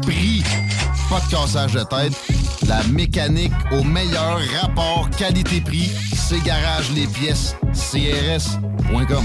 Prix, pas de cassage de tête, la mécanique au meilleur rapport qualité-prix, c'est Garage Les Pièces, CRS.com.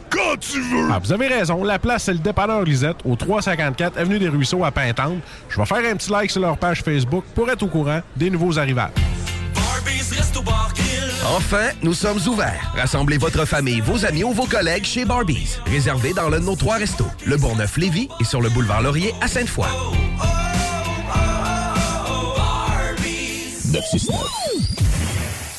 quand tu veux! Ah, vous avez raison. La place, c'est le dépanneur Lisette, au 354 Avenue des Ruisseaux à Pintante. Je vais faire un petit like sur leur page Facebook pour être au courant des nouveaux arrivages. Enfin, nous sommes ouverts. Rassemblez votre famille, vos amis ou vos collègues chez Barbies. Réservé dans l'un de nos trois restos, le Bourgneuf-Lévis et sur le boulevard Laurier à Sainte-Foy. 969.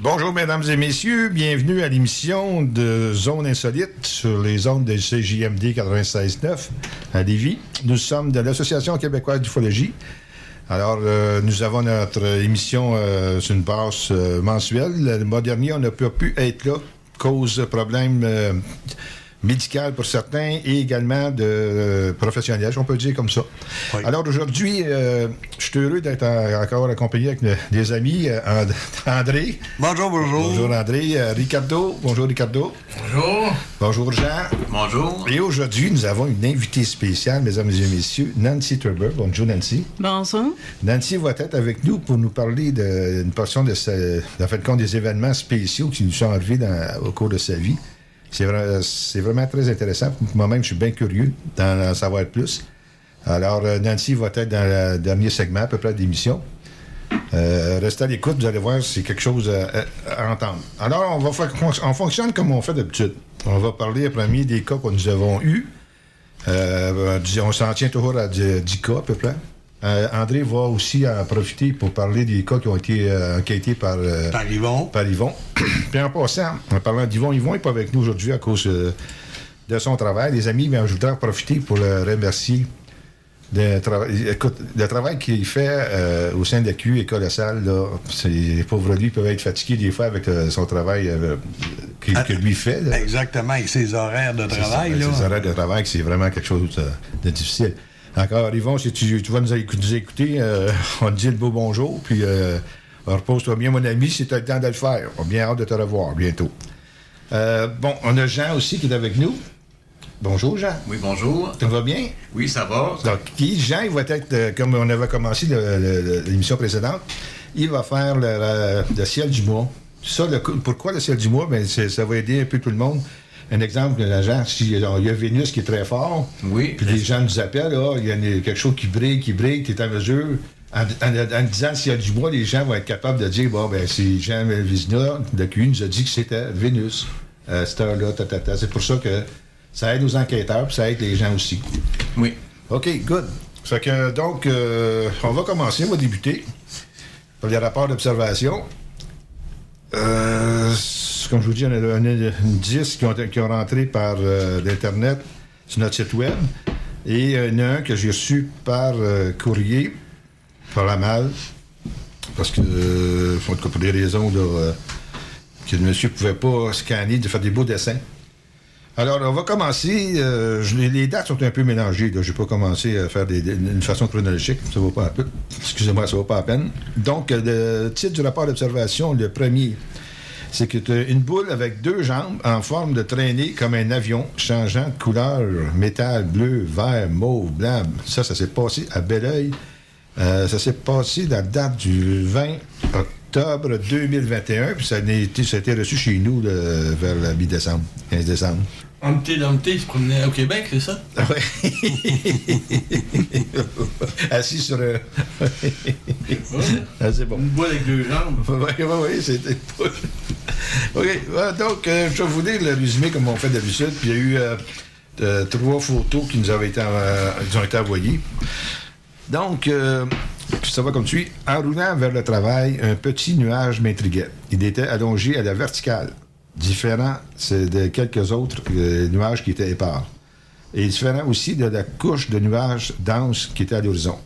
Bonjour, mesdames et messieurs. Bienvenue à l'émission de Zone Insolite sur les ondes de CJMD 96.9 à Lévis. Nous sommes de l'Association québécoise d'ufologie. Alors, euh, nous avons notre émission euh, sur une base euh, mensuelle. Le mois dernier, on n'a pas pu être là, cause de problèmes euh, médical pour certains et également de euh, professionnels, on peut dire comme ça. Alors aujourd'hui, euh, je suis heureux d'être en- encore accompagné avec le- des amis. euh, And- André. Bonjour, bonjour. Bonjour André. Euh, Ricardo. Bonjour Ricardo. Bonjour. Bonjour Jean. Bonjour. Et aujourd'hui, nous avons une invitée spéciale, mesdames et messieurs, Nancy Turber. Bonjour Nancy. Bonsoir. Nancy va être avec nous pour nous parler d'une portion de, sa, en fait, compte des événements spéciaux qui nous sont arrivés dans- au cours de sa vie. C'est vra- c'est vraiment très intéressant. Moi-même, je suis bien curieux d'en en savoir plus. Alors, euh, Nancy va être dans le dernier segment, à peu près, de l'émission. Euh, restez à l'écoute, vous allez voir, c'est quelque chose à, entendre. Alors, on, va fonctionne comme on fait d'habitude. On va parler, premier, des cas que nous avons eus. Euh, on s'en tient toujours à 10 10 cas, à peu près. Euh, André va aussi en profiter pour parler des cas qui ont été euh, enquêtés par, euh, Par Yvon. par Yvon. Puis en passant, en parlant d'Yvon, Yvon n'est pas avec nous aujourd'hui à cause de son travail. Les amis, mais je voudrais en profiter pour le remercier de travail. Écoute, le travail qu'il fait au sein de la Q est colossal. Là. C'est- Les pauvres lui peuvent être fatigués des fois avec son travail qu'il- que lui fait. là. Exactement, avec ses horaires de travail. ça, là. Ces horaires de travail, c'est vraiment quelque chose de difficile. Encore, Yvon, si tu, tu vas nous, écou- nous écouter, euh, on te dit le beau bonjour, puis euh, repose-toi bien, mon ami, si tu as le temps de le faire. On a bien hâte de te revoir bientôt. Euh, bon, on a Jean aussi qui est avec nous. Bonjour, Jean. Oui, bonjour. Tout va bien? Oui, ça va. Donc, qui, Jean, il va être, comme on avait commencé l'émission précédente, il va faire le, le- le ciel du mois. Ça, le coup- pourquoi le ciel du mois? Ben, c'est- ça va aider un peu tout le monde. Un exemple, l'agent, s'il y a Vénus qui est très fort, Oui. puis les gens nous appellent, il y a une- quelque chose qui brille, qui brille, tu es en mesure, en, en- en disant s'il y a du mois, les gens vont être capables de dire, bon, ben, c'est Jean Vizina de QI nous a dit que c'était Vénus, à cette heure-là, ta, ta, ta. C'est pour ça que ça aide aux enquêteurs, puis ça aide les gens aussi. Oui. OK, good. Fait que, donc, euh, on va commencer, on va débuter par les rapports d'observation. Euh, comme je vous dis, on on a une 10 qui ont, qui ont rentré par euh, l'Internet sur notre site Web. Et euh, il y en a un que j'ai reçu par euh, courrier, par la malle, parce que, euh, en pour des raisons que le monsieur ne pouvait pas scanner, de faire des beaux dessins. Alors, on va commencer. euh, les, dates sont un peu mélangées. Je n'ai pas commencé à faire des, d'une façon chronologique. Ça vaut pas peu. Excusez-moi, ça vaut pas à peine. Donc, euh, le titre du rapport d'observation, le premier, c'est que tu une boule avec deux jambes en forme de traînée comme un avion, changeant de couleur, métal, bleu, vert, mauve, blanc. Ça, ça s'est passé à Belleuil. Euh, ça s'est passé la date du 20 octobre 2021, puis ça a été, ça a été reçu chez nous là, vers la mi-décembre, 15 décembre. Humpty Dumpty se promenait au Québec, c'est ça? Assis sur un. Ah, c'est bon. Une boîte avec deux jambes. Oui, oui, oui, c'était. OK. donc, euh, je vais vous lire le résumé comme on fait d'habitude. Puis il y a eu euh, euh, trois photos qui nous avaient été, euh, qui ont été envoyées. Donc, euh, ça va comme suit. En roulant vers le travail, un petit nuage m'intriguait. Il était allongé à la verticale, différent de quelques autres euh, nuages qui étaient épars. Et différent aussi de la couche de nuages denses qui était à l'horizon.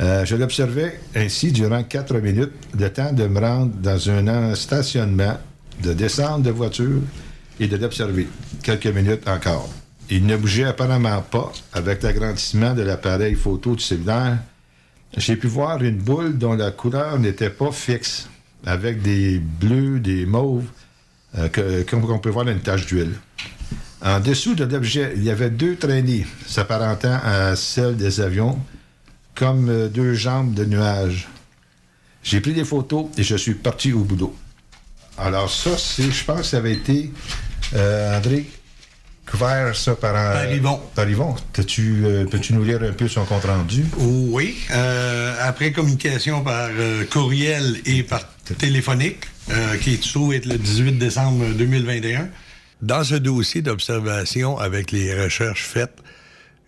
Euh, je l'observais ainsi durant quatre minutes, le temps de me rendre dans un stationnement, de descendre de voiture et de l'observer. Quelques minutes encore. Il ne bougeait apparemment pas avec l'agrandissement de l'appareil photo du cellulaire. J'ai pu voir une boule dont la couleur n'était pas fixe, avec des bleus, des mauves, euh, que- comme on peut voir dans une tache d'huile. En dessous de l'objet, il y avait deux traînées s'apparentant à celles des avions, comme euh, deux jambes de nuages. J'ai pris des photos et je suis parti au boulot. Alors ça, c'est, je pense que ça avait été, euh, André, couvert ça par... un- Par Yvon. Par Yvon. T'as-tu, euh, peux-tu nous lire un peu son compte-rendu? Oui. euh, après communication par euh, courriel et par téléphonique, euh, qui se être le 18 décembre 2021, dans ce dossier d'observation avec les recherches faites,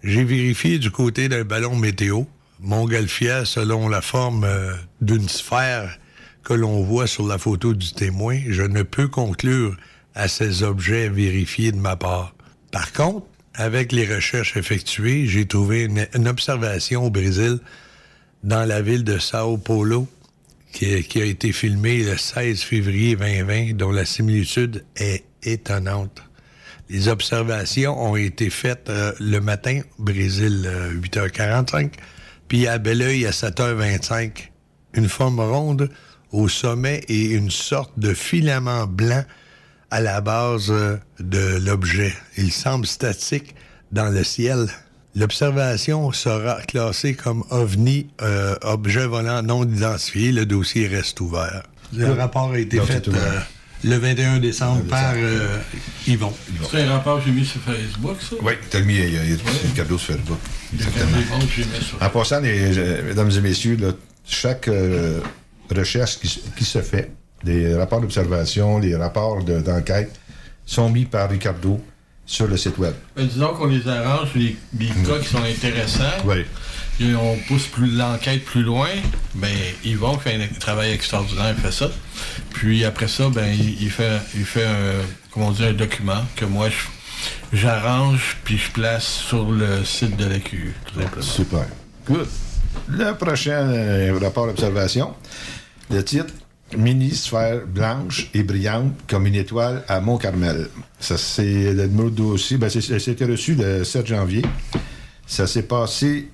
j'ai vérifié du côté d'un ballon météo, montgolfière selon la forme euh, d'une sphère que l'on voit sur la photo du témoin, je ne peux conclure à ces objets vérifiés de ma part. Par contre, avec les recherches effectuées, j'ai trouvé une, observation au Brésil dans la ville de Sao Paulo qui, a été filmée le 16 février 2020, dont la similitude est étonnante. Les observations ont été faites euh, le matin, Brésil, euh, 8h45, puis à Belleuil à 7h25. Une forme ronde au sommet et une sorte de filament blanc à la base euh, de l'objet. Il semble statique dans le ciel. L'observation sera classée comme OVNI, euh, objet volant non identifié. Le dossier reste ouvert. Le rapport a été Donc, fait euh, le 21 décembre par euh, Yvon. C'est un rapport que j'ai mis sur Facebook, ça? Oui, t'as mis, il y a, il y a un cadeau sur Facebook. Exactement. Sur En passant, les- euh, mesdames et messieurs, là, chaque euh, recherche qui, qui se fait, les rapports d'observation, les rapports de- d'enquête, sont mis par Ricardo sur le site web. Ben, disons qu'on les arrange, les, les cas qui sont intéressants. Oui. Et on pousse plus l'enquête plus loin. Ben, Yvon fait un travail extraordinaire, il fait ça. Puis après ça, ben, il, il fait, il fait un, comment dire, un document que moi, je, j'arrange puis je place sur le site de la QU, tout simplement. Super. Good. Le prochain euh, rapport d'observation, le titre Mini sphère blanche et brillante comme une étoile à Mont-Carmel. Ça, c'est de dossier. Ben, c'était reçu le 7 janvier. Ça s'est passé.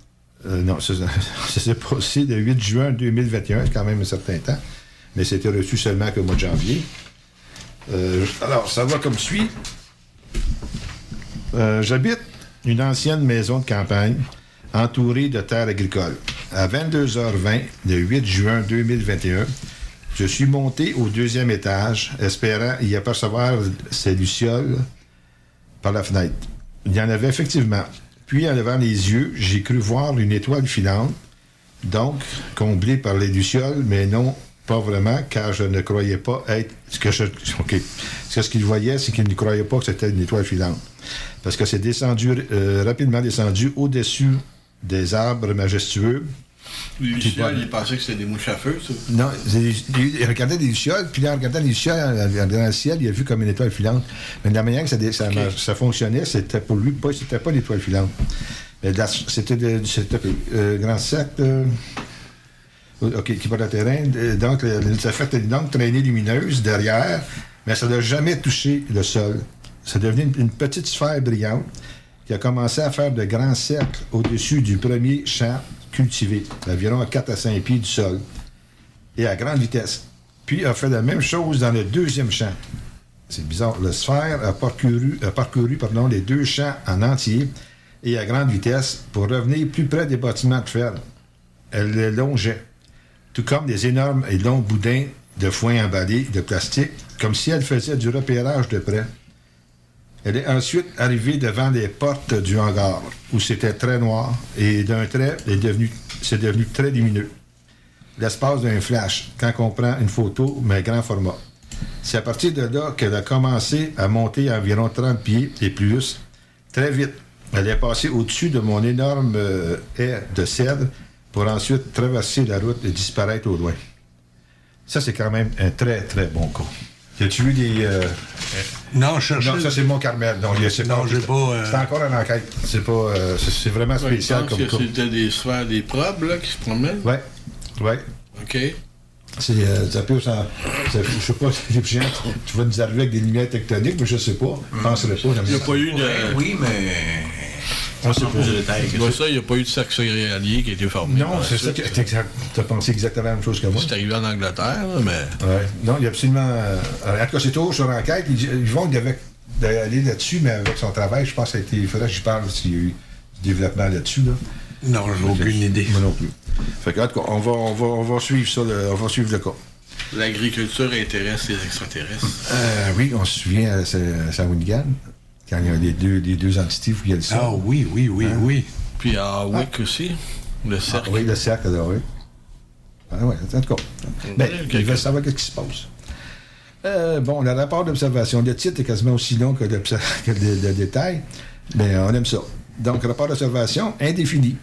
euh, non, ça, ça s'est passé le 8 juin 2021, c'est quand même un certain temps. Mais c'était reçu seulement qu'au mois de janvier. Euh, alors, ça va comme suit. Euh, J'habite une ancienne maison de campagne entourée de terres agricoles. À 22h20, le 8 juin 2021, je suis monté au deuxième étage, espérant y apercevoir ces lucioles par la fenêtre. Il y en avait effectivement. Puis, en levant les yeux, j'ai cru voir une étoile filante, donc comblée par les lucioles, mais non pas vraiment, car je ne croyais pas être. Ce que je. OK. Ce qu'il voyait, c'est qu'il ne croyait pas que c'était une étoile filante. Parce que c'est descendu, euh, rapidement descendu au-dessus des arbres majestueux. Il pensait que c'était des mouches à feu, ça. Non, il regardait les lucioles, puis en regardant les lucioles dans le ciel, il a vu comme une étoile filante. Mais de la manière que ça, ça, ça fonctionnait, c'était pour lui, pas, c'était pas l'étoile filante. C'était euh, grand cercle, euh, OK, qui part le terrain. Donc, ça fait une longue traînée lumineuse derrière, mais ça n'a jamais touché le sol. C'est devenu une, une petite sphère brillante qui a commencé à faire de grands cercles au-dessus du premier champ cultivé, environ à 4 à 5 pieds du sol et à grande vitesse. Puis a fait la même chose dans le deuxième champ. C'est bizarre. Le sphère a parcouru, a les deux champs en entier et à grande vitesse pour revenir plus près des bâtiments de ferme. Elle les longeait, tout comme des énormes et longs boudins de foin emballés de plastique, comme si elle faisait du repérage de près. Elle est ensuite arrivée devant les portes du hangar, où c'était très noir, et d'un trait, elle est devenu- c'est devenu très lumineux l'espace d'un flash quand on prend une photo, mais grand format. C'est à partir de là qu'elle a commencé à monter à environ 30 pieds et plus, très vite. Elle est passée au-dessus de mon énorme euh, haie de cèdre pour ensuite traverser la route et disparaître au loin. Ça, c'est quand même un très, très bon coup. As-tu vu des. euh, Non, je cherchais- Non, ça, c'est mon Carmel. Non, c'est Non, pas- j'ai pas, euh, C'est encore une enquête. C'est pas. euh, c'est- vraiment Ouais, spécial pense comme que coup. c'était des sphères, des probes, là, qui se promènent. Ouais. Ouais. OK. C'est, euh, je sais pas, les gens, tu vas nous arriver avec des lumières tectoniques, mais je sais pas. Je penserais pas. Il n'y a pas eu de. Oui, mais. On sait pas. Je vois ça, il n'y a pas eu de cercle céréalier qui a été formé. Non, c'est ça que tu as pensé exactement la même chose que moi. C'est arrivé en Angleterre, là, mais. Ouais. Non, il y a absolument. euh, en tout cas, c'est toujours sur enquête. Ils, ils vont d'aller là-dessus, mais avec son travail, je pense que ça a été. Il faudrait que j'y parle s'il y a eu du développement là-dessus. Là. Non, j'ai aucune idée. Moi non plus. Fait que, en tout cas, on va, on va, on va suivre ça, le- on va suivre le cas. L'agriculture intéresse les extraterrestres. Euh, oui, on se souvient à Sa- Shawinigan, quand il y a les deux, les deux entités où il y a le sol. Ah oui, oui, oui, oui. Puis à Wick aussi, le cercle. Ah, oui, le cercle, là, oui. Ah, ouais, en tout cas. Ben, ils veulent savoir qu'est-ce qui se passe. Euh, bon, le rapport d'observation. Le titre est quasiment aussi long que, que le, le détail, mais on aime ça. Donc, rapport d'observation indéfini.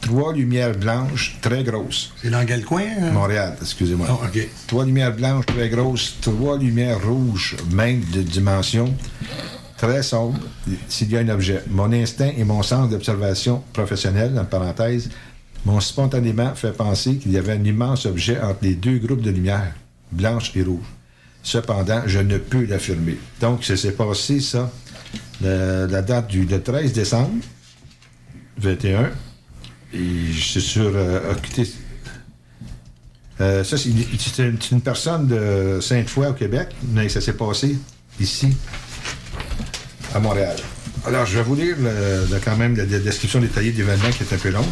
Trois lumières blanches très grosses. C'est dans quel coin? hein? Montréal, excusez-moi. Ah, OK. Trois lumières blanches très grosses, trois lumières rouges, même de dimension, très sombres, s'il y a un objet. Mon instinct et mon sens d'observation professionnelle, en parenthèse, m'ont spontanément fait penser qu'il y avait un immense objet entre les deux groupes de lumière, blanche et rouge. Cependant, je ne peux l'affirmer. Donc, ça s'est passé, ça, la, date du le 13 décembre 21. Et je suis sur euh, euh, ça, c'est une, une personne de Sainte-Foy au Québec, mais ça s'est passé ici, à Montréal. Alors, je vais vous lire le- quand même la, description détaillée de l'événement qui est un peu longue.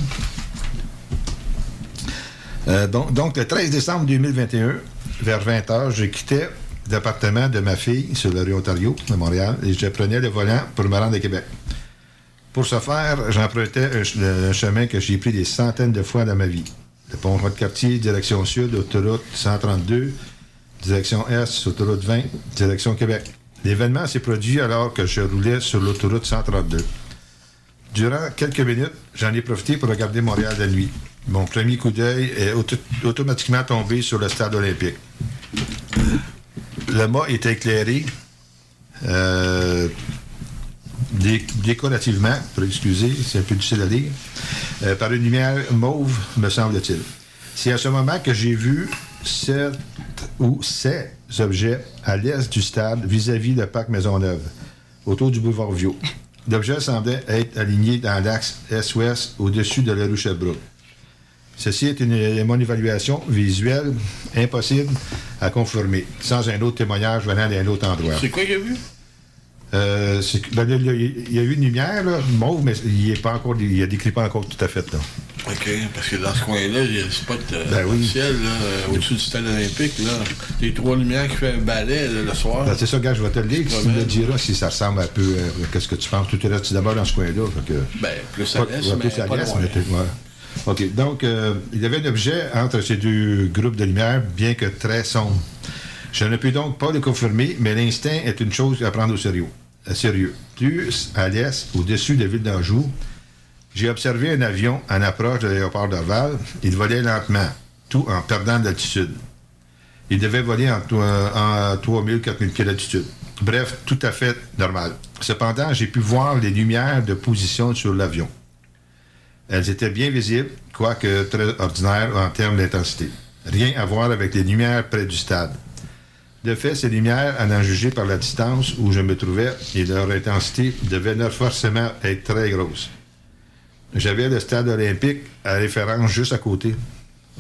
Euh, donc, le 13 décembre 2021, vers 20h, je quittais l'appartement de ma fille sur la rue Ontario, de Montréal, et je prenais le volant pour me rendre à Québec. Pour ce faire, j'empruntais un, un chemin que j'ai pris des centaines de fois dans ma vie. Le pont de quartier, direction sud, autoroute 132, direction est, autoroute 20, direction Québec. L'événement s'est produit alors que je roulais sur l'autoroute 132. Durant quelques minutes, j'en ai profité pour regarder Montréal la nuit. Mon premier coup d'œil est auto- automatiquement tombé sur le stade olympique. Le mât était éclairé. Euh, dé- décorativement, pour excuser, c'est un peu difficile à lire, euh, par une lumière mauve, me semble-t-il. C'est à ce moment que j'ai vu cette ou ces objets à l'est du stade vis-à-vis le parc Maisonneuve, autour du boulevard Viau. L'objet semblait être aligné dans l'axe est-ouest au-dessus de la rue Sherbrooke. Ceci est une, mon évaluation visuelle impossible à confirmer, sans un autre témoignage venant d'un autre endroit. C'est quoi qu'il y a vu? Euh, ben, il y a eu une lumière, là, mauve, mais il est pas encore, il ne décrit pas encore tout à fait. Là. OK, parce que dans ce coin-là, il y a le spot euh, Ben oui. ciel, là, euh, au-dessus du stade olympique, là. Les trois lumières qui fait un balai là, le soir. Ben, c'est ça, gars, je vais te le lire. Tu me diras si ça ressemble un peu à qu'est-ce que tu penses. Tout est resté d'abord dans ce coin-là. que- Ben, plus à l'est, ouais, mais plus à l'est, mais ouais. OK. Donc, euh, il y avait un objet entre ces deux groupes de lumière, bien que très sombre. Je ne peux donc pas le confirmer, mais l'instinct est une chose à prendre au sérieux. À sérieux. Plus à l'est, au-dessus de la ville d'Anjou, j'ai observé un avion en approche de l'aéroport d'Orval. Il volait lentement, tout en perdant de l'altitude. Il devait voler en, en 3000, 4000 pieds d'altitude. Bref, tout à fait normal. Cependant, j'ai pu voir les lumières de position sur l'avion. Elles étaient bien visibles, quoique très ordinaires en termes d'intensité. Rien à voir avec les lumières près du stade. De fait, ces lumières, à en juger par la distance où je me trouvais et leur intensité, devaient forcément être très grosses. J'avais le stade olympique à référence juste à côté.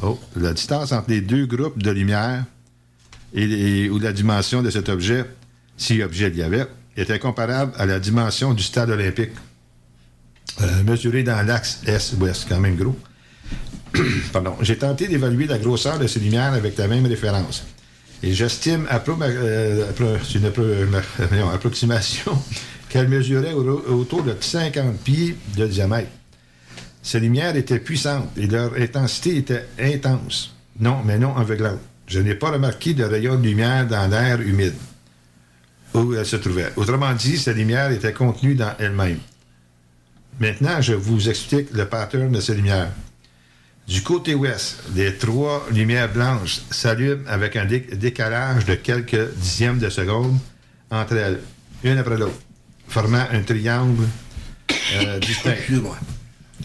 Oh, la distance entre les deux groupes de lumière et, ou la dimension de cet objet, si objet il y avait, était comparable à la dimension du stade olympique. Euh, mesuré dans l'axe est-ouest, quand même gros. Pardon. J'ai tenté d'évaluer la grosseur de ces lumières avec la même référence. Et j'estime, appro- euh, une voyons, approximation, qu'elle mesurait au- autour de 50 pieds de diamètre. Ces lumières étaient puissantes et leur intensité était intense. Non, mais non aveuglante. Je n'ai pas remarqué de rayons de lumière dans l'air humide où elle se trouvait. Autrement dit, ces lumières étaient contenues dans elles-mêmes. Maintenant, je vous explique le pattern de ces lumières. Du côté ouest, les trois lumières blanches s'allument avec un dé- décalage de quelques dixièmes de seconde entre elles, une après l'autre, formant un triangle euh, distinct.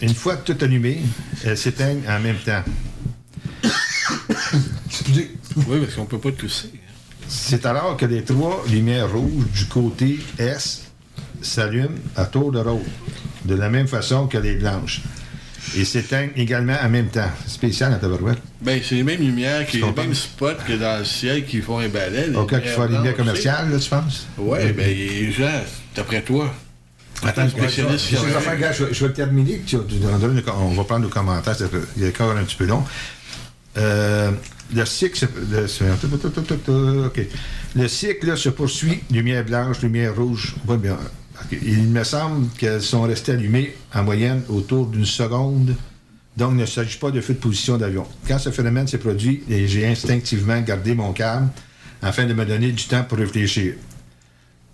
Une fois tout allumées, elles s'éteignent en même temps. Oui, parce qu'on peut pas tousser. C'est alors que les trois lumières rouges du côté est s'allument à tour de rôle, de la même façon que les blanches, et s'éteignent également en même temps. Spécial à tabarouette. Ben, c'est les mêmes lumières, qui, les mêmes spots que dans le ciel qui font un balai. Au cas qu'il faut lumières lumière commerciale, là, tu penses? Oui, ben, les gens, d'après toi. Attends, spécialiste. je, je vais je, terminer. tu- on va prendre le commentaire. c'est- Il est encore un petit peu long. Euh, le cycle, se- le, cycle se poursuit. Lumière blanche, lumière rouge. Ouais, bien. Il me semble qu'elles sont restées allumées en moyenne autour d'une seconde. Donc, il ne s'agit pas de feu de position d'avion. Quand ce phénomène s'est produit, j'ai instinctivement gardé mon calme afin de me donner du temps pour réfléchir.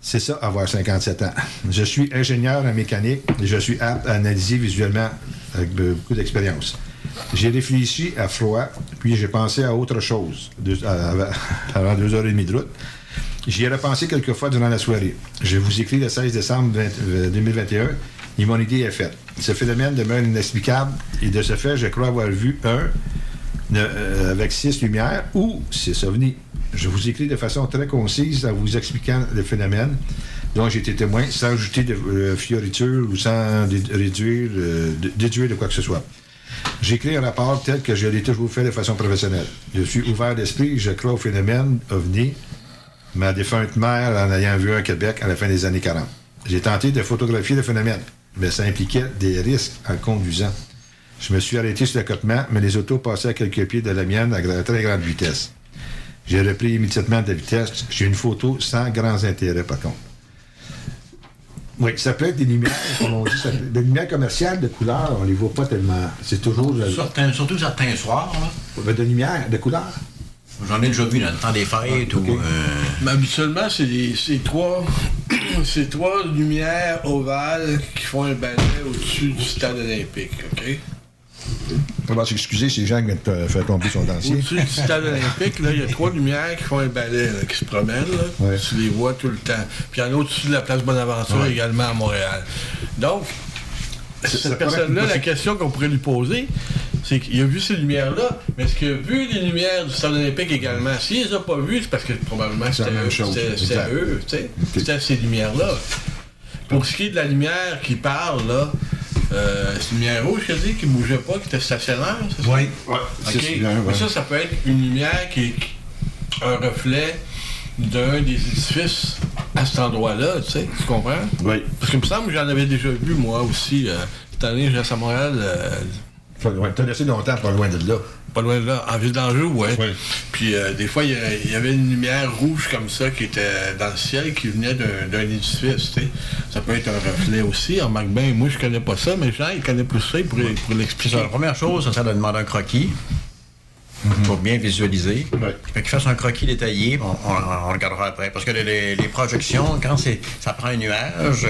C'est ça, avoir 57 ans. Je suis ingénieur en mécanique et je suis apte à analyser visuellement avec be- beaucoup d'expérience. J'ai réfléchi à froid, puis j'ai pensé à autre chose deux- à- avant deux heures et demie de route. J'y ai repensé quelques fois durant la soirée. Je vous écris le 16 décembre 20 euh, 2021 et mon idée est faite. Ce phénomène demeure inexplicable et de ce fait, je crois avoir vu un euh, avec six lumières ou six ovnis. Je vous écris de façon très concise en vous expliquant le phénomène dont j'ai été témoin, sans ajouter de euh, fioritures ou sans réduire, euh, déduire de quoi que ce soit. J'écris un rapport tel que je l'ai toujours fait de façon professionnelle. Je suis ouvert d'esprit, je crois au phénomène ovni, ma défunte mère en ayant vu un Québec à la fin des années 40. J'ai tenté de photographier le phénomène, mais ça impliquait des risques en conduisant. Je me suis arrêté sur l'accotement, mais les autos passaient à quelques pieds de la mienne à très grande vitesse. J'ai repris immédiatement de la vitesse. J'ai une photo sans grands intérêts, par contre. Oui, ça peut être des lumières, comme on dit, ça peut- des lumières commerciales de couleur, on les voit pas tellement. C'est toujours. euh, Certains- surtout certains soirs, là. de lumière, de couleur. J'en ai déjà vu dans le temps des fêtes ou. euh, Mais habituellement, c'est des- c'est trois, c'est trois lumières ovales qui font un balai au-dessus du stade olympique, OK? On va s'excuser si Jean vient de te faire tomber son dentier. Au-dessus du stade olympique, il y a trois lumières qui font un balai là, qui se promènent. Là. Tu les vois tout le temps. Puis il y en a au-dessus de la place Bonaventure Ouais. également à Montréal. Donc, cette personne-là, la question qu'on pourrait lui poser, c'est qu'il a vu ces lumières-là, mais est-ce qu'il a vu les lumières du stade olympique également? S'il les a pas vues, c'est parce que probablement c'était eux, c'était- c'était exact. eux, tu sais. C'était ces lumières-là. Pour ce qui est de la lumière qui parle, là, euh, c'est une lumière rouge, je dis, qui bougeait pas, qui était stationnaire, c'est ça? Oui. Ouais. Mais ça, ça peut être une lumière qui est un reflet d'un des édifices à cet endroit-là, tu sais, tu comprends? Oui. Parce qu'il me semble que j'en avais déjà vu, moi aussi. euh, cette année, je reste à Montréal, euh, ouais, T'as laissé longtemps pas loin de là. Pas loin de là, en ville d'Anjou, ouais. Puis euh, des fois, il y, avait une lumière rouge comme ça qui était dans le ciel, qui venait d'un édifice, tu sais. Ça peut être un reflet aussi. En remarque bien, moi, je connais pas ça, mais Jean, il connaît plus ça, il pourrait, pour l'expliquer. La première chose, ça serait de demander un croquis pour bien visualiser. Fait qu'il fasse un croquis détaillé, on, on- on regardera après. Parce que les, les- projections, quand c'est, ça prend un nuage,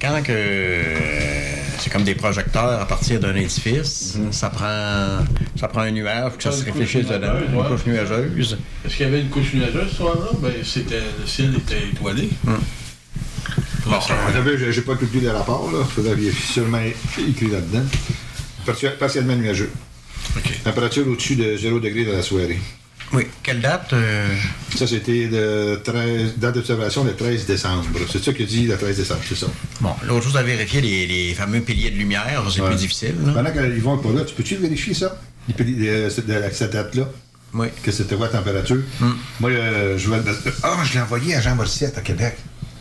quand que euh, c'est comme des projecteurs à partir d'un édifice, ça prend ça prend un nuage pour que ça se réfléchisse dedans, une couche nuageuse. Est-ce qu'il y avait une couche nuageuse ce soir-là? Ben, c'était, le ciel était étoilé. Bon, vous avez- j'ai- pas tout lu le rapport, là. Il faudrait sûrement écrit là-dedans. Parti- Partiellement nuageux. Température au-dessus de 0 degré de la soirée. Oui. Quelle date? euh? Ça, c'était de 13, date d'observation le 13 décembre. C'est ça qu'il dit le 13 décembre, c'est ça. Bon, l'autre chose à vérifier, les, les fameux piliers de lumière, c'est Ouais. plus difficile. là. Pendant qu'ils vont pas là, tu peux-tu vérifier ça? Les euh, cette- de la- cette date-là? Oui. Que c'était quoi la température? Moi, euh, je vais. Ah, je l'ai envoyé à Jean Morissette à Québec.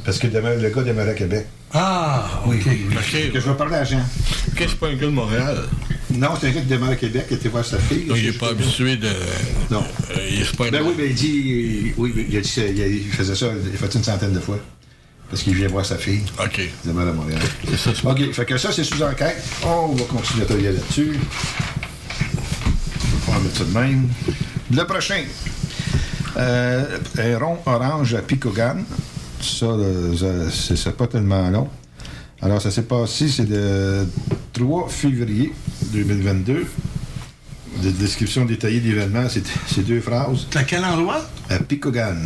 Parce que le gars demeurait à Québec. Ah, oui. OK. Que je vais parler à Jean. OK, c'est pas un gars de Montréal. Non, c'est un gars qui demeure à Québec, qui était voir sa fille. Donc, il n'est pas habitué de. Non. Euh, il est pas Ben oui, mais il dit. Oui, il, a dit, il, faisait ça, il a fait une centaine de fois. Parce qu'il vient voir sa fille. OK. Il demeure à Montréal. OK, fait que ça, c'est sous enquête. On va continuer à travailler là-dessus. On va mettre ça de même. Le prochain. Euh, un rond orange à Picogan. Ça, c'est pas tellement long. Alors, ça s'est passé, c'est le 3 février 2022. De description détaillée de l'événement, c'est deux phrases. À quel endroit? À Picogan.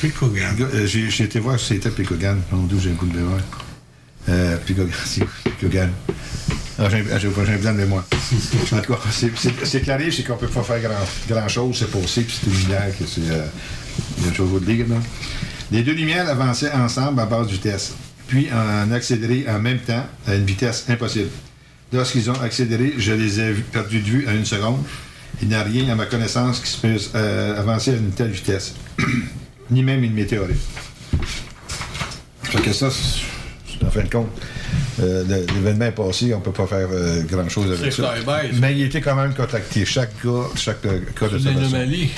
Picogan. Euh, J'ai été voir si c'était Picogan. Mon Dieu, j'ai un coup de mémoire. Euh, Picogan, si, Picogan. Ah, j'ai ah, j'ai un blanc de mémoire. en tout cas, c'est- clair, c'est qu'on peut pas faire grand, grand chose, c'est puis c'est une lumière que c'est. euh, il y a une chose à vous dire, là. Les deux lumières avançaient ensemble à basse vitesse, puis en accéléré en même temps à une vitesse impossible. Lorsqu'ils ont accéléré, je les ai perdus de vue en une seconde. Il n'y a rien à ma connaissance qui se puisse euh, avancer à une telle vitesse, ni même une météorite. Fait que ça, en fin de compte, euh, l'événement est passé, on ne peut pas faire euh, grand-chose avec ça. Mais il était quand même contacté. Chaque gars, chaque cas de C'est une anomalie.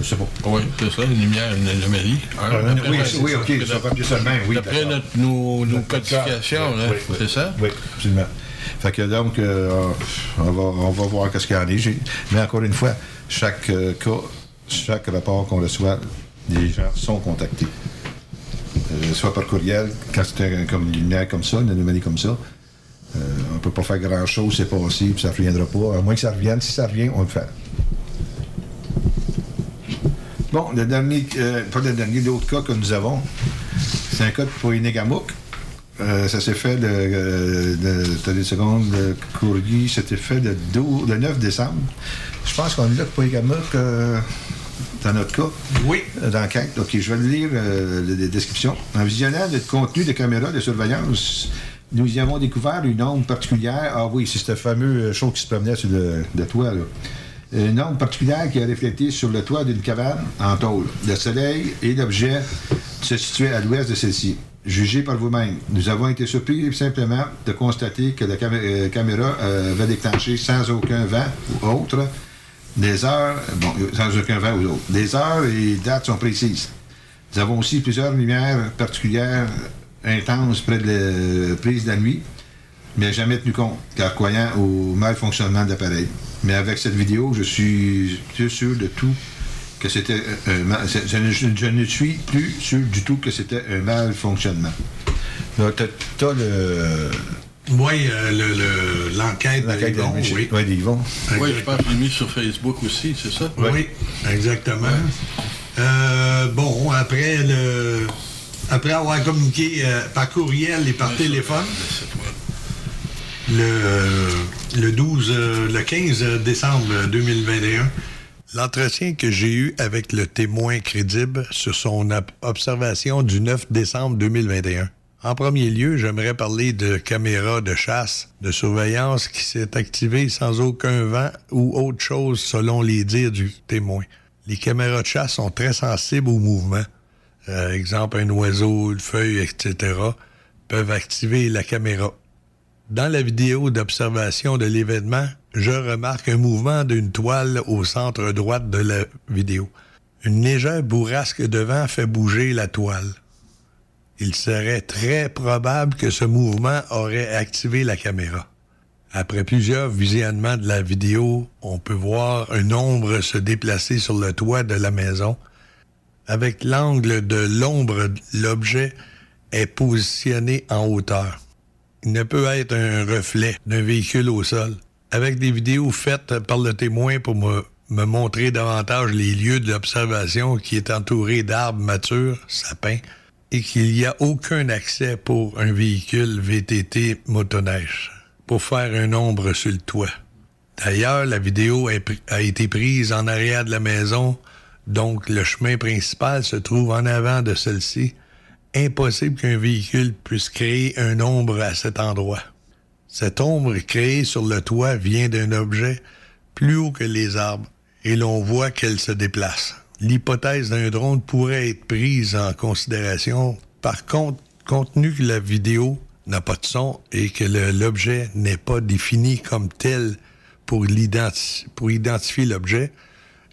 Je sais pas. Oui, c'est ça, une lumière, une anomalie. Hein, oui, ok, ça va de même, oui, D'après notre- nos, nos codifications, là, Oui, oui, c'est ça? Oui, absolument. Fait que donc, euh, on, va, on va voir qu'est-ce qu'il y en a. Mais encore une fois, chaque euh, cas, chaque rapport qu'on reçoit, les gens sont contactés. Euh, soit par courriel, quand c'était comme une lumière comme ça, une anomalie comme ça. On ne peut pas faire grand-chose, c'est passé, puis ça ne reviendra pas. À moins que ça revienne. Si ça revient, on le fait. Bon, le dernier, euh, pas le dernier, l'autre cas que nous avons, c'est un cas de Poinégamouk. Euh, ça s'est fait le, euh, le, t'as des secondes, le courrier, c'était fait le, 12 le 9 décembre. Je pense qu'on est là pour Poinégamouk euh, dans notre cas. Oui. D'enquête. OK, je vais lire, euh, les descriptions. En visionnant le contenu des caméras de surveillance, nous y avons découvert une onde particulière. Ah oui, c'est ce fameux chose qui se promenait sur le, le toit, là. Une onde particulière qui a reflété sur le toit d'une cabane en tôle. Le soleil et l'objet se situaient à l'ouest de celle-ci. Jugez par vous-même. Nous avons été surpris simplement de constater que la euh, caméra euh, avait déclenché sans aucun vent ou autre des heures, bon, sans aucun vent ou autre. Les heures et dates sont précises. Nous avons aussi plusieurs lumières particulières intenses près de la prise de la nuit, mais jamais tenu compte, car croyant au mal fonctionnement de l'appareil. Mais avec cette vidéo, je suis plus sûr de tout que c'était un mal- je, je- je- ne suis plus sûr du tout que c'était un mal fonctionnement. Là, t'as- t'as le. Oui, euh, le, le- l'enquête de L'enquête de Yvon, oui. ouais, d'Yvon. Oui, je pense que mis sur Facebook aussi, c'est ça? Oui, exactement. Euh, bon, après le après avoir communiqué euh, par courriel et par téléphone, le, euh, le 12, euh, le 15 décembre 2021, l'entretien que j'ai eu avec le témoin crédible sur son ob- observation du 9 décembre 2021. En premier lieu, j'aimerais parler de caméras de chasse, de surveillance qui s'est activée sans aucun vent ou autre chose selon les dires du témoin. Les caméras de chasse sont très sensibles au mouvement. Euh, exemple, un oiseau, une feuille, etc., peuvent activer la caméra. Dans la vidéo d'observation de l'événement, je remarque un mouvement d'une toile au centre droite de la vidéo. Une légère bourrasque de vent fait bouger la toile. Il serait très probable que ce mouvement aurait activé la caméra. Après plusieurs visionnements de la vidéo, on peut voir une ombre se déplacer sur le toit de la maison. Avec l'angle de l'ombre, l'objet est positionné en hauteur. Ne peut être un reflet d'un véhicule au sol. Avec des vidéos faites par le témoin pour me, montrer davantage les lieux de l'observation qui est entouré d'arbres matures, sapins, et qu'il n'y a aucun accès pour un véhicule VTT motoneige pour faire un ombre sur le toit. D'ailleurs, la vidéo a été prise en arrière de la maison, donc le chemin principal se trouve en avant de celle-ci. Impossible qu'un véhicule puisse créer un ombre à cet endroit. Cette ombre créée sur le toit vient d'un objet plus haut que les arbres et l'on voit qu'elle se déplace. L'hypothèse d'un drone pourrait être prise en considération. Par contre, compte tenu que la vidéo n'a pas de son et que l'objet n'est pas défini comme tel pour, pour identifier l'objet,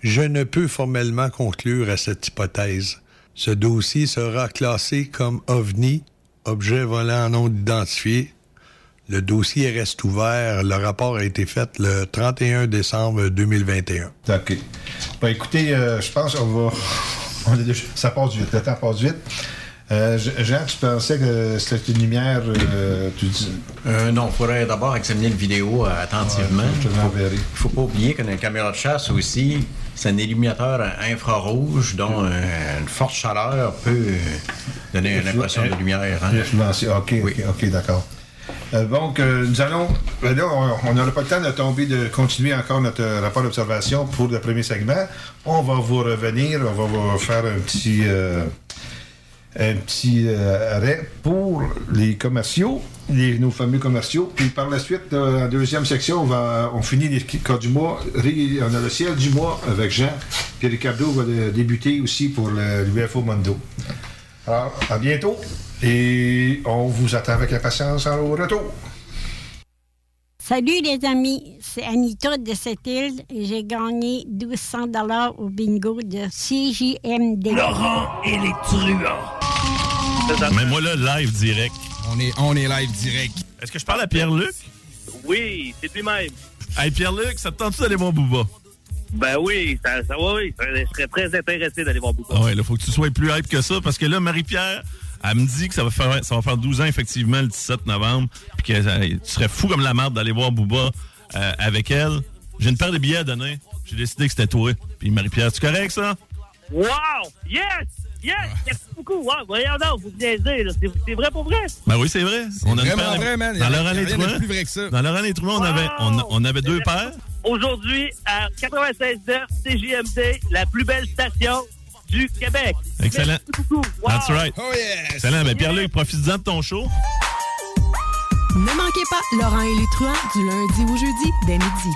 je ne peux formellement conclure à cette hypothèse. Ce dossier sera classé comme OVNI, objet volant non identifié. Le dossier reste ouvert. Le rapport a été fait le 31 décembre 2021. OK. Ben, écoutez, euh, je pense qu'on va. on est déjà- ça passe vite. Le temps passe vite. Euh, Je- Jean, tu pensais que c'était une lumière. euh, tu dis. Euh, non, il faudrait d'abord examiner la vidéo attentivement. Ouais, je te. Il faut pas oublier que dans les caméras de chasse aussi, c'est un illuminateur infrarouge dont euh, une forte chaleur peut euh, donner une impression de lumière. hein. OK, OK, OK, d'accord. Euh, donc, euh, nous allons. ben là, on- n'aura pas le temps de tomber, de continuer encore notre rapport d'observation pour le premier segment. On va vous revenir, on va vous faire un petit. Un petit euh, arrêt pour les commerciaux, les- nos fameux commerciaux. Puis par la suite, euh, en deuxième section, on, va, on finit les cas du mois. On a le ciel du mois avec Jean. Puis Ricardo va débuter aussi pour le l'UFO Mondo. Alors, à bientôt. Et on vous attend avec impatience au retour. Salut les amis, c'est Anita de cette île et j'ai gagné 1200 dollars au bingo de CJMD. Laurent et les truands. Mais moi là, live direct. On est, on est live direct. Est-ce que je parle à Pierre-Luc? Oui, c'est lui-même. Hey Pierre-Luc, ça te tente-tu d'aller voir Booba? Ben oui, ça, ça va, oui. Je serais très intéressé d'aller voir Bouba. Ah ouais, là, faut que tu sois plus hype que ça, parce que là, Marie-Pierre, elle me dit que ça va faire, ça va faire 12 ans, effectivement, le 17 novembre, puis que euh, tu serais fou comme la merde d'aller voir Booba euh, avec elle. J'ai une paire de billets à donner. J'ai décidé que c'était toi. Puis Marie-Pierre, tu correct, ça? Wow! Yes! Yes! Merci beaucoup. Wow, voyons donc, vous venez de dire, là. C'est- C'est vrai pour vrai? Ben oui, c'est vrai. On a vraiment paire vrai, man. Dans de trois- plus vrai que ça. Dans leur année trois, on avait, on, on avait deux paires. Aujourd'hui, à 96.9 CJMD, la plus belle station du Québec. Excellent. Merci beaucoup. Wow. That's right. Oh yes! Excellent. Ben Pierre-Luc, profite-en de ton show. Ne manquez pas Laurent et les truands du lundi au jeudi dès midi.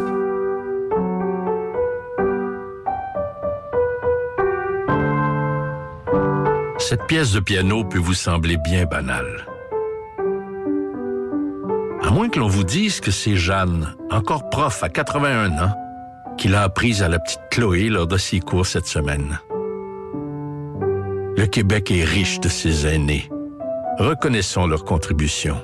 Cette pièce de piano peut vous sembler bien banale. À moins que l'on vous dise que c'est Jeanne, encore prof à 81 ans, qui l'a apprise à la petite Chloé lors de ses cours cette semaine. Le Québec est riche de ses aînés. Reconnaissons leur contribution.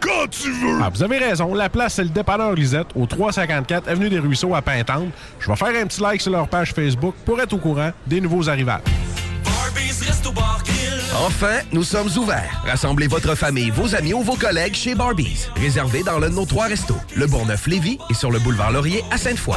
quand tu veux! Ah, vous avez raison. La place, c'est le dépanneur Lisette, au 354 Avenue des Ruisseaux à Pintante. Je vais faire un petit like sur leur page Facebook pour être au courant des nouveaux arrivages. Enfin, nous sommes ouverts. Rassemblez votre famille, vos amis ou vos collègues chez Barbies. Réservé dans l'un de nos trois restos, le Bourgneuf-Lévis et sur le boulevard Laurier à Sainte-Foy.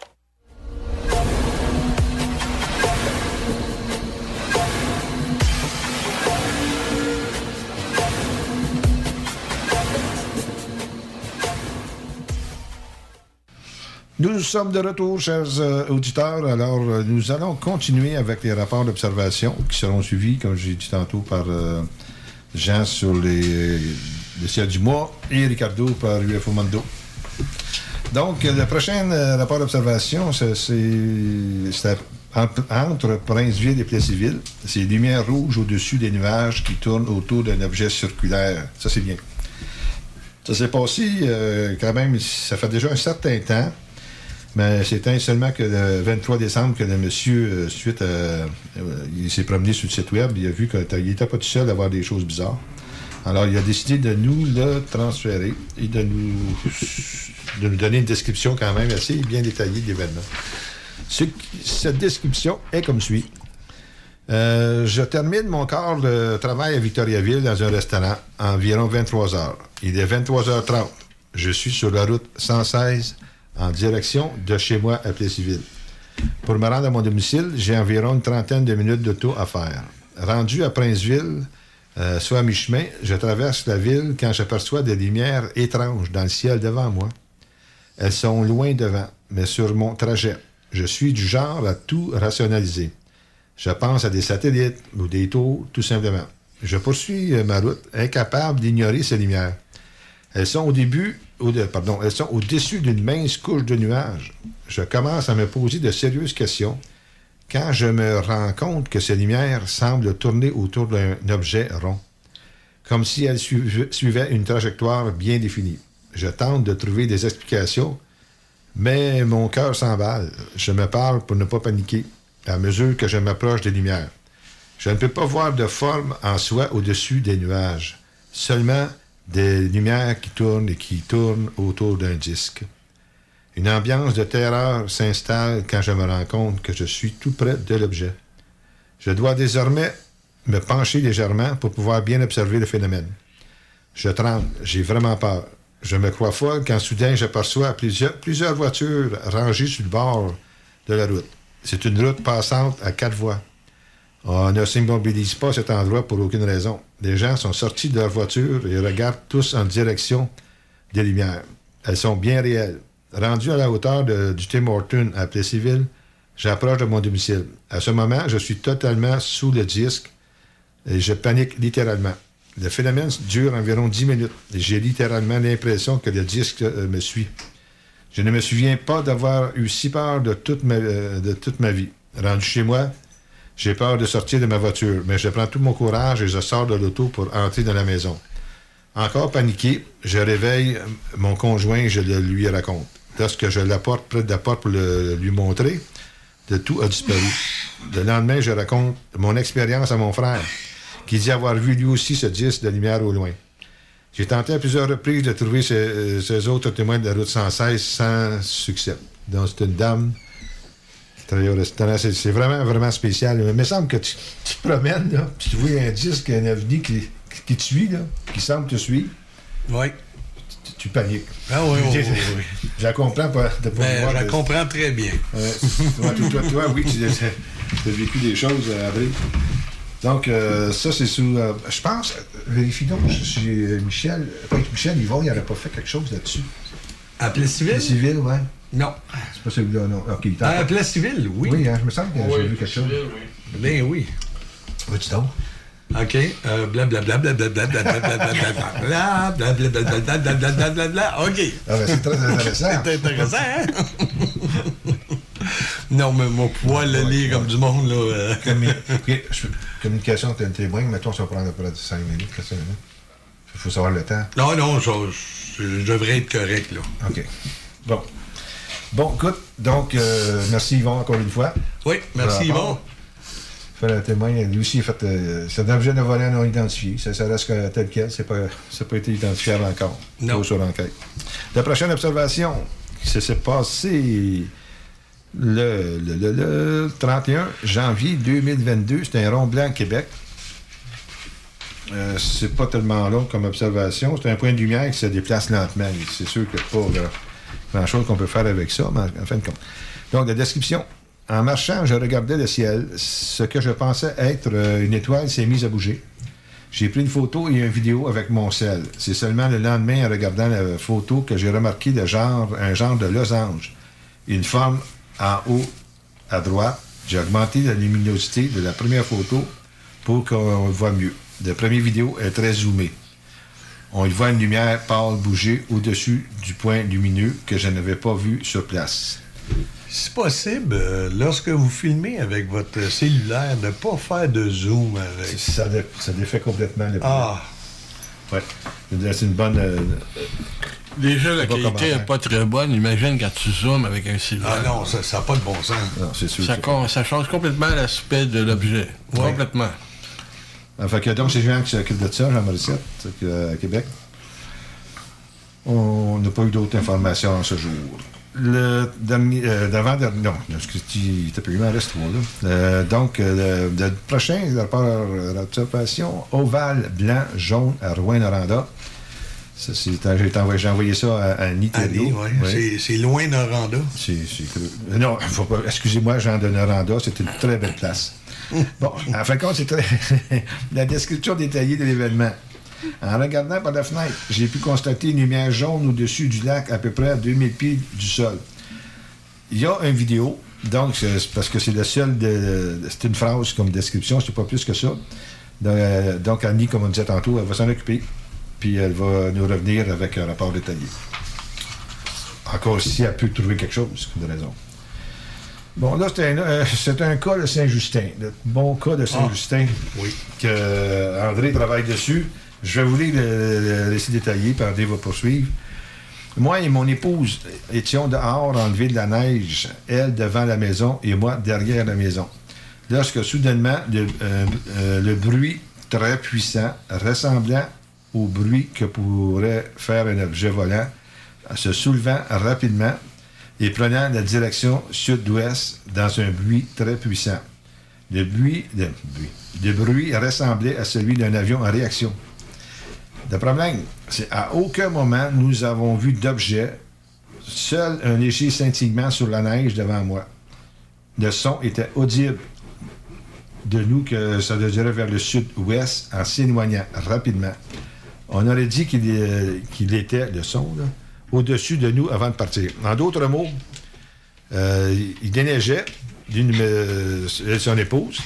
Nous sommes de retour, chers euh, auditeurs. Alors, euh, nous allons continuer avec les rapports d'observation qui seront suivis, comme j'ai dit tantôt, par euh, Jean sur les, le ciel du mois et Ricardo par UFO Mondo. Donc, le prochain rapport d'observation, c'est c'est- c'est en- entre Princeville et Plessisville. C'est lumière rouge au-dessus des nuages qui tournent autour d'un objet circulaire. Ça, c'est bien. Ça s'est passé quand même, ça fait déjà un certain temps. Mais c'était seulement que le 23 décembre que le monsieur, euh, suite à. euh, il s'est promené sur le site web, il a vu qu'il n'était pas tout seul à voir des choses bizarres. Alors, il a décidé de nous le transférer et de nous, de nous donner une description quand même assez bien détaillée de l'événement. Ce- cette description est comme suit. Euh, je termine mon corps de travail à Victoriaville dans un restaurant environ 23 heures. Il est 23h30. Je suis sur la route 116 en direction de chez moi à Plessisville. Pour me rendre à mon domicile, j'ai environ une trentaine de minutes d'auto à faire. Rendu à Princeville, euh, soit à mi-chemin, je traverse la ville quand j'aperçois des lumières étranges dans le ciel devant moi. Elles sont loin devant, mais sur mon trajet. Je suis du genre à tout rationaliser. Je pense à des satellites ou des tours, tout simplement. Je poursuis ma route, incapable d'ignorer ces lumières. Elles sont au début, au pardon, elles sont au-dessus d'une mince couche de nuages. Je commence à me poser de sérieuses questions quand je me rends compte que ces lumières semblent tourner autour d'un objet rond, comme si elles suiv- suivaient une trajectoire bien définie. Je tente de trouver des explications, mais mon cœur s'emballe. Je me parle pour ne pas paniquer à mesure que je m'approche des lumières. Je ne peux pas voir de forme en soi au-dessus des nuages, seulement des lumières qui tournent et qui tournent autour d'un disque. Une ambiance de terreur s'installe quand je me rends compte que je suis tout près de l'objet. Je dois désormais me pencher légèrement pour pouvoir bien observer le phénomène. Je tremble, j'ai vraiment peur. Je me crois folle quand soudain j'aperçois plusieurs, voitures rangées sur le bord de la route. C'est une route passante à quatre voies. On ne s'immobilise pas cet endroit pour aucune raison. Les gens sont sortis de leur voiture et regardent tous en direction des lumières. Elles sont bien réelles. Rendu à la hauteur de- du Tim Horton à Plessisville, j'approche de mon domicile. À ce moment, je suis totalement sous le disque et je panique littéralement. Le phénomène dure environ 10 minutes et j'ai littéralement l'impression que le disque euh, me suit. Je ne me souviens pas d'avoir eu si peur de toute ma, euh, de toute ma vie. Rendu chez moi, j'ai peur de sortir de ma voiture, mais je prends tout mon courage et je sors de l'auto pour entrer dans la maison. Encore paniqué, je réveille mon conjoint et je le lui raconte. Lorsque je l'apporte près de la porte pour le- lui montrer, de tout a disparu. Le lendemain, je raconte mon expérience à mon frère, qui dit avoir vu lui aussi ce disque de lumière au loin. J'ai tenté à plusieurs reprises de trouver ces, euh, ces autres témoins de la route 116 sans succès. Donc, c'est une dame C'est, vraiment, vraiment spécial. Mais il me semble que tu, tu te promènes, là, puis tu vois un disque, un ovni qui, te suit, là, qui semble te suivre. Oui. Tu, tu paniques. Ah oui, oui, Je- oui, oui. Je la comprends pas. De pas Ben, voir je la de- comprends très bien. Ouais. toi, toi, toi, oui, tu as vécu des choses, euh, Avril. Donc, euh, ça, c'est sous. euh, je pense, euh, vérifie donc si euh, Michel. Que Michel Yvon, il n'aurait pas fait quelque chose là-dessus. À Plessisville? Plessisville, ouais. Non. C'est pas celui-là, non. Ok, il encore- Plessisville, oui. Oui, hein, je me semble que j'ai vu quelque chose. Ben oui. Oui, tu donc. OK. Euh, Blablabla, blablabla, blablabla, blablabla, blablabla, blablabla, blablabla, bla. OK. Ah ben, c'est très intéressant. C'est intéressant, hein? non, mais mon poil le lit comme du monde, là. euh. Communication un témoin, mettons, ça va prendre à peu près 5 minutes, 4 minutes. Il faut savoir le temps. Non, non, je devrais être correct, là. OK. Bon. Bon, écoute, donc, euh, merci Yvon encore une fois. Oui, merci Pour Yvon. Fait le témoin, lui aussi, a fait. euh, c'est un objet de volet non identifié. Ça, ça reste que tel quel. C'est pas, ça n'a pas été identifiable encore. Non. Sur l'enquête. La prochaine observation, ça s'est passé le, le, le- le 31 janvier 2022. C'est un rond blanc Québec. Euh, c'est pas tellement long comme observation. C'est un point de lumière qui se déplace lentement. C'est sûr qu'il n'y a pas grand chose qu'on peut faire avec ça, mais en fin de compte. Donc, la description. En marchant, je regardais le ciel. Ce que je pensais être euh, une étoile s'est mise à bouger. J'ai pris une photo et une vidéo avec mon sel. C'est seulement le lendemain, en regardant la photo, que j'ai remarqué genre, un genre de losange. Une forme en haut à droite. J'ai augmenté la luminosité de la première photo pour qu'on voit mieux. La première vidéo est très zoomée. On y voit une lumière pâle bouger au-dessus du point lumineux que je n'avais pas vu sur place. C'est possible, euh, lorsque vous filmez avec votre cellulaire, de ne pas faire de zoom avec. Ça, dé- ça défait complètement le Ah! Ouais. C'est une bonne. euh, Déjà, la qualité n'est pas très bonne. Imagine quand tu zoomes avec un cellulaire. Ah non, ça n'a pas de bon sens. Non, c'est sûr. Ça change complètement l'aspect de l'objet. Complètement. Enfin, que donc, c'est Jean qui s'occupe de ça, Jean Morissette, à Québec. On n'a pas eu d'autres informations en ce jour. Le dernier, euh, d'avant-dernier, non, excuse, il était plus, il m'en reste trois, là. Euh, donc, euh, le, le prochain rapport d'observation, ovale blanc, jaune à Rouen-Noranda. Ça, c'est, j'ai, envoyé, j'ai envoyé ça à, à Annie ouais. Oui. C'est- loin Noranda. C'est, c'est creux. Euh, Non, faut pas, excusez-moi, Jean de Noranda, c'était une très belle place. Bon, en fin de compte, c'est très- la description détaillée de l'événement. En regardant par la fenêtre, j'ai pu constater une lumière jaune au-dessus du lac, à peu près à 2000 pieds du sol. Il y a une vidéo, donc, parce que c'est le seul. C'est une phrase comme description, c'est pas plus que ça. Donc, euh, donc, Annie, comme on disait tantôt, elle va s'en occuper, puis elle va nous revenir avec un rapport détaillé. Encore si elle peut trouver quelque chose, de raison. Bon, là, c'est un, euh, un cas de Saint-Justin, le bon cas de Saint-Justin, oui. que euh, André travaille dessus. Je vais vous lire le, le récit détaillé, puis André va poursuivre. Moi et mon épouse étions dehors enlever de la neige, elle devant la maison et moi derrière la maison. lorsque soudainement le, euh, euh, le bruit très puissant, ressemblant au bruit que pourrait faire un objet volant, se soulevant rapidement et prenant la direction sud-ouest dans un bruit très puissant. Le bruit, ressemblait à celui d'un avion en réaction. Le problème, c'est à aucun moment nous avons vu d'objet, seul un léger scintillement sur la neige devant moi. Le son était audible de nous que ça dirait vers le sud-ouest en s'éloignant rapidement. On aurait dit qu'il euh, était, le son, au-dessus de nous avant de partir. En d'autres mots, euh, il déneigeait euh, son épouse.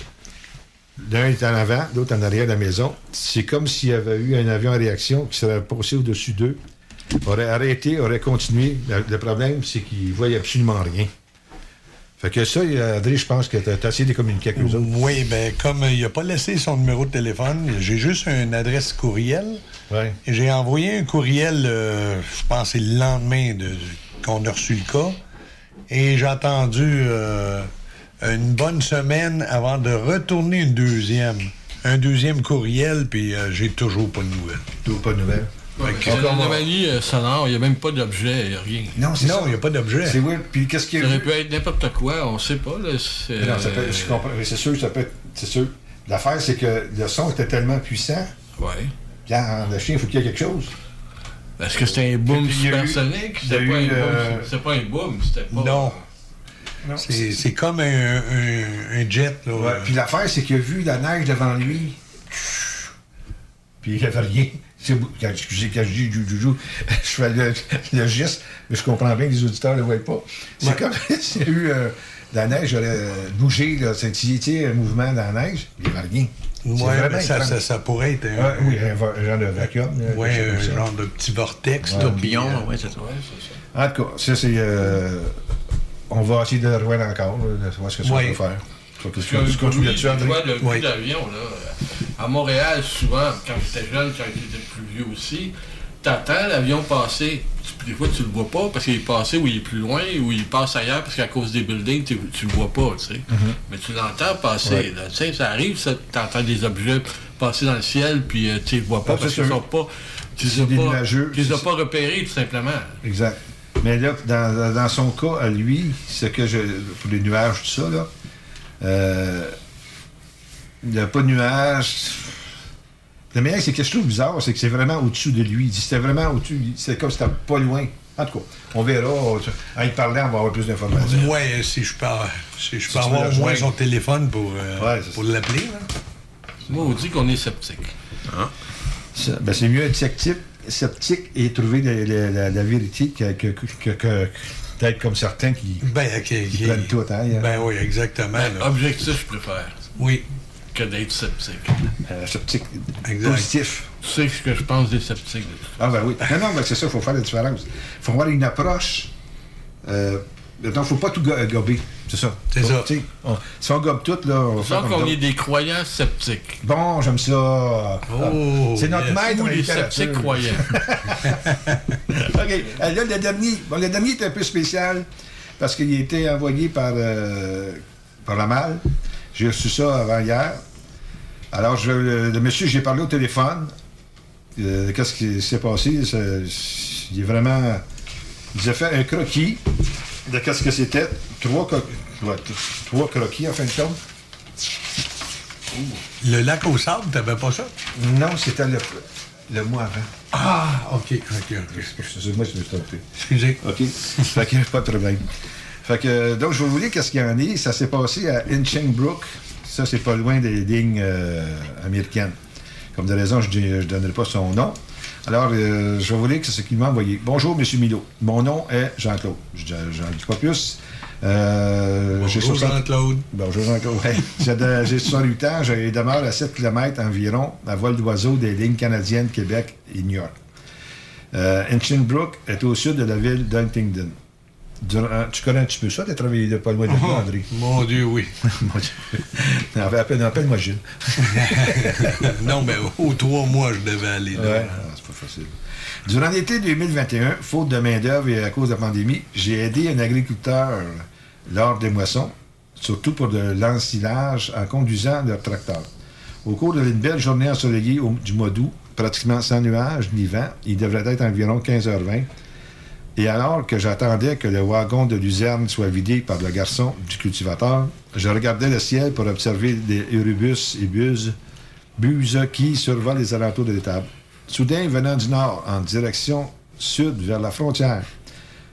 L'un est en avant, l'autre en arrière de la maison. C'est comme s'il y avait eu un avion en réaction qui serait passé au-dessus d'eux, aurait arrêté, aurait continué. Le, problème, c'est qu'il ne voyait absolument rien. Fait que ça, il- André, je pense que tu as essayé de communiquer avec nous autres. Oui, ben comme euh, il n'a pas laissé son numéro de téléphone, j'ai juste une adresse courriel. Et j'ai envoyé un courriel, euh, je pense, c'est le lendemain de, qu'on a reçu le cas. Et j'ai attendu euh, une bonne semaine avant de retourner une deuxième. Un deuxième courriel, puis euh, j'ai toujours pas de nouvelles. Toujours pas de nouvelles. C'est l'anomalie euh, sonore, il n'y a même pas d'objet, il n'y a rien. Non, c'est ça. il n'y a pas d'objet. C'est oui. Puis qu'est-ce qu'il y Ça aurait pu être n'importe quoi, on sait pas. Là, c'est- non, ça peut- je comprends. Mais C'est sûr, ça peut être. C'est sûr. L'affaire, c'est que le son était tellement puissant. Ouais. Quand le chien, il faut qu'il y ait quelque chose. Est-ce que c'était un boom supersonique? C'était pas, eu, un boom, euh, c'était pas un boom, c'était pas... Non. C'est, c'est comme un, un- un jet. Là. Ouais, Puis l'affaire, c'est qu'il a vu la neige devant lui. Puis il n'y avait rien. Quand, excusez, quand je dis joujou, je fais le, le geste, mais je comprends bien que les auditeurs ne le voient pas. C'est comme s'il y a eu euh, la neige, euh, bougé, tu sais, un mouvement dans la neige, il n'y avait rien. Ouais, ça, ça, ça pourrait être un, oui, un, genre de vacuum. chose un genre de petit vortex. Ouais. tourbillon. c'est ça. En tout cas, ça, c'est. euh, on va essayer de le rejoindre encore, là, de voir ce que ça Ouais. peut faire. Parce tu tu vois, le d'avion, là, à Montréal, souvent, quand j'étais jeune, quand j'étais plus vieux aussi, t'attends l'avion passer. Des fois, tu le vois pas parce qu'il est passé ou il est plus loin ou il passe ailleurs parce qu'à cause des buildings, tu, tu le vois pas, tu sais. Mais tu l'entends passer. Ouais. là, Tu sais, ça arrive, ça, t'entends des objets passer dans le ciel, puis euh, tu les vois pas Ah, parce qu'ils sont pas... Tu les as pas, les as pas repérés, tout simplement. Exact. Mais là, dans, dans son cas, à lui, ce que je. Pour les nuages, tout ça, là. Euh, il n'y a pas de nuages. Le meilleur, c'est que je trouve bizarre, c'est que c'est vraiment au-dessus de lui. C'était vraiment au-dessus. C'est comme si c'était pas loin. En tout cas, on verra. En y parlant, on va avoir plus d'informations. Ouais, si je peux, si je peux avoir au moins son téléphone pour, euh, Ouais, pour l'appeler. Moi, on dit qu'on est sceptique. Ça, ben, c'est mieux être sceptique, sceptique et trouver la, la- la- la vérité que, que, que- que- d'être comme certains qui, Ben, qui, qui prennent tout. Hein, Ben oui, exactement. Ben, objectif, je préfère. Oui. Que d'être sceptique. Euh, sceptique Exact. positif. Tu sais ce que je pense des sceptiques. Ah ben oui. Non, non, ben c'est ça, il faut faire la différence. Il faut avoir une approche. Euh, il ne faut pas tout go- gober. C'est ça. C'est ça. on- si on gobe tout, là, on qu'on est des croyants sceptiques. Bon, j'aime ça. Oh, c'est notre maître Ou en les sceptiques croyants. OK. Euh, Là, le dernier, bon, le dernier est un peu spécial parce qu'il a été envoyé par, euh, par la malle. J'ai reçu ça avant hier. Alors, je, le, le monsieur, j'ai parlé au téléphone. Euh, Qu'est-ce qui s'est passé? Il est vraiment. Il a fait un croquis de qu'est-ce que c'était? Trois, co- ouais, t- trois croquis, en fin de compte. Le lac au sable, t'avais pas ça? Non, c'était le, le mois avant. Ah, OK, OK, OK. Excusez-moi, je me suis trompé. Excusez. OK. fait que pas de problème. Fait que, donc, je vais vous dire qu'est-ce qu'il y en est. Ça s'est passé à Inching-Brook. Ça, c'est pas loin des lignes euh, américaines. Comme de raison, je ne donnerai pas son nom. Alors, euh, je vous lire ce qu'il m'a envoyé. Bonjour, M. Milo. Mon nom est Jean-Claude. Je n'en dis pas plus. Euh, j'ai Bonjour, 60 Jean-Claude. Bonjour Jean-Claude. Ouais. J'ai de- J'ai 68 ans, je demeure à 7 km environ à vol d'oiseau des lignes canadiennes Québec et New York. Euh, Hinchinbrook est au sud de la ville d'Huntingdon. Durant- tu connais un petit peu ça? Tu as travaillé de pas loin de là, Oh, André? Mon Dieu, oui. Mon Dieu. Appelle- appelle- Appelle-moi Gilles. non, mais aux trois mois, je devais aller là. Ouais, Durant l'été 2021, faute de main-d'œuvre et à cause de la pandémie, j'ai aidé un agriculteur lors des moissons surtout pour de l'ensilage en conduisant leur tracteur. Au cours d'une belle journée ensoleillée du mois d'août, pratiquement sans nuages ni vent, il devrait être environ 15h20. Et alors que j'attendais que le wagon de luzerne soit vidé par le garçon du cultivateur, je regardais le ciel pour observer des urubus et buses, buses qui survolent les alentours de l'étable. Soudain, venant du nord, en direction sud vers la frontière,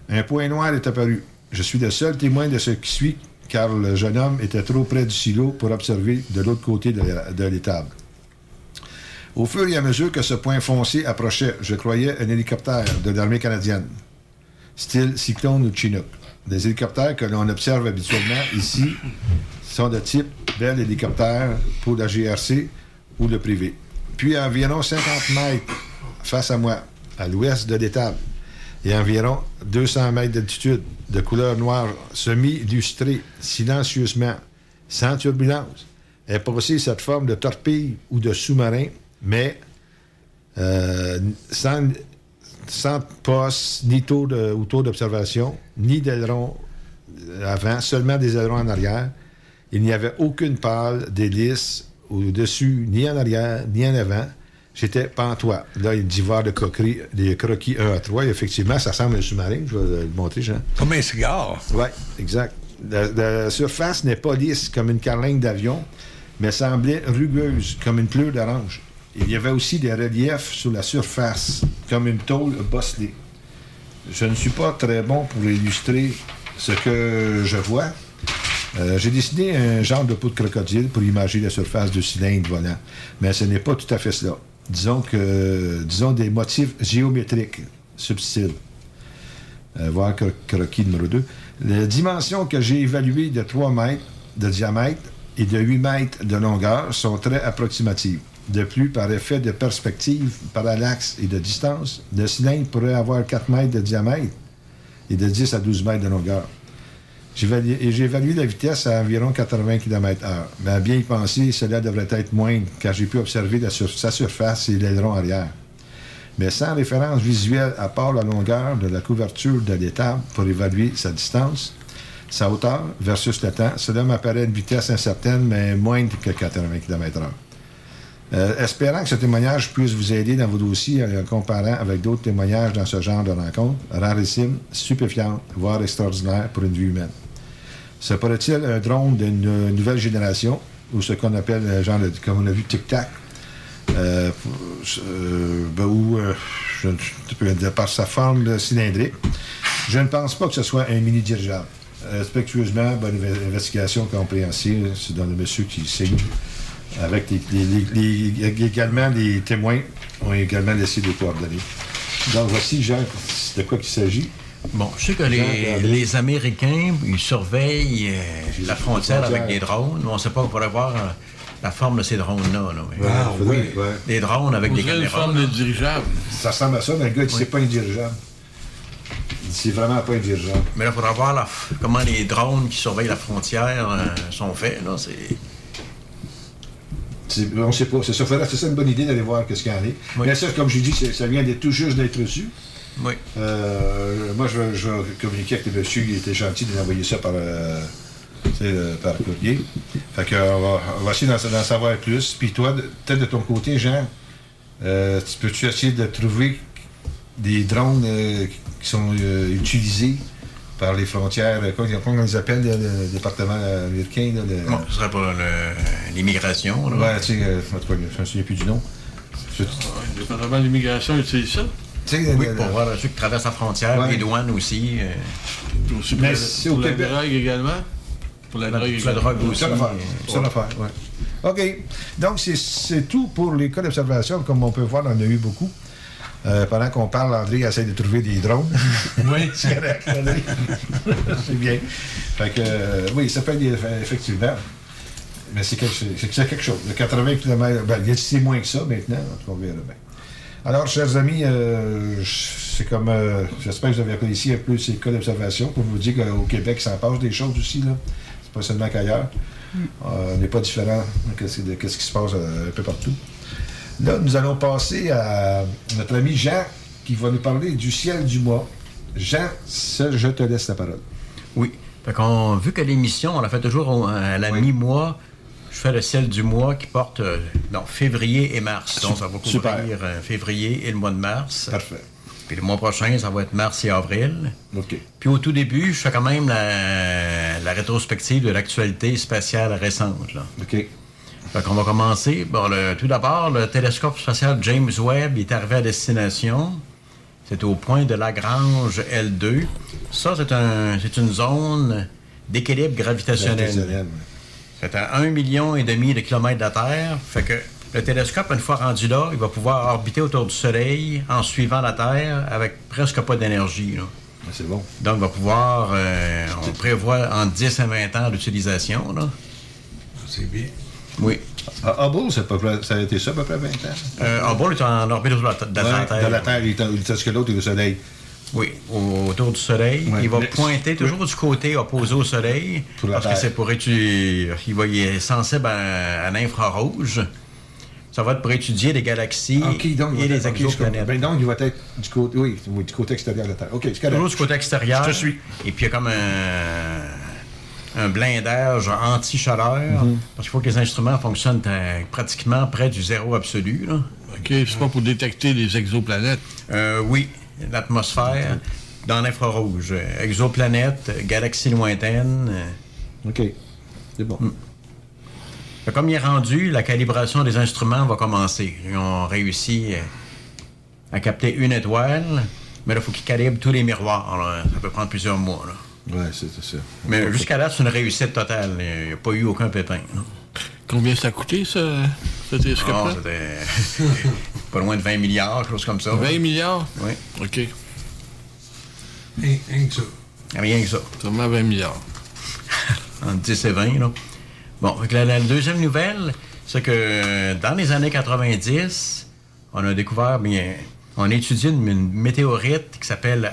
un point noir est apparu. Je suis le seul témoin de ce qui suit, car le jeune homme était trop près du silo pour observer de l'autre côté de l'étable. Au fur et à mesure que ce point foncé approchait, je croyais un hélicoptère de l'armée canadienne, style Cyclone ou Chinook. Des hélicoptères que l'on observe habituellement ici sont de type Bell hélicoptère pour la GRC ou le privé. Puis à environ 50 mètres face à moi, à l'ouest de l'étable, et environ 200 mètres d'altitude, de couleur noire semi-lustrée, silencieusement, sans turbulence, est passée cette forme de torpille ou de sous-marin, mais euh, sans, sans poste, ni taux de, ou taux d'observation, ni d'aileron avant, seulement des ailerons en arrière. Il n'y avait aucune pâle d'hélice au-dessus, ni en arrière, ni en avant. J'étais pantois. Là, il y a une divare de croquis, des croquis 1 à 3. Effectivement, ça ressemble à un sous-marin. Je vais le montrer, Jean. Comme un cigare. Oui, exact. La, la surface n'est pas lisse comme une carlingue d'avion, mais semblait rugueuse comme une pleure d'orange. Il y avait aussi des reliefs sur la surface, comme une tôle bosselée. Je ne suis pas très bon pour illustrer ce que je vois. Euh, J'ai dessiné un genre de peau de crocodile pour imaginer la surface du cylindre volant, mais ce n'est pas tout à fait cela. Disons que, disons des motifs géométriques subtils. Euh, voir cro- croquis numéro 2. La dimension que j'ai évaluée de 3 mètres de diamètre et de 8 mètres de longueur sont très approximatives. De plus, par effet de perspective, parallaxe et de distance, le cylindre pourrait avoir 4 mètres de diamètre et de 10 à 12 mètres de longueur. J'ai évalué- la vitesse à environ 80 km/h. Mais à bien y penser, cela devrait être moindre, car j'ai pu observer sa surface et l'aileron arrière. Mais sans référence visuelle à part la longueur de la couverture de l'étable pour évaluer sa distance, sa hauteur versus le temps, cela m'apparaît une vitesse incertaine, mais moindre que 80 km/h. Euh, espérant que ce témoignage puisse vous aider dans vos dossiers en comparant avec d'autres témoignages dans ce genre de rencontre, rarissime, stupéfiante, voire extraordinaire pour une vie humaine. Se pourrait-il un drone d'une nouvelle génération, ou ce qu'on appelle, euh, genre, comme on a vu, tic-tac, euh, euh, ben, ou, par sa forme cylindrique, je ne pense pas que ce soit un mini-dirigeable. Respectueusement, bonne inve- investigation compréhensible, c'est dans le monsieur qui signe. Avec les, également les témoins ont également laissé des coordonnées. Donc voici, Jean, de quoi il s'agit. Bon, je sais que les, les Américains, ils surveillent euh, la frontière avec des drones, mais on ne sait pas, il faudrait voir euh, la forme de ces drones-là. là. Ah, oui, ouais. Des drones avec On des une caméras. forme de dirigeable. Ça ressemble à ça, mais le gars, il dit c'est pas un dirigeable. Il dit c'est vraiment pas un dirigeable. Mais là, il faudra voir la f- comment les drones qui surveillent la frontière euh, sont faits. Là, c'est... C'est- On ne sait pas. C'est ça, faudrait- c'est ça une bonne idée d'aller voir qu'est-ce qu'il y en a. Bien sûr, comme j'ai dit, c'est- ça vient d'être tout juste d'être reçu. Oui. Euh, moi, je vais, je vais communiquer avec le monsieur. Il était gentil de m'envoyer ça par, euh, euh, par courrier. Fait que, on, va, on va essayer d'en, d'en savoir plus. Puis toi, peut-être de ton côté, Jean, euh, tu peux-tu essayer de trouver des drones euh, qui sont euh, utilisés par les frontières, comment, on les appelle, le, le département américain? Là, le- Bon, ce serait pour le- l'immigration. là. Ouais, tu sais, je ne me souviens plus du nom. Le département de l'immigration utilise ça? Oui, le- pour le- voir ceux qui traversent la frontière, Ouais. les douanes aussi. euh, Aussi Mais pour, c'est la, pour la drogue également? Pour la La- drogue la également. drogue aussi. L'affaire. euh, ouais. OK. Donc, c'est- c'est tout pour les cas d'observation. Comme on peut voir, on en a eu beaucoup. Euh, pendant qu'on parle, André essaie de trouver des drones. oui, c'est correct. André. c'est bien. Fait que, euh, oui, ça peut être effectivement. Mais c'est quelque, c'est- c'est quelque chose. Le 80 km, ben, il y a- c'est moins que ça maintenant. En tout cas, on verra bien. Alors, chers amis, euh, c'est comme. euh, J'espère que vous avez apprécié un peu ces cas d'observation pour vous dire qu'au Québec, ça en passe des choses aussi. là. C'est pas seulement qu'ailleurs. Euh, on n'est pas différent de ce de ce qui se passe euh, un peu partout. Là, nous allons passer à notre ami Jean qui va nous parler du ciel du mois. Jean, je te laisse la parole. Oui. Fait qu'on, vu que l'émission, on la fait toujours à la mi-mois, je fais le ciel du mois qui porte euh, non, février et mars. Donc, ça va couvrir Super. euh, février et le mois de mars. Parfait. Puis le mois prochain, ça va être mars et avril. OK. Puis au tout début, je fais quand même la, la rétrospective de l'actualité spatiale récente. Là. OK. Fait qu'on va commencer. Bon, le- tout d'abord, le télescope spatial James Webb est arrivé à destination. C'est au point de Lagrange L2. Ça, c'est un, c'est une zone d'équilibre gravitationnel. Gravitationnel, C'est à un million et demi de kilomètres de la Terre. Fait que le télescope, une fois rendu là, il va pouvoir orbiter autour du Soleil en suivant la Terre avec presque pas d'énergie. là. C'est bon. Donc, il va pouvoir, euh, on prévoit en 10 à 20 ans d'utilisation. là. C'est bien. Oui. À Hubble, ça a, ça été ça à peu près 20 ans? Euh, Hubble est en orbite autour de la, de la Terre. Dans la Terre, il est en- il est parce que l'autre est au Soleil. Oui, au- autour du Soleil. Ouais. Il va pointer toujours du côté opposé au Soleil. Parce que c'est pour étudier. Il, va, il est sensible à, à l'infrarouge. Ça va être pour étudier les galaxies donc, et les exoplanètes. Ben, donc, il va être du côté, oui, oui, du côté extérieur de la Terre. OK. Toujours du côté extérieur. Je te suis. Et puis il y a comme un, un blindage anti-chaleur. Mhm. Parce qu'il faut que les instruments fonctionnent à- pratiquement près du zéro absolu. là. OK, c'est pas pour détecter les exoplanètes. Euh, oui, l'atmosphère dans l'infrarouge. Exoplanètes, galaxies lointaines. euh. OK. C'est bon. Fait Comme il est rendu, la calibration des instruments va commencer. Ils ont réussi euh, à capter une étoile, mais là, il faut qu'ils calibrent tous les miroirs. là. Ça peut prendre plusieurs mois. là. Ouais, c'est ça. Mais jusqu'à là, c'est une réussite totale. Il n'y a pas eu aucun pépin. Combien ça a coûté, ça, ce Ah, télescope-là? c'était pas loin de 20 milliards, quelque chose comme ça. 20 milliards? Oui. OK. Rien, que ça. Rien que ça. Seulement 20 milliards. Entre 10 et 20, là. Bon, fait que la, la deuxième nouvelle, c'est que euh, dans les années 90, on a découvert, bien, on a étudié une, une météorite qui s'appelle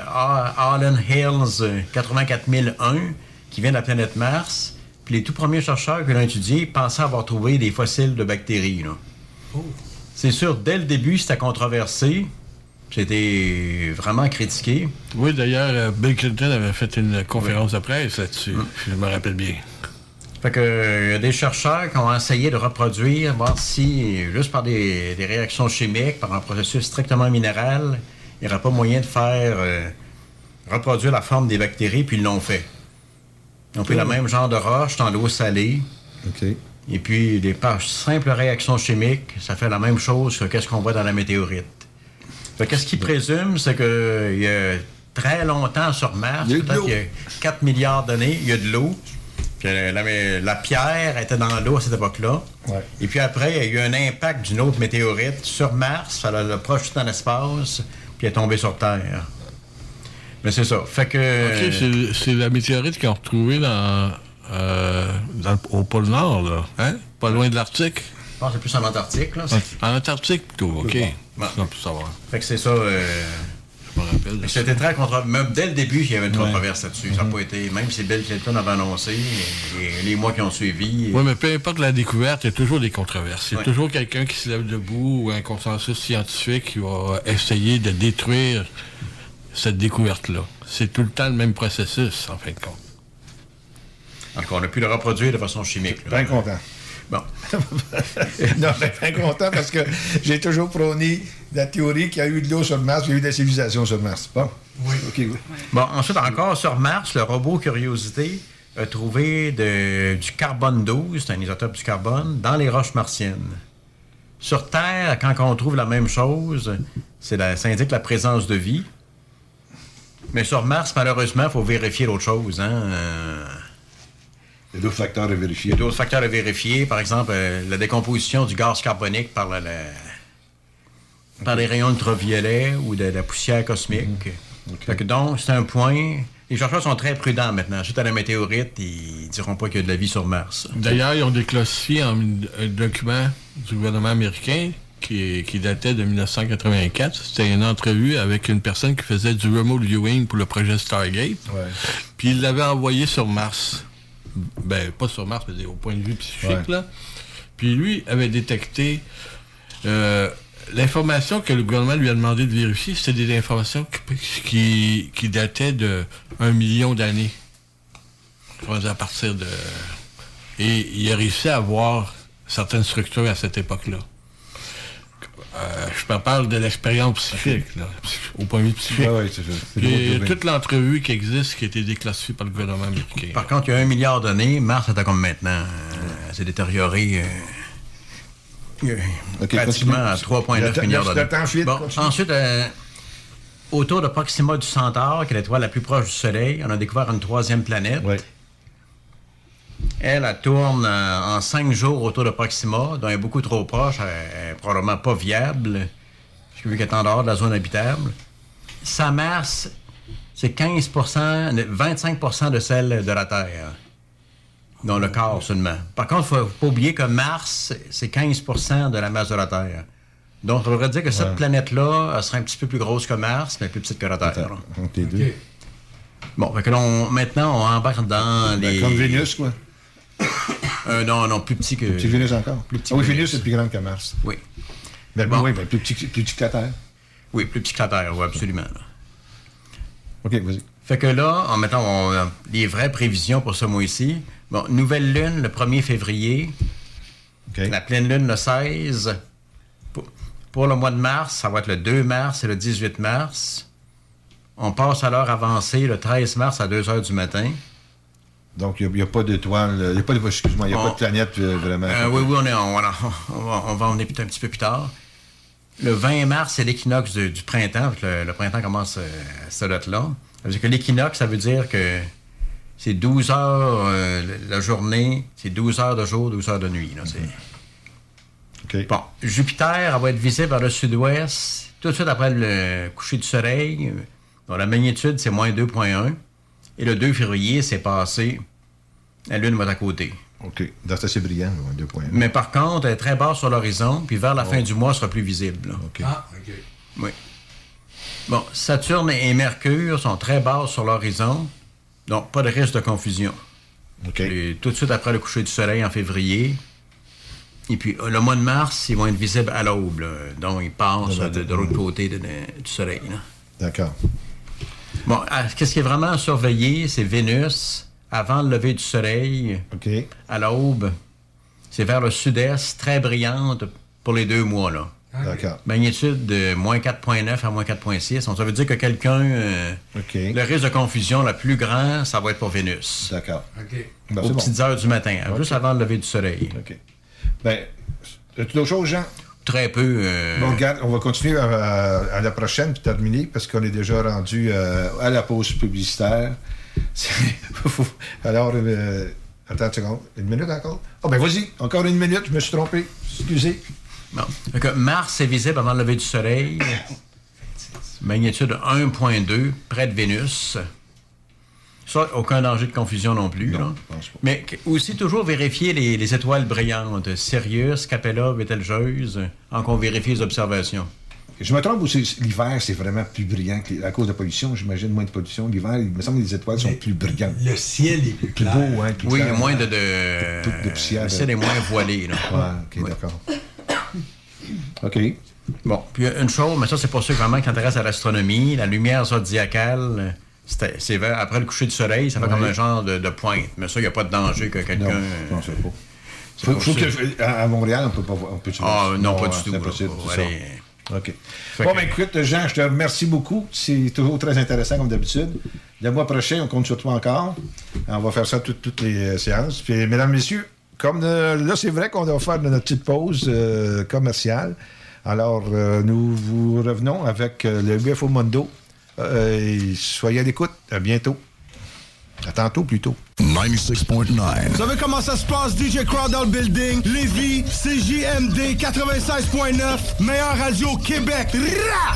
Allen Hills euh, 84001, qui vient de la planète Mars. Puis les tout premiers chercheurs qui l'ont étudié pensaient avoir trouvé des fossiles de bactéries. là. C'est sûr, dès le début, c'était controversé. C'était vraiment critiqué. Oui, d'ailleurs, euh, Bill Clinton avait fait une conférence de presse là-dessus, si je me rappelle bien. Fait que euh, y a des chercheurs qui ont essayé de reproduire, voir si, juste par des, des réactions chimiques, par un processus strictement minéral, il n'y aurait pas moyen de faire euh, reproduire la forme des bactéries, puis ils l'ont fait. Ils ont pris Oh. le même genre de roche dans l'eau salée. OK. Et puis, des par simples réactions chimiques, ça fait la même chose que qu'est-ce qu'on voit dans la météorite. Fait qu'est-ce qu'ils présument, c'est que il y a très longtemps sur Mars, Il peut-être qu'il y a 4 milliards d'années, il y a de l'eau. Puis la, la- la pierre était dans l'eau à cette époque-là. Ouais. Et puis après, il y a eu un impact d'une autre météorite sur Mars, ça l'a projeté dans l'espace, puis elle est tombée sur Terre. Mais c'est ça. Fait que. OK, c'est- la météorite qu'ils ont retrouvée dans, euh, dans au pôle Nord, là. Hein? Pas loin de l'Arctique. Je pense que c'est plus en Antarctique, là. En Antarctique, plutôt. OK. Bon. On peut savoir. Fait que c'est ça. euh, Je me rappelle. C'était très controversé. Même dès le début, il y avait une Ouais. controverse là-dessus. Ça n'a pas été. Même si Bill Clinton avait annoncé, et, les mois qui ont suivi. Oui, mais peu importe la découverte, il y a toujours des controverses. Il y a Ouais. toujours quelqu'un qui se lève debout ou un consensus scientifique qui va essayer de détruire cette découverte-là. C'est tout le temps le même processus, en fin de compte. Donc, on a pu le reproduire de façon chimique. là. Bien content. Bon. non, je suis bien content parce que j'ai toujours prôné la théorie qu'il y a eu de l'eau sur Mars, il y a eu des civilisations sur Mars. Bon. Oui. OK, oui. Bon, ensuite, encore sur Mars, le robot Curiosité a trouvé de- du carbone 12, c'est un isotope du carbone, dans les roches martiennes. Sur Terre, quand on trouve la même chose, c'est la- ça indique la présence de vie. Mais sur Mars, malheureusement, il faut vérifier l'autre chose. Hein? euh, Il y a d'autres facteurs à vérifier. Il y a d'autres facteurs à vérifier. Par exemple, euh, la décomposition du gaz carbonique par, la- la- par les rayons ultraviolets ou de la poussière cosmique. Fait que donc, c'est un point. Les chercheurs sont très prudents maintenant. Suite à la météorite, ils diront pas qu'il y a de la vie sur Mars. D'ailleurs, ils ont déclassifié en- un document du gouvernement américain qui, qui datait de 1984. C'était une entrevue avec une personne qui faisait du remote viewing pour le projet Stargate. Puis il l'avait envoyé sur Mars. Ben, pas sur Mars, mais au point de vue psychique, Ouais. là. Puis lui avait détecté euh, l'information que le gouvernement lui a demandé de vérifier, c'était des informations qui, qui, qui dataient de un million d'années. à partir de... Et il a réussi à avoir certaines structures à cette époque-là. Euh, je me parle de l'expérience psychique, là, au point de vue psychique. Ouais, ouais, c'est toute l'entrevue qui existe qui a été déclassifiée par le gouvernement américain. Par contre, il y a un milliard d'années, Mars était comme maintenant. Euh, c'est détérioré. euh, pratiquement à continue. 3,9 Le temps- milliards d'années. Bon, ensuite, euh, autour de Proxima du Centaure, qui est l'étoile la plus proche du Soleil, on a découvert une troisième planète. Elle, elle tourne euh, en cinq jours autour de Proxima, donc elle est beaucoup trop proche, elle est probablement pas viable, vu qu'elle est en dehors de la zone habitable. Sa masse, c'est 15% 25% de celle de la Terre, dans le corps seulement. Par contre, il ne faut pas oublier que Mars, c'est 15% de la masse de la Terre. Donc, on devrait dire que cette Ouais. planète-là, elle serait un petit peu plus grosse que Mars, mais plus petite que la Terre. deux. Bon, fait que là, on- maintenant, on embarque dans Ben, les... Comme Vénus, quoi. Euh, non, non, plus petit que... Plus petit que Vénus encore? Plus petit Ah oui, Vénus est plus grande que Mars. Oui. Mais Bon. oui, mais plus petit, plus petit que la Terre. Oui, plus petit que la Terre, oui, absolument. là. OK, vas-y. Fait que là, en mettant on les vraies prévisions pour ce mois-ci, bon, nouvelle lune le 1er février, la pleine lune le 16. Pour, pour le mois de mars, ça va être le 2 mars et le 18 mars. On passe à l'heure avancée le 13 mars à 2 heures du matin. Donc, il n'y a, pas il a pas de, excuse-moi, il n'y a On- pas de planète euh, vraiment. Euh, oui, oui, on, est, on, va- on va, en venir un petit peu plus tard. Le 20 mars, c'est l'équinoxe du printemps. Le, le printemps commence euh, à cette date-là. Que l'équinoxe, ça veut dire que c'est 12 heures euh, la journée, c'est 12 heures de jour, 12 heures de nuit. là, c'est- Bon, Jupiter, elle va être visible vers le sud-ouest tout de suite après le coucher du soleil. dont la magnitude, c'est moins 2,1. Et le 2 février, c'est passé. La Lune va être à côté. OK. Donc, c'est assez brillant, là, deux points. Mais par contre, elle est très basse sur l'horizon, puis vers la Oh. fin du mois, elle sera plus visible. là. Ah, OK. Oui. Bon, Saturne et Mercure sont très basses sur l'horizon, donc pas de risque de confusion. Et tout de suite après le coucher du soleil en février. Et puis, euh, le mois de mars, ils vont être visibles à l'aube, donc ils passent de, de l'autre côté de- de- du soleil. D'accord. Bon, ah, qu'est-ce qui est vraiment surveillé, c'est Vénus, avant le lever du soleil, à l'aube. C'est vers le sud-est, très brillante pour les deux mois. là. D'accord. Magnitude de moins 4,9 à moins 4,6. Donc, ça veut dire que quelqu'un. euh, Le risque de confusion le plus grand, ça va être pour Vénus. D'accord. Ben, Aux bon. petites heures du matin, Ok. juste avant le lever du soleil. Ben, as-tu d'autres choses, Jean? Très peu. euh, Bon, regarde, on va continuer à, à- à la prochaine puis terminer parce qu'on est déjà rendu euh, à la pause publicitaire. Alors, euh, attends une seconde. Une minute encore? Ah, ben vas-y, encore une minute, je me suis trompé. Excusez. Bon. Mars est visible avant le lever du soleil. Magnitude 1.2, près de Vénus. Ça, aucun danger de confusion non plus. là. Mais que- aussi toujours vérifier les, les étoiles brillantes. Sirius, Capella, Betelgeuse, en qu'on vérifie les observations. Je me trompe ou c'est- l'hiver, c'est vraiment plus brillant que les- à cause de la pollution. J'imagine moins de pollution. L'hiver, il me semble que les étoiles sont plus brillantes. Le ciel est plus Plus clair. beau, hein? plus Oui, il y a moins de... de, de poussière. Le ciel est moins voilé. Là. Ouais, OK, d'accord. OK. Bon, puis une chose, mais ça, c'est pour ceux vraiment qui s'intéressent à l'astronomie. La lumière zodiacale, c'est vers- après le coucher du soleil, ça fait Ouais. comme un genre de, de pointe. Mais ça, il n'y a pas de danger que quelqu'un. Non, je pense pas. Faut, faut que, à, Montréal, on peut pas voir. On peut Ah, non, pas du tout, impossible, là. ça. OK. Fait bon, que- ben écoute, Jean, je te remercie beaucoup. C'est toujours très intéressant, comme d'habitude. Le mois prochain, on compte sur toi encore. On va faire ça toutes, toutes les euh, séances. Puis, mesdames, messieurs, comme euh, là, c'est vrai qu'on doit faire notre petite pause euh, commerciale. Alors, euh, nous vous revenons avec le UFO Mondo. Euh, soyez à l'écoute. À bientôt. À tantôt, plutôt. 96.9. Vous savez comment ça se passe, DJ Crowd dans le building? Lévis, CJMD 96.9, meilleure radio au Québec. Rah!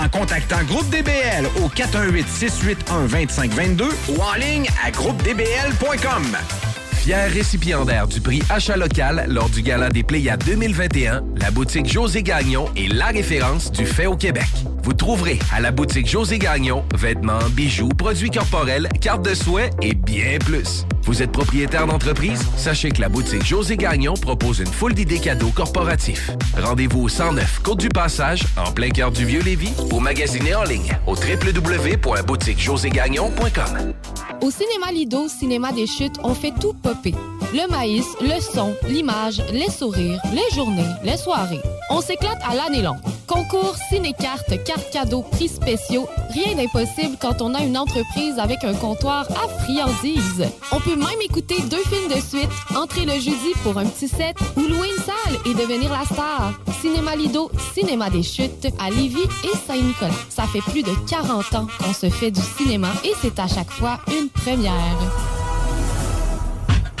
en contactant Groupe DBL au 418-681-2522 ou en ligne à groupedbl.com. Fier récipiendaire du prix Achat local lors du Gala des Pléiades 2021, la boutique José Gagnon est la référence du fait au Québec. Vous trouverez à la boutique José Gagnon vêtements, bijoux, produits corporels, cartes de soins et bien plus. Vous êtes propriétaire d'entreprise? Sachez que la boutique José Gagnon propose une foule d'idées cadeaux corporatifs. Rendez-vous au 109 Côte du Passage, en plein cœur du Vieux-Lévis, ou magasinez en ligne au www.boutiquejoségagnon.com. Au cinéma Lido, cinéma des chutes, on fait tout popper. Le maïs, le son, l'image, les sourires, les journées, les soirées. On s'éclate à l'année longue. Concours, ciné-cartes, cartes cadeaux, prix spéciaux. Rien d'impossible quand on a une entreprise avec un comptoir à friandises. Même écouter deux films de suite, entrer le jeudi pour un petit set ou louer une salle et devenir la star. Cinéma Lido, cinéma des chutes à Lévis et Saint-Nicolas. Ça fait plus de 40 ans qu'on se fait du cinéma et c'est à chaque fois une première.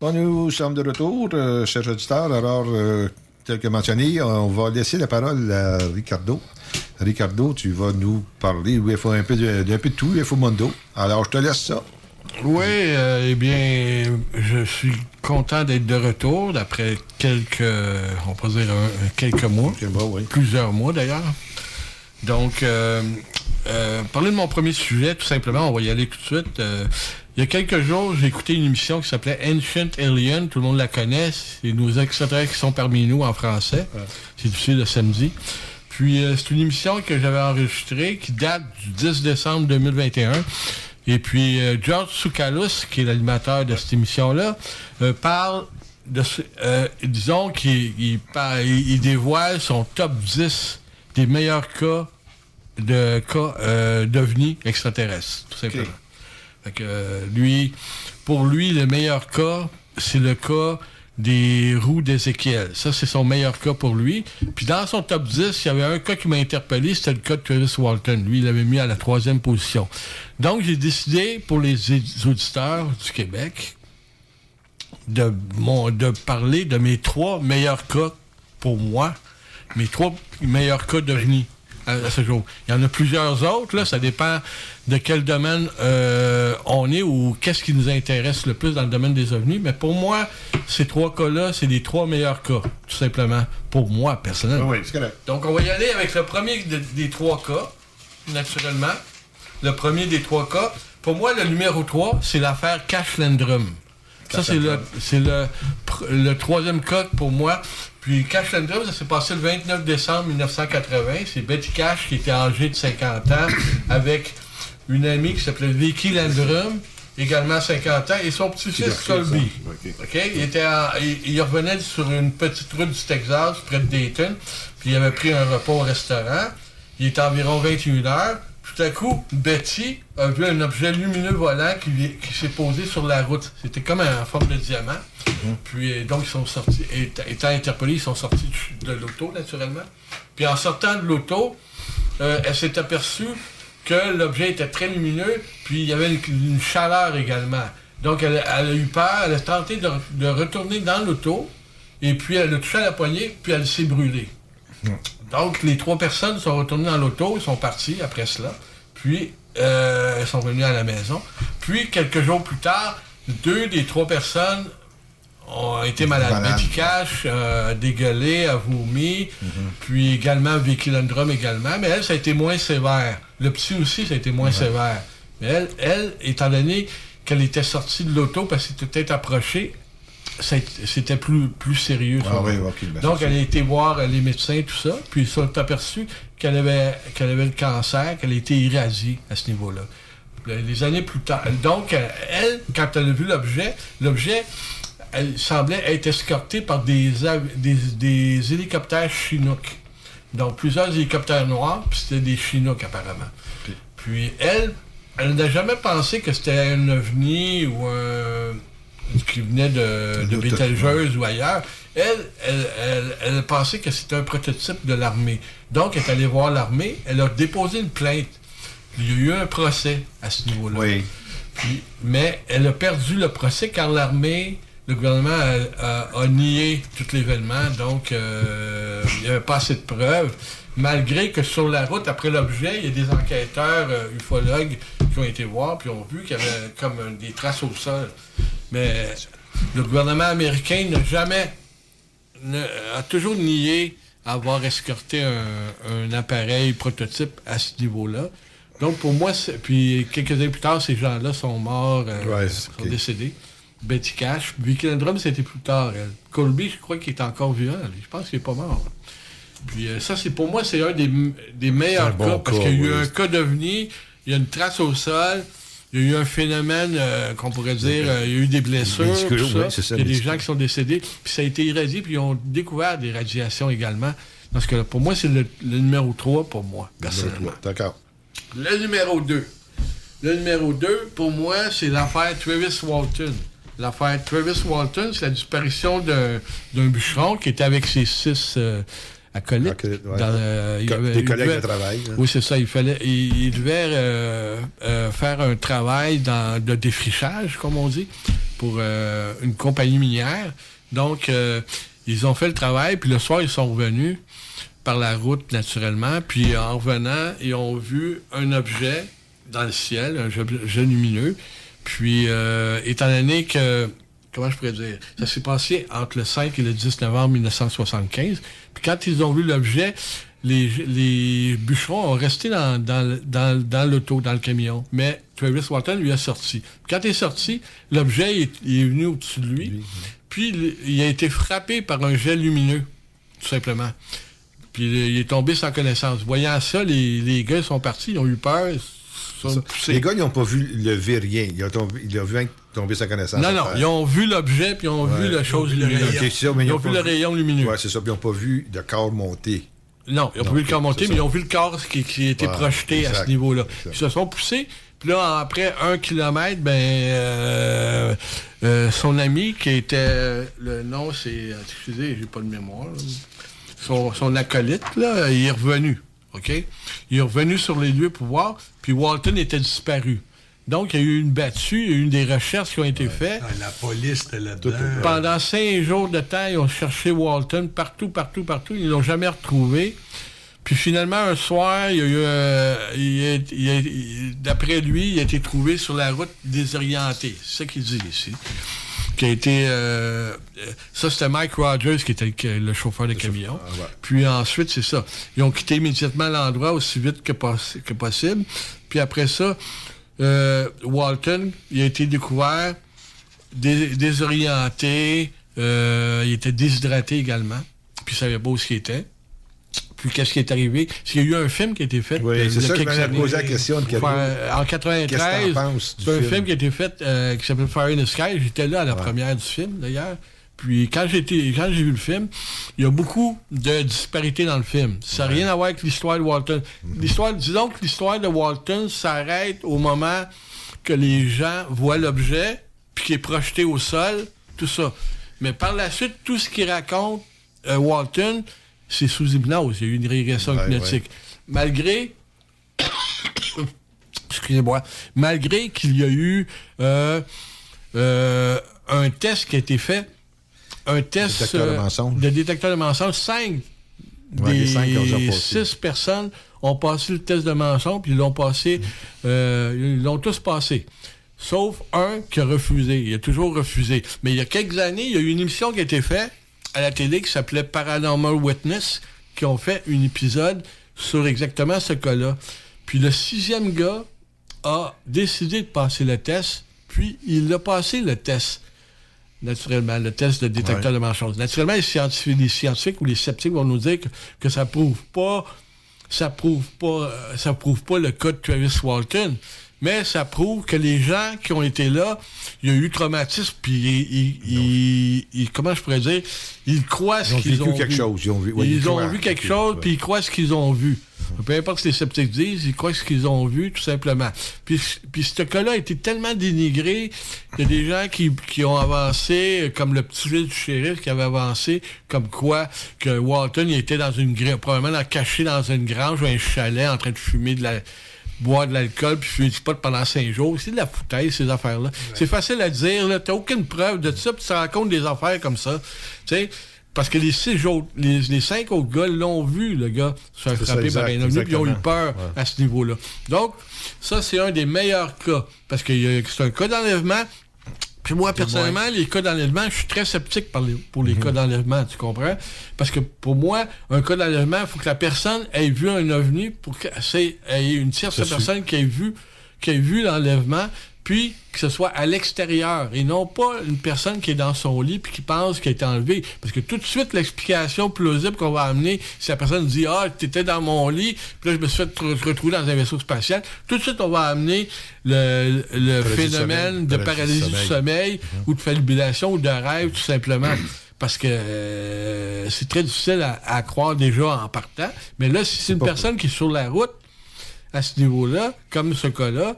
Bon, nous sommes de retour, euh, chers auditeurs. Alors, euh, tel que mentionné, on va laisser la parole à Ricardo. Ricardo, tu vas nous parler il faut un peu de, peu de tout, il faut Mondo. Alors, je te laisse ça. Oui, euh, eh bien, je suis content d'être de retour d'après quelques, on peut dire un- quelques mois, plusieurs mois d'ailleurs. Donc, euh, euh, parler de mon premier sujet, tout simplement, on va y aller tout de suite. Euh, il y a quelques jours, j'ai écouté une émission qui s'appelait Ancient Alien, tout le monde la connaît, c'est nos extraterrestres qui sont parmi nous en français. C'est diffusé le samedi. Puis, euh, c'est une émission que j'avais enregistrée qui date du 10 décembre 2021. Et puis, euh, George Soukalos, qui est l'animateur de cette émission-là, euh, parle de, ce- euh, disons qu'il il, il- dévoile son top 10 des meilleurs cas de cas d'ovnis extraterrestres, tout simplement. Fait que, lui, pour lui, le meilleur cas, c'est le cas des roues d'Ézéchiel. Ça, c'est son meilleur cas pour lui. Puis dans son top 10, il y avait un cas qui m'a interpellé, c'était le cas de Travis Walton. Lui, il l'avait mis à la troisième position. Donc, j'ai décidé, pour les auditeurs du Québec, de, mon, de parler de mes trois meilleurs cas pour moi, mes trois meilleurs cas d'OVNI à, à ce jour. Il y en a plusieurs autres, là, ça dépend de quel domaine euh, on est ou qu'est-ce qui nous intéresse le plus dans le domaine des ovnis. Mais pour moi, ces trois cas-là, c'est les trois meilleurs cas, tout simplement, pour moi, personnellement. Oui, c'est correct. Donc, on va y aller avec le premier de- des trois cas, naturellement. Le premier des trois cas. Pour moi, le numéro 3, c'est l'affaire Cash Landrum. Ça, c'est le, c'est le, pr- le troisième cas pour moi. Puis Cash Landrum, ça s'est passé le 29 décembre 1980. C'est Betty Cash qui était âgée de 50 ans avec une amie qui s'appelait Vicky Landrum, également 50 ans, et son petit-fils Colby. Il, était en- il, il revenait sur une petite route du Texas, près de Dayton, puis il avait pris un repas au restaurant. Il était environ 21 heures. Tout à coup, Betty a vu un objet lumineux volant qui, s'est posé sur la route. C'était comme en forme de diamant. Puis euh, donc, ils sont sortis, étant, interpellés, ils sont sortis de l'auto, naturellement. Puis en sortant de l'auto, euh, elle s'est aperçue que l'objet était très lumineux, puis il y avait une, une chaleur également. Donc, elle, elle a eu peur, elle a tenté de, de retourner dans l'auto, et puis elle a touché à la poignée, puis elle s'est brûlée. Donc, les trois personnes sont retournées dans l'auto, ils sont partis après cela. Puis, euh, elles sont revenues à la maison. Puis, quelques jours plus tard, deux des trois personnes ont été malades. Malades. Betty Cash, euh, dégueulé, a vomi, puis également Vicky Landrum également, mais elle, ça a été moins sévère. Le petit aussi, ça a été moins sévère. Mais elle, elle, étant donné qu'elle était sortie de l'auto parce qu'elle était peut-être approchée, c'était plus, plus sérieux. Ah ça. oui, ben Donc, elle a ça. été voir euh, les médecins, tout ça, puis ils se sont aperçus qu'elle avait, qu'elle avait le cancer, qu'elle était irradiée à ce niveau-là. Le- Les années plus tard. Donc, euh, elle, quand elle a vu l'objet, l'objet, elle semblait être escortée par des, des, des hélicoptères Chinook. Donc, plusieurs hélicoptères noirs, puis c'était des Chinook apparemment. Puis elle, elle n'a jamais pensé que c'était un ovni ou un qui venait de, de Bételgeuse ou ailleurs. Elle, elle, elle, elle pensait que c'était un prototype de l'armée. Donc, elle est allée voir l'armée, elle a déposé une plainte. Il y a eu un procès à ce niveau-là. Puis- mais elle a perdu le procès car l'armée, le gouvernement a, a- a nié tout l'événement, donc euh, il n'y avait pas assez de preuves. Malgré que sur la route, après l'objet, il y a des enquêteurs euh, ufologues qui ont été voir, puis ont vu qu'il y avait comme euh, des traces au sol. Mais le gouvernement américain n'a jamais, ne- a toujours nié avoir escorté un, un appareil prototype à ce niveau-là. Donc pour moi, puis quelques années plus tard, ces gens-là sont morts, euh, Ouais, sont décédés. Betty Cash, Vicky Landrum, c'était plus tard. Colby, je crois qu'il est encore vivant. Je pense qu'il est pas mort. Puis euh, ça, c'est pour moi, c'est un des, meilleurs C'est un bon cas, parce qu'il y a eu oui. un cas d'OVNI, il y a une trace au sol, il y a eu un phénomène euh, qu'on pourrait dire, euh, il y a eu des blessures, tout ça. oui, c'est ça, il y a des gens qui sont décédés, puis ça a été irradié, puis ils ont découvert des radiations également. Parce que pour moi, c'est le, le numéro 3 pour moi, personnellement. D'accord. Le numéro 2. Le numéro 2, pour moi, c'est l'affaire Travis Walton. L'affaire Travis Walton, c'est la disparition d'un d'un bûcheron qui était avec ses six euh, ouais. dans, euh, il Co- avait- des collègues devait- de travail, hein. Oui, c'est ça. Il fallait, il, il devait euh, euh, faire un travail dans, de défrichage, comme on dit, pour une compagnie minière. Donc, ils ont fait le travail, puis le soir, ils sont revenus par la route, naturellement. Puis en revenant, ils ont vu un objet dans le ciel, un objet lumineux. Puis, euh, étant donné que, comment je pourrais dire, ça s'est passé entre le 5 et le 10 novembre 1975. Puis quand ils ont vu l'objet, les, les bûcherons ont resté dans, dans, le- dans, dans l'auto, dans le camion. Mais Travis Walton lui a sorti. Quand il est sorti, l'objet est, est venu au-dessus de lui. Puis il- a été frappé par un jet lumineux, tout simplement. Puis il est tombé sans connaissance. Voyant ça, les, les gars sont partis, ils ont eu peur. ils sont. Les gars, ils n'ont pas vu lever rien. Ils ont tombé, ils ont vu tomber sa connaissance. Non, non, ils ont vu l'objet, puis ils ont vu la chose Ils ont vu le lumineuse. ça, mais ils ils ont vu le rayon lumineux. Ouais, c'est ça. Puis ils n'ont pas vu de corps monter. Non, ils n'ont pas vu le corps monter, mais ils ont vu le corps qui, qui était Ouais, projeté à ce niveau-là. Ils se sont poussés. Puis là, après un kilomètre, ben, euh, euh, son ami, qui était, le nom, c'est, excusez, j'ai pas de mémoire, là. son, son acolyte, là, il est revenu, OK? Il est revenu sur les lieux pour voir, puis Walton était disparu. Donc, il y a eu une battue, il y a eu des recherches qui ont été faites. Ah, La police était là-dedans. Pendant cinq jours de temps, ils ont cherché Walton partout, partout, partout. Ils ne l'ont jamais retrouvé. Puis finalement, un soir, il y a eu, euh, il il d'après lui, il a été trouvé sur la route désorientée. C'est ça qu'il dit ici. Qui a été. euh, ça, c'était Mike Rogers qui était le, le chauffeur de camion. Puis ensuite, c'est ça. Ils ont quitté immédiatement l'endroit aussi vite que, possi- que possible. Puis après ça, euh, Walton, il a été découvert dé- désorienté, euh, il était déshydraté également, puis il savait pas où ce qu'il était. Puis qu'est-ce qui est arrivé? Parce qu'il y a eu un film qui a été fait. Oui, euh, c'est ça que je posé la question de En Qu'est-ce que 93, t'en penses du c'est un film? film qui a été fait euh, qui s'appelle Fire in the Sky. J'étais là à la première du film, d'ailleurs. Puis quand j'ai été- quand j'ai vu le film, il y a beaucoup de disparités dans le film. Ça n'a rien à voir avec l'histoire de Walton. Mm-hmm. L'histoire, disons que l'histoire de Walton s'arrête au moment que les gens voient l'objet, puis qui est projeté au sol, tout ça. Mais par la suite, tout ce qu'il raconte, euh, Walton, c'est sous hypnose. Il y a eu une régression Ouais, hypnotique. Malgré excusez-moi, malgré qu'il y a eu euh, euh, un test qui a été fait, un test Détecteur de euh, mensonges. de détecteur de mensonges, cinq Ouais, des six personnes ont passé le test de mensonge, puis ils l'ont passé, euh, ils l'ont tous passé. Sauf un qui a refusé. Il a toujours refusé. Mais il y a quelques années, il y a eu une émission qui a été faite à la télé qui s'appelait Paranormal Witness, qui ont fait un épisode sur exactement ce cas-là. Puis le sixième gars a décidé de passer le test, puis il a passé le test. Naturellement, le test de détecteur de mensonges. Naturellement, les scientifiques, les scientifiques ou les sceptiques vont nous dire que, que ça prouve pas, ça prouve pas, euh, ça prouve pas le cas de Travis Walton. Mais ça prouve que les gens qui ont été là, il y a eu traumatisme, puis ils, ils- ils- ils- comment je pourrais dire, ils croient ce ont qu'ils ont quelque vu. chose, ils ont vu- ouais, ils ils ont vu quelque chose, puis ils croient ce qu'ils ont vu. Peu importe ce que les sceptiques disent, ils croient ce qu'ils ont vu, tout simplement. Puis, puis ce cas-là a été tellement dénigré, il y a des gens qui, qui ont avancé, comme le petit fils du shérif qui avait avancé, comme quoi que Walton il était dans une probablement dans- caché dans une grange ou un chalet en train de fumer de la boire de l'alcool puis fumer du pot pendant cinq jours. C'est de la foutaise, ces affaires-là. C'est facile à dire, là. T'as aucune preuve de ça, puis tu te rends compte des affaires comme ça. Tu sais, parce que les six autres, les, les cinq autres gars l'ont vu, le gars, se faire C'est frapper par un ovni, puis ils ont eu peur à ce niveau-là. Donc, ça, c'est un des meilleurs cas. Parce que euh, c'est un cas d'enlèvement. Puis moi, personnellement, les cas d'enlèvement, je suis très sceptique par les- pour les cas d'enlèvement, tu comprends? Parce que pour moi, un cas d'enlèvement, il faut que la personne ait vu un ovni pour qu'il y ait une tierce personne qui ait vu, qui ait vu l'enlèvement, puis que ce soit à l'extérieur et non pas une personne qui est dans son lit puis qui pense qu'elle est enlevée. Parce que tout de suite, l'explication plausible qu'on va amener, si la personne dit Ah, t'étais dans mon lit, puis là, je me suis fait re- retrouver dans un vaisseau spatial, tout de suite, on va amener le, phénomène de Paralysie du du sommeil. sommeil ou de fabulation ou de rêve, tout simplement. Parce que euh, c'est très difficile à, à croire déjà en partant. Mais là, si c'est une personne qui est sur la route, à ce niveau-là, comme ce cas-là,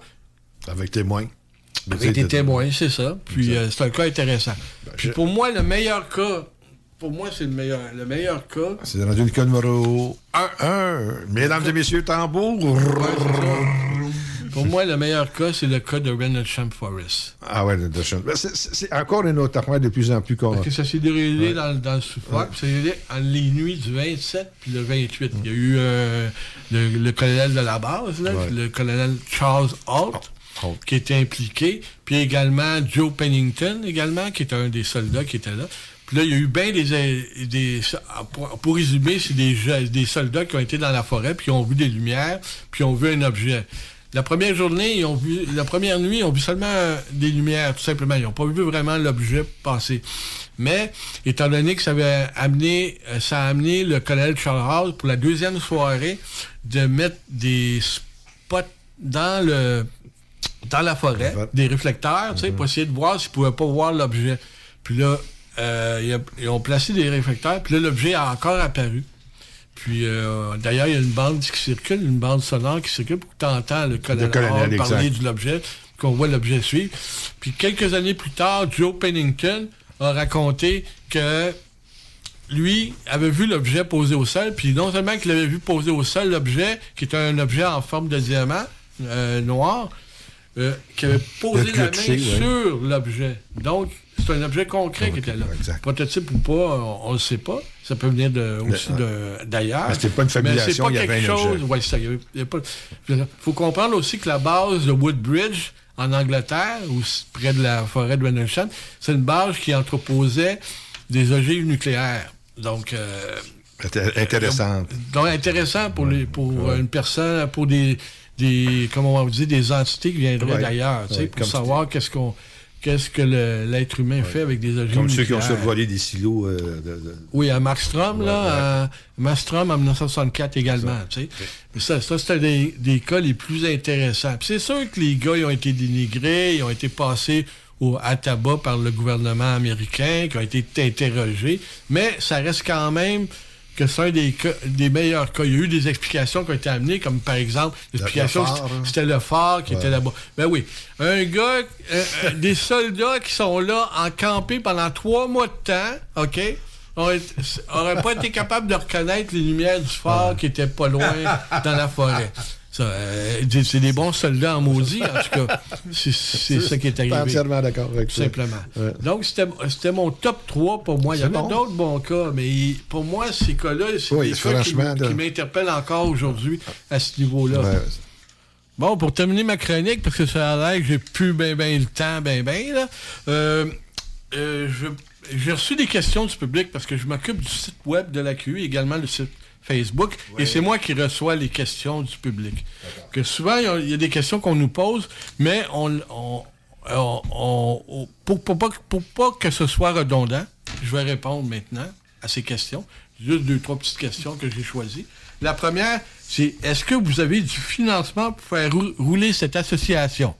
Avec témoins. Avec des témoins, c'est ça. Puis euh, c'est un cas intéressant. Puis je- pour moi, le meilleur cas, pour moi, c'est le meilleur, le meilleur cas. C'est rendu le cas numéro 1. Mesdames et messieurs, tambour. Pour moi, le meilleur cas, c'est le cas de Rendlesham Forest. Ah ouais, ben, c'est- encore une autre affaire de plus en plus con. Parce que ça s'est déroulé Ouais. dans, dans le sous-fort, puis ça s'est déroulé en les nuits du 27 puis le 28. Il y a eu euh, le, le colonel de la base, là, Ouais. le colonel Charles Holt, qui était impliqué, puis également Joe Pennington, également, qui était un des soldats qui était là. Puis là, il y a eu bien des... des pour, pour résumer, c'est des, des soldats qui ont été dans la forêt, puis ont vu des lumières, puis ont vu un objet. La première journée, ils ont vu, la première nuit, ils ont vu seulement euh, des lumières, tout simplement. Ils n'ont pas vu vraiment l'objet passer. Mais, étant donné que ça avait amené, euh, ça a amené le colonel Charles House pour la deuxième soirée de mettre des spots dans le, dans la forêt, des réflecteurs, tu sais, pour essayer de voir s'ils pouvaient pas voir l'objet. Puis là, euh, ils, a- ils ont placé des réflecteurs, puis là, l'objet a encore apparu. Puis, euh, d'ailleurs, il y a une bande qui circule, une bande sonore qui circule pour que tu entends le colonel, colonel, Hall parler exact. de l'objet, qu'on voit l'objet suivre. Puis, quelques années plus tard, Joe Pennington a raconté que lui avait vu l'objet posé au sol, puis non seulement qu'il avait vu posé au sol l'objet, qui était un objet en forme de diamant euh, noir, euh, qui avait posé la main sur l'objet. Donc, c'est un objet concret qui était là. Prototype ou pas, on, le sait pas. Ça peut venir de, aussi de- d'ailleurs. Mais c'était pas une pas il y avait un objet. Ouais, ça, y avait- y pas- faut comprendre aussi que la base de Woodbridge, en Angleterre, ou près de la forêt de Rendlesham, c'est une base qui entreposait des ogives nucléaires. Donc, euh, Intéressante. donc intéressant pour les pour une personne, pour des des comment on va dire des entités qui viendraient Ouais. d'ailleurs, Ouais, pour savoir qu'est-ce qu'on qu'est-ce que l'être humain fait avec des ogives Comme ceux qui ont survolé des silos. euh, de- de- Oui, à Markstrom, Ouais, là, à Markstrom en 1964 également, tu sais. Mais ça, ça c'était des, des cas les plus intéressants. C'est sûr que les gars, ils ont été dénigrés, ils ont été passés au, à tabac par le gouvernement américain, qui ont été interrogés, mais ça reste quand même que c'est un des, cas- des meilleurs cas. Il y a eu des explications qui ont été amenées, comme par exemple, l'explication, c'était- hein. c'était le phare qui Ouais. était là-bas. Ben oui, un gars, euh, euh, des soldats qui sont là, en campé pendant trois mois de temps, OK? n'auraient pas été capables de reconnaître les lumières du phare qui étaient pas loin dans la forêt. Euh, c'est- des bons soldats en maudit, en tout cas. C'est ça qui est arrivé. entièrement d'accord avec ça. simplement. Ouais. Donc, c'était mon top 3 pour moi. Il y C'est en a bon. d'autres bons cas, mais pour moi, ces cas-là, c'est Oui, des cas qui, m'interpellent encore aujourd'hui à ce niveau-là. Ouais. Bon, pour terminer ma chronique, parce que ça a l'air que j'ai plus bien ben le temps, ben ben, là, euh, euh, je- j'ai reçu des questions du public parce que je m'occupe du site web de la QI, également le site Facebook, et c'est moi qui reçois les questions du public. Que souvent, il y a- il y, a des questions qu'on nous pose, mais on, pour, pour pas, pour pas que ce soit redondant, je vais répondre maintenant à ces questions. Juste deux, trois petites questions que j'ai choisies. La première, c'est est-ce que vous avez du financement pour faire rou- rouler cette association?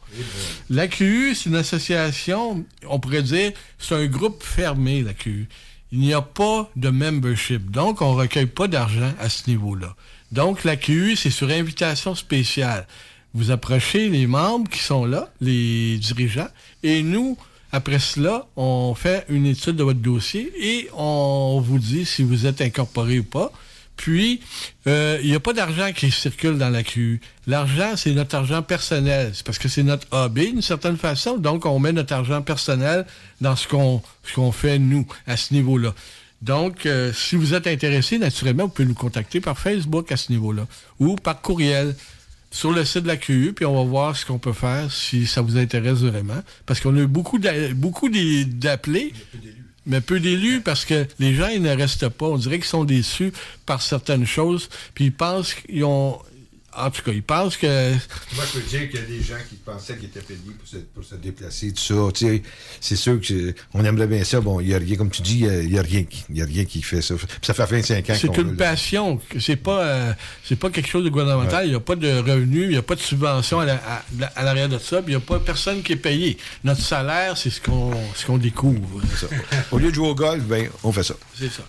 L'AQU, c'est une association, on pourrait dire, c'est un groupe fermé, l'AQU. Il n'y a pas de membership. Donc, on ne recueille pas d'argent à ce niveau-là. Donc, l'AQU, c'est sur invitation spéciale. Vous approchez les membres qui sont là, les dirigeants, et nous, après cela, on fait une étude de votre dossier et on vous dit si vous êtes incorporé ou pas. Puis, euh, il n'y a pas d'argent qui circule dans la QU. L'argent, c'est notre argent personnel. C'est parce que c'est notre hobby, d'une certaine façon. Donc, on met notre argent personnel dans ce qu'on qu'on fait, nous, à ce niveau-là. Donc, euh, si vous êtes intéressé, naturellement, vous pouvez nous contacter par Facebook à ce niveau-là ou par courriel sur le site de la QU, puis on va voir ce qu'on peut faire si ça vous intéresse vraiment. Parce qu'on a eu beaucoup d'a- beaucoup d'a- d'appelés, mais peu d'élus parce que les gens, ils ne restent pas. On dirait qu'ils sont déçus par certaines choses, puis ils pensent qu'ils ont... En tout cas, ils pensent que... Moi, je peux dire qu'il y a des gens qui pensaient qu'ils étaient payés pour se, pour se déplacer, tout ça. Tu sais, c'est sûr que c'est- on aimerait bien ça. Bon, il n'y a rien, comme tu dis, il n'y a, a rien, qui- il y a rien qui fait ça. Puis ça fait 25 ans C'est qu'on une passion. C'est pas, euh, c'est pas quelque chose de gouvernemental. Il n'y a pas de revenus, il n'y a pas de subvention à, la- à- à l'arrière de ça. puis Il n'y a pas personne qui est payé. Notre salaire, c'est ce qu'on, ce qu'on découvre. Au lieu de jouer au golf, ben, on fait ça. C'est ça.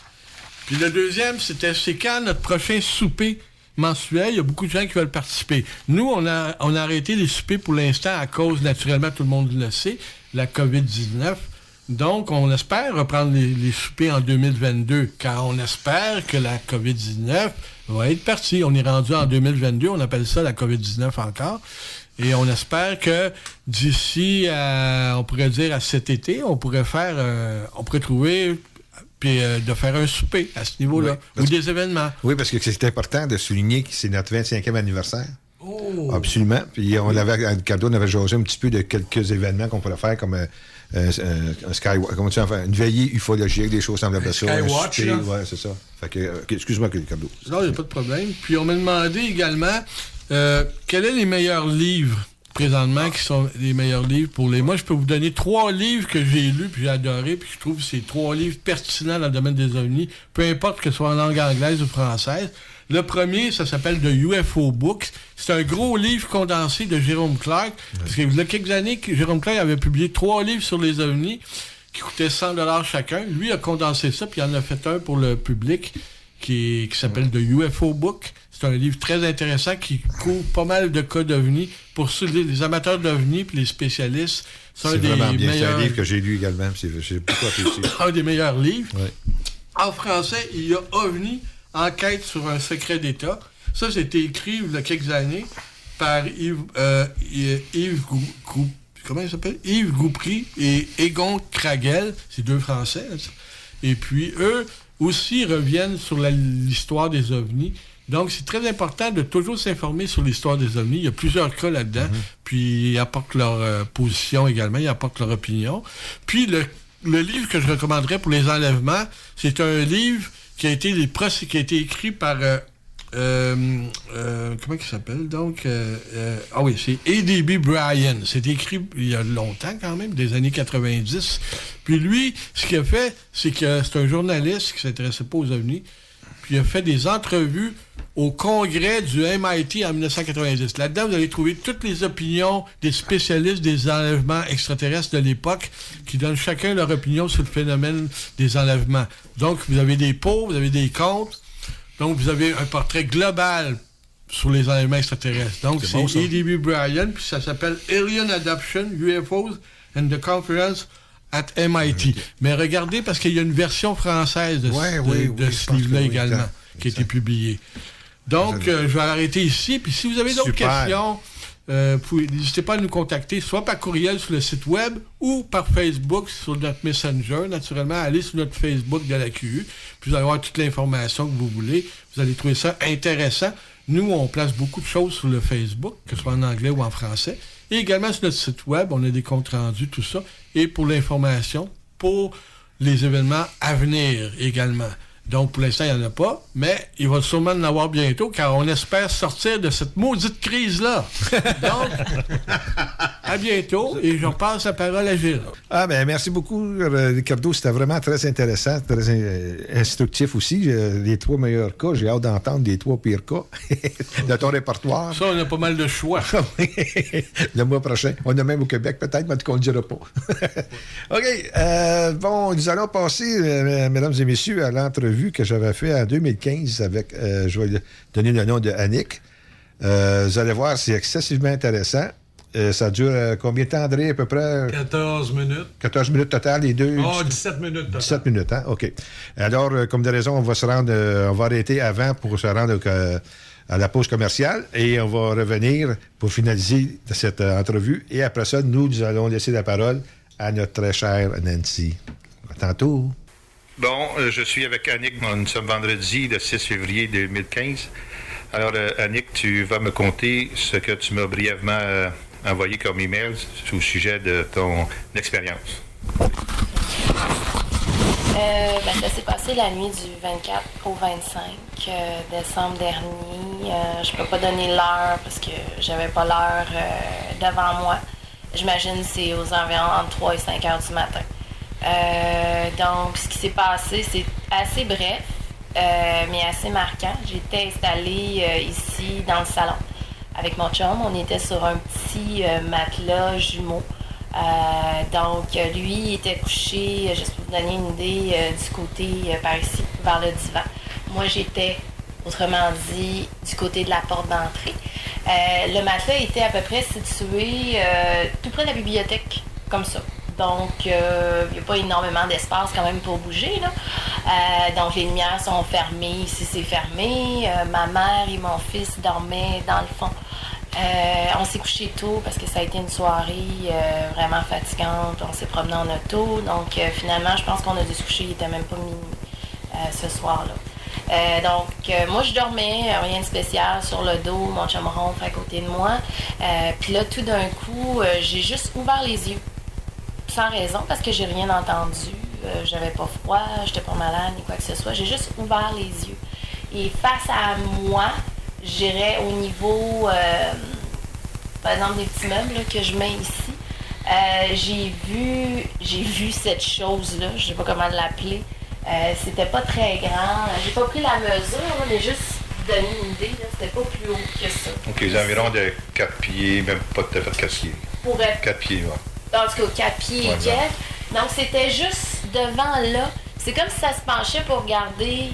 Puis le deuxième, c'était c'est quand notre prochain souper mensuel. Il y a beaucoup de gens qui veulent participer. Nous, on a, on a arrêté les soupers pour l'instant à cause, naturellement, tout le monde le sait, la COVID-19. Donc, on espère reprendre les, les soupers en 2022, car on espère que la COVID-19 va être partie. On est rendu en 2022, on appelle ça la COVID-19 encore. Et on espère que d'ici, à, on pourrait dire à cet été, on pourrait faire, euh, on pourrait trouver, puis euh, de faire un souper à ce niveau-là, Oui, ou des événements. Oui, parce que c'est important de souligner que c'est notre 25e anniversaire. Oh! Absolument. Puis on avait, à cadeau, on avait jasé un petit peu de quelques événements qu'on pourrait faire comme euh, euh, un comment tu une veillée ufologique, des choses semblables à ça. un skywatch, souper, là. ouais, c'est ça. Fait que, excuse-moi, Ricardo. Non, il n'y a pas de problème. Puis on m'a demandé également quels sont les meilleurs livres présentement qui sont les meilleurs livres pour les. Moi, je peux vous donner trois livres que j'ai lus puis j'ai adoré, puis je trouve que c'est trois livres pertinents dans le domaine des ovnis, peu importe que ce soit en langue anglaise ou française. Le premier, ça s'appelle The UFO Books. C'est un gros livre condensé de Jérôme Clark. Parce qu'il y a quelques années, que Jérôme Clark avait publié trois livres sur les ovnis qui coûtaient 100 dollars chacun. Lui a condensé ça, puis il en a fait un pour le public qui, qui s'appelle The UFO Book. C'est un livre très intéressant qui couvre pas mal de cas d'ovnis. Pour ceux, les, les amateurs d'ovnis puis les spécialistes, c'est un des vraiment bien. C'est meilleurs, un livre que j'ai lu également. c'est- un des meilleurs livres. En français, il y a OVNI, Enquête sur un secret d'État. Ça, c'était écrit il y a quelques années par Yves, euh, Yves Gou- Gou- comment il s'appelle? Yves Goupry et Egon Kragel. C'est deux Français. là, ça. Et puis, eux aussi reviennent sur l'histoire des ovnis. Donc, c'est très important de toujours s'informer sur l'histoire des ovnis. Il y a plusieurs cas là-dedans. Puis, ils apportent leur euh, position également, ils apportent leur opinion. Puis, le, le livre que je recommanderais pour les enlèvements, c'est un livre qui a été, les qui a été écrit par euh, euh, comment il s'appelle donc Ah oui, c'est A.D.B. Bryan. C'est écrit il y a longtemps quand même, des années 90. Puis lui, ce qu'il a fait, c'est que c'est un journaliste qui s'intéressait pas aux ovnis. Puis il a fait des entrevues au congrès du MIT en 1990. Là-dedans, vous allez trouver toutes les opinions des spécialistes des enlèvements extraterrestres de l'époque qui donnent chacun leur opinion sur le phénomène des enlèvements. Donc, vous avez des pour, vous avez des contre. Donc, vous avez un portrait global sur les enlèvements extraterrestres. Donc, C'est bon. E.D.B. Bryan, puis ça s'appelle Alien Adoption, UFOs and the Conference at MIT. Mais regardez, parce qu'il y a une version française de, Ouais, de- oui, de oui, je ce livre-là oui, également, exact, qui a été publié. Donc, euh, je vais arrêter ici. Puis si vous avez d'autres questions, euh, n'hésitez pas à nous contacter, soit par courriel sur le site web ou par Facebook sur notre Messenger. Naturellement, allez sur notre Facebook de la QU, puis vous allez avoir toute l'information que vous voulez. Vous allez trouver ça intéressant. Nous, on place beaucoup de choses sur le Facebook, que ce soit en anglais ou en français. Et également sur notre site web, on a des comptes rendus, tout ça. Et pour l'information, pour les événements à venir également. Donc, pour l'instant, il n'y en a pas, mais il va sûrement en avoir bientôt, car on espère sortir de cette maudite crise-là. Donc, à bientôt, et je passe la parole à Gilles. Ah ben merci beaucoup, euh, Ricardo. C'était vraiment très intéressant, très euh, instructif aussi. Euh, Les trois meilleurs cas, j'ai hâte d'entendre les trois pires cas de ton répertoire. Ça, on a pas mal de choix. le mois prochain. On a même au Québec, peut-être, mais en tout cas, on ne le dira pas. OK. euh, bon, nous allons passer, euh, mesdames et messieurs, à l'entrevue que j'avais faite en 2015 avec, euh, je vais donner le nom de Annick. Euh, vous allez voir, c'est excessivement intéressant. Euh, ça dure combien de temps, André, à peu près? 14 minutes. 14 minutes total, les deux? Oh, 17 minutes. total. 17 minutes, hein? OK. Alors, comme de raison, on va se rendre, on va arrêter avant pour se rendre à la pause commerciale et on va revenir pour finaliser cette entrevue. Et après ça, nous, nous allons laisser la parole à notre très chère Nancy. À tantôt. Bon, euh, je suis avec Annick. Nous sommes vendredi, le 6 février 2015. Alors, euh, Annick, tu vas me conter ce que tu m'as brièvement euh, envoyé comme email au sujet de ton expérience. Ben, ça s'est passé la nuit du 24 au 25 euh, décembre dernier. Je peux pas donner l'heure parce que j'avais pas l'heure devant moi. J'imagine c'est aux environs entre 3 et 5 heures du matin. Euh, donc, ce qui s'est passé, c'est assez bref, euh, mais assez marquant. J'étais installée euh, ici dans le salon avec mon chum. On était sur un petit matelas jumeau. Donc, lui était couché, juste pour vous donner une idée, du côté par ici, vers le divan. Moi, j'étais, autrement dit, du côté de la porte d'entrée. Le matelas était à peu près situé tout près de la bibliothèque, comme ça. Donc, euh, il n'y a pas énormément d'espace quand même pour bouger. Euh, donc, les lumières sont fermées. Ici, c'est fermé. Euh, ma mère et mon fils dormaient dans le fond. On s'est couché tôt parce que ça a été une soirée vraiment fatigante. On s'est promené en auto. Donc, finalement, je pense qu'on a dû se coucher. Il n'était même pas minuit ce soir-là. Donc, moi, je dormais, rien de spécial sur le dos, mon chum ronfle à côté de moi. Puis là, tout d'un coup, j'ai juste ouvert les yeux. Sans raison, parce que j'ai rien entendu. Euh, J'avais pas froid, j'étais pas malade, ni quoi que ce soit. J'ai juste ouvert les yeux. Et face à moi, j'irais au niveau, euh, par exemple, des petits meubles là, que je mets ici. Euh, j'ai vu j'ai vu cette chose-là, je sais pas comment l'appeler. C'était pas très grand. J'ai pas pris la mesure, mais juste donner une idée, c'était pas plus haut que ça. Donc, les environs de 4 pieds, même pas tout à fait 4 pieds. Pour être 4 pieds, ouais. En tout cas, pieds et quelques. Donc, c'était juste devant là. C'est comme si ça se penchait pour regarder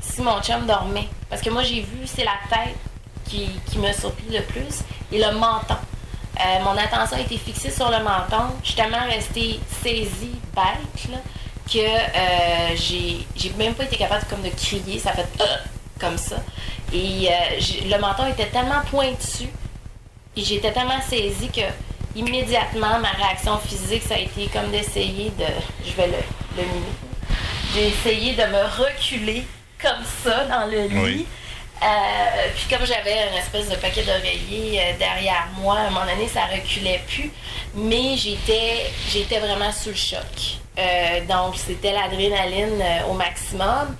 si mon chum dormait. Parce que moi, j'ai vu, c'est la tête qui, qui m'a surpris le plus et le menton. Euh, mon attention a été fixée sur le menton. Je suis tellement restée saisie, bête, là, que euh, j'ai j'ai même pas été capable comme de crier. Ça fait Euh comme ça. Et le menton était tellement pointu et j'étais tellement saisie que immédiatement, ma réaction physique, ça a été comme d'essayer de. Je vais le, le. J'ai essayé de me reculer comme ça dans le lit. Oui. Euh, puis comme j'avais une espèce de paquet d'oreillers euh, derrière moi, à un moment donné, ça reculait plus. Mais j'étais j'étais vraiment sous le choc. Euh, donc, c'était l'adrénaline au maximum.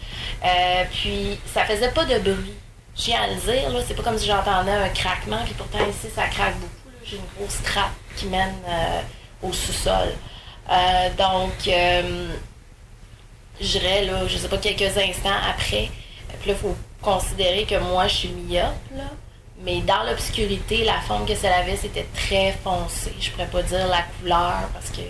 Puis, ça faisait pas de bruit. tiens à le dire, là, c'est pas comme si j'entendais un craquement, puis pourtant ici, ça craque beaucoup. J'ai une grosse trappe qui mène euh, au sous-sol. Euh, donc, euh, je dirais, là, je sais pas, quelques instants après, puis là, il faut considérer que moi, je suis myope, là. Mais dans l'obscurité, la forme que ça avait, c'était très foncé. Je pourrais pas dire la couleur parce que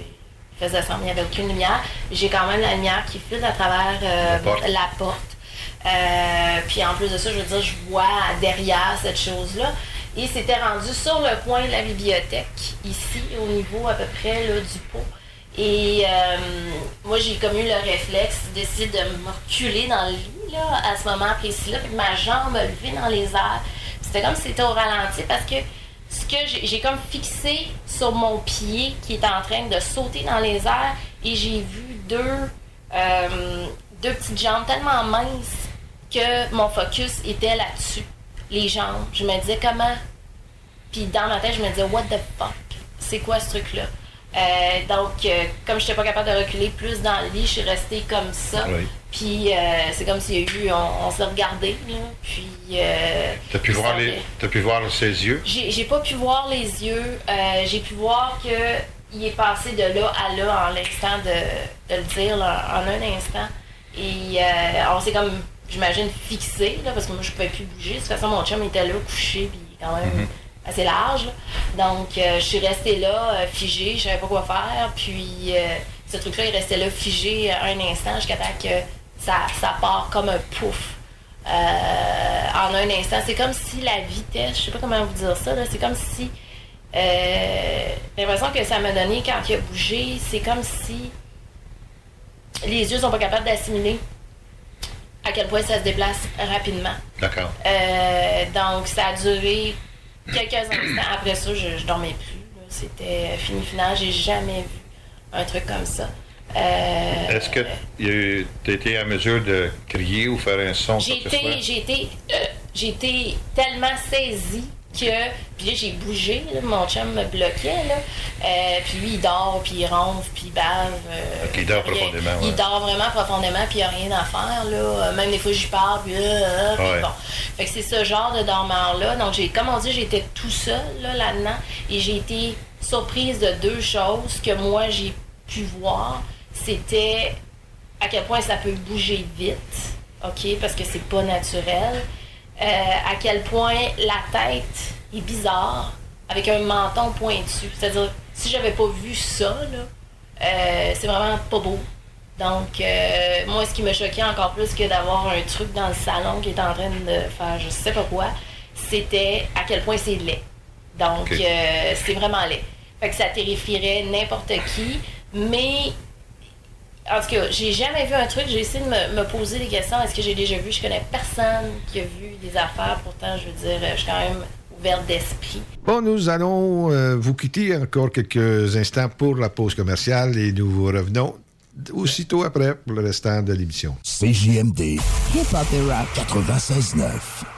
faisait semblant qu'il n'y avait aucune lumière. J'ai quand même la lumière qui filtre à travers euh, La porte. la porte. Euh, puis en plus de ça, je veux dire, je vois derrière cette chose-là. Et c'était rendu sur le coin de la bibliothèque, ici, au niveau à peu près là, du pot. Et euh, moi, j'ai comme eu le réflexe d'essayer de me reculer dans le lit, là, à ce moment précis-là, puis ma jambe a levé dans les airs. C'était comme si c'était au ralenti parce que ce que j'ai j'ai comme fixé sur mon pied qui est en train de sauter dans les airs et j'ai vu deux, euh, deux petites jambes tellement minces que mon focus était là-dessus. Les jambes. Je me disais comment? Puis dans ma tête, je me disais, what the fuck? C'est quoi ce truc-là? Euh, donc, euh, comme je n'étais pas capable de reculer plus dans le lit, je suis restée comme ça. Oui. Puis euh, c'est comme s'il y a eu, on, on s'est regardé, là. Puis. euh, T'as pu, voir les, t'as pu voir ses yeux? j'ai pas pu voir les yeux. j'ai pu voir que il est passé de là à là en l'instant de, de le dire, là, en un instant. Et euh, on s'est comme, j'imagine, fixé, là, parce que moi je pouvais plus bouger. De toute façon, mon chum était là, couché, puis quand même assez large. là. Donc euh, je suis restée là, euh, figée, je savais pas quoi faire. Puis euh, ce truc-là, il restait là, figé un instant jusqu'à temps que ça, ça part comme un pouf. Euh, en un instant. C'est comme si la vitesse, je sais pas comment vous dire ça, c'est comme si euh, l'impression que ça m'a donné quand il a bougé, c'est comme si les yeux sont pas capables d'assimiler à quel point ça se déplace rapidement. D'accord. Euh, donc ça a duré quelques instants. Après ça, je, je dormais plus. C'était fini final. J'ai jamais vu un truc comme ça. Euh, Est-ce que tu as été en mesure de crier ou faire un son? j'ai été, j'ai été, euh, j'ai été tellement saisie que, puis là, j'ai bougé, là, mon chum me bloquait, là. Euh, puis lui, il dort, puis il ronfle, puis il bave. euh, il dort rien. profondément, Il ouais. dort vraiment profondément, puis il n'y a rien à faire, là. Euh, Même des fois, j'y parle, puis, euh, euh, puis Ouais. bon. Fait que c'est ce genre de dormeur-là. Donc, j'ai, comme on dit, j'étais tout seul, là, là-dedans, et j'ai été surprise de deux choses que moi, j'ai pu voir. C'était à quel point ça peut bouger vite, OK, parce que c'est pas naturel. Euh, à quel point la tête est bizarre, avec un menton pointu. C'est-à-dire, si j'avais pas vu ça, là, euh, c'est vraiment pas beau. Donc, euh, moi, ce qui me choquait encore plus que d'avoir un truc dans le salon qui est en train de faire je sais pas quoi, c'était à quel point c'est laid. Donc, c'est vraiment laid. Fait que ça terrifierait n'importe qui, mais en tout cas, j'ai jamais vu un truc. J'ai essayé de me, me poser des questions. Est-ce que j'ai déjà vu? Je connais personne qui a vu des affaires. Pourtant, je veux dire, je suis quand même ouverte d'esprit. Bon, nous allons euh, vous quitter encore quelques instants pour la pause commerciale et nous vous revenons aussitôt après pour le restant de l'émission. CJMD. Hip-hop et rap 96.9.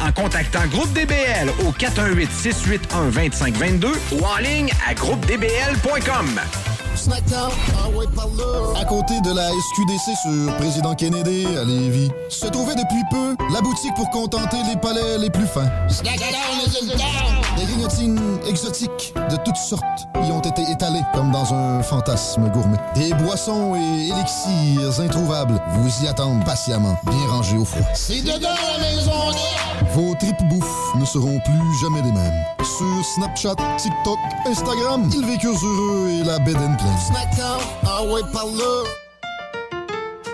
en contactant Groupe DBL au 418-681-2522 ou en ligne à groupedbl.com. À côté de la SQDC sur Président Kennedy à Lévis, se trouvait depuis peu la boutique pour contenter les palais les plus fins. Des grignotines exotiques de toutes sortes y ont été étalées comme dans un fantasme gourmet. Des boissons et élixirs introuvables vous y attendent patiemment, bien rangés au froid. C'est dedans la maison Vos tripes bouffe ne seront plus jamais les mêmes. Sur Snapchat, TikTok, Instagram, ils vécurent heureux et la bed and pleine. Ah ouais, par là.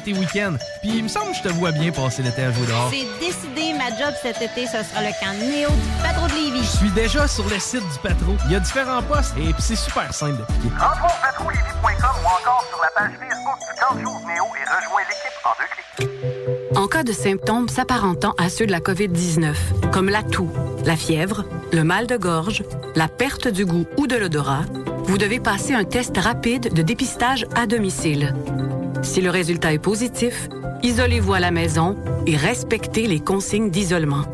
et tes week-ends. Puis il me semble que je te vois bien passer l'été à jouer dehors. C'est décidé, ma job cet été, ce sera le camp Néo du Patro de Lévis. Je suis déjà sur le site du Patro. Il y a différents postes et puis c'est super simple d'appliquer. Rentre au patrouillevie.com ou encore sur la page Facebook du camp jour Néo et rejoins l'équipe en deux clics. En cas de symptômes s'apparentant à ceux de la COVID-19, comme la toux, la fièvre, le mal de gorge, la perte du goût ou de l'odorat, vous devez passer un test rapide de dépistage à domicile. Si le résultat est positif, isolez-vous à la maison et respectez les consignes d'isolement.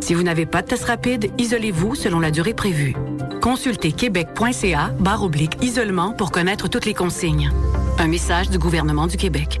Si vous n'avez pas de test rapide, isolez-vous selon la durée prévue. Consultez québec.ca barre oblique isolement pour connaître toutes les consignes. Un message du gouvernement du Québec.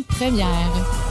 première.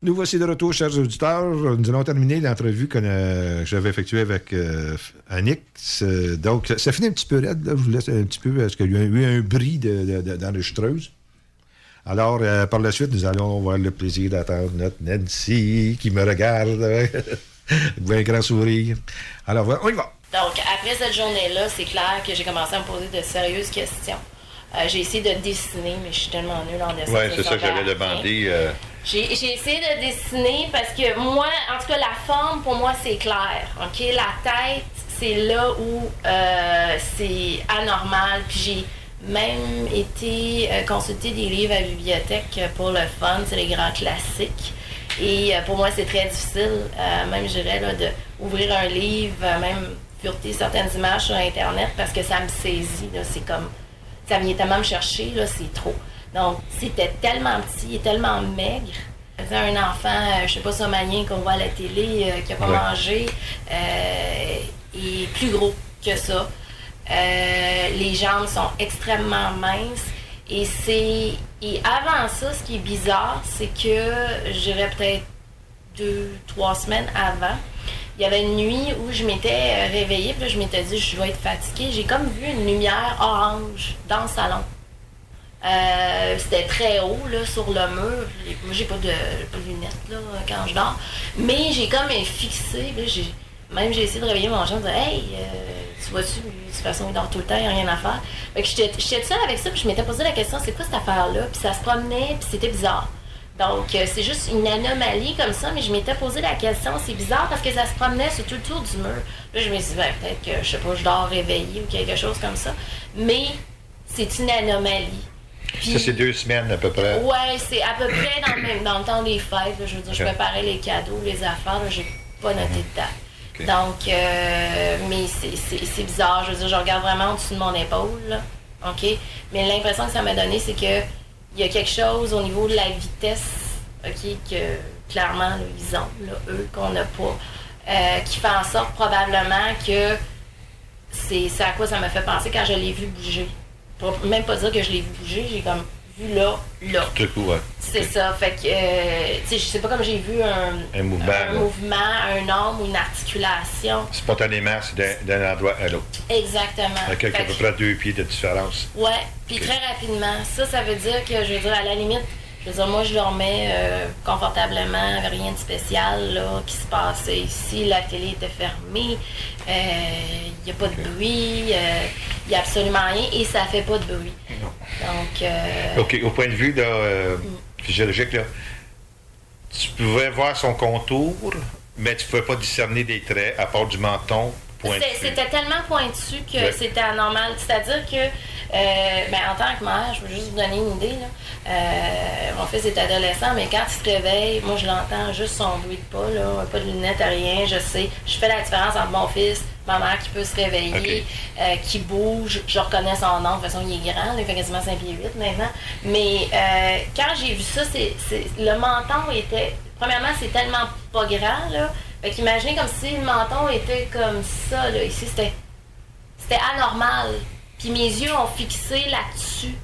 Nous voici de retour, chers auditeurs. Nous allons terminer l'entrevue que euh, j'avais effectuée avec euh, Annick. Donc, ça finit un petit peu raide. Là. Je vous laisse un petit peu parce qu'il y a eu un bris de- de- de- d'enregistreuse. Alors, euh, par la suite, nous allons avoir le plaisir d'attendre notre Nancy qui me regarde avec un grand sourire. Alors, on y va. Donc, après cette journée-là, c'est clair que j'ai commencé à me poser de sérieuses questions. Euh, j'ai essayé de dessiner, mais je suis tellement nulle en dessin. Oui, c'est ça que j'avais demandé. Euh, J'ai essayé de dessiner parce que moi, en tout cas, la forme, pour moi, c'est clair. OK? La tête, c'est là où euh, c'est anormal. Puis j'ai même été euh, consulter des livres à la bibliothèque pour le fun. C'est les grands classiques. Et euh, pour moi, c'est très difficile, euh, même, je dirais, d'ouvrir un livre, euh, même fureter certaines images sur Internet parce que ça me saisit. C'est comme ça vient tellement me chercher, là, c'est trop. Donc, c'était tellement petit et tellement maigre. C'est Un enfant, euh, je sais pas, somalien qu'on voit à la télé, euh, qui a pas Ouais. mangé, euh, et plus gros que ça. Euh, les jambes sont extrêmement minces. Et c'est. Et avant ça, ce qui est bizarre, c'est que je dirais peut-être deux, trois semaines avant, il y avait une nuit où je m'étais euh, réveillée, puis là, je m'étais dit, je dois être fatiguée. J'ai comme vu une lumière orange dans le salon. Euh, C'était très haut, là, sur le mur. Moi, j'ai pas de, pas de lunettes, là, quand je dors. Mais j'ai comme fixé, même j'ai essayé de réveiller mon chien, de dire, hey, euh, tu vois-tu, de toute façon, il dort tout le temps, il n'y a rien à faire. J'étais j'étais seule avec ça, puis je m'étais posé la question, c'est quoi cette affaire-là? Puis ça se promenait, puis c'était bizarre. Donc, euh, c'est juste une anomalie comme ça, mais je m'étais posé la question, c'est bizarre parce que ça se promenait sur tout le tour du mur. Là, je me suis dit, ben, peut-être que, je sais pas, je dors réveillée ou quelque chose comme ça. Mais c'est une anomalie. Puis- Ça, c'est deux semaines à peu près. Ouais, c'est à peu près dans le, même, dans le temps des fêtes. là, je veux dire, je préparais les cadeaux, les affaires. J'ai pas noté de date. Donc, euh, mais c'est- bizarre. Je veux dire, je regarde vraiment au-dessus de mon épaule. là. OK? Mais l'impression que ça m'a donné, c'est que il y a quelque chose au niveau de la vitesse, OK, que clairement, là, ils ont, là, eux, qu'on n'a pas, euh, qui fait en sorte probablement que c'est à quoi ça m'a fait penser quand je l'ai vu bouger. Pour même pas dire que je l'ai vu bouger, j'ai comme vu là, là. Tout coup, ouais. C'est ça. Fait que, euh, tu sais, je sais pas comme j'ai vu un, Un mouvement, un là. mouvement, un homme ou une articulation. Spontanément, c'est d'un- endroit à l'autre. Exactement. Avec à peu près deux pieds de différence. Ouais, puis très rapidement. Ça, ça veut dire que, je veux dire, à la limite, je veux dire, moi, je dormais euh, confortablement, rien de spécial là, qui se passait ici. La télé était fermée, il n'y a pas de bruit, il n'y a absolument rien et ça fait pas de bruit. Donc, euh, OK, au point de vue là, euh, physiologique, là, tu pouvais voir son contour, mais tu ne pouvais pas discerner des traits à part du menton pointu. C'était tellement pointu que Ouais. c'était anormal. C'est-à-dire que, euh, ben, en tant que mère, je veux juste vous donner une idée. Là. Euh, mon fils est adolescent, mais quand il se réveille, moi je l'entends juste son bruit de pas, là, pas de lunettes, rien. Je sais, je fais la différence entre mon fils, ma mère qui peut se réveiller, euh, qui bouge. Je reconnais son nom. De toute façon, il est grand, il fait quasiment 5 pieds 8 maintenant. Mais euh, quand j'ai vu ça, c'est, c'est- le menton était. Premièrement, c'est tellement pas grand, là. Fait qu'imaginez comme si le menton était comme ça, là. Ici, c'était c'était anormal. Puis mes yeux ont fixé là-dessus.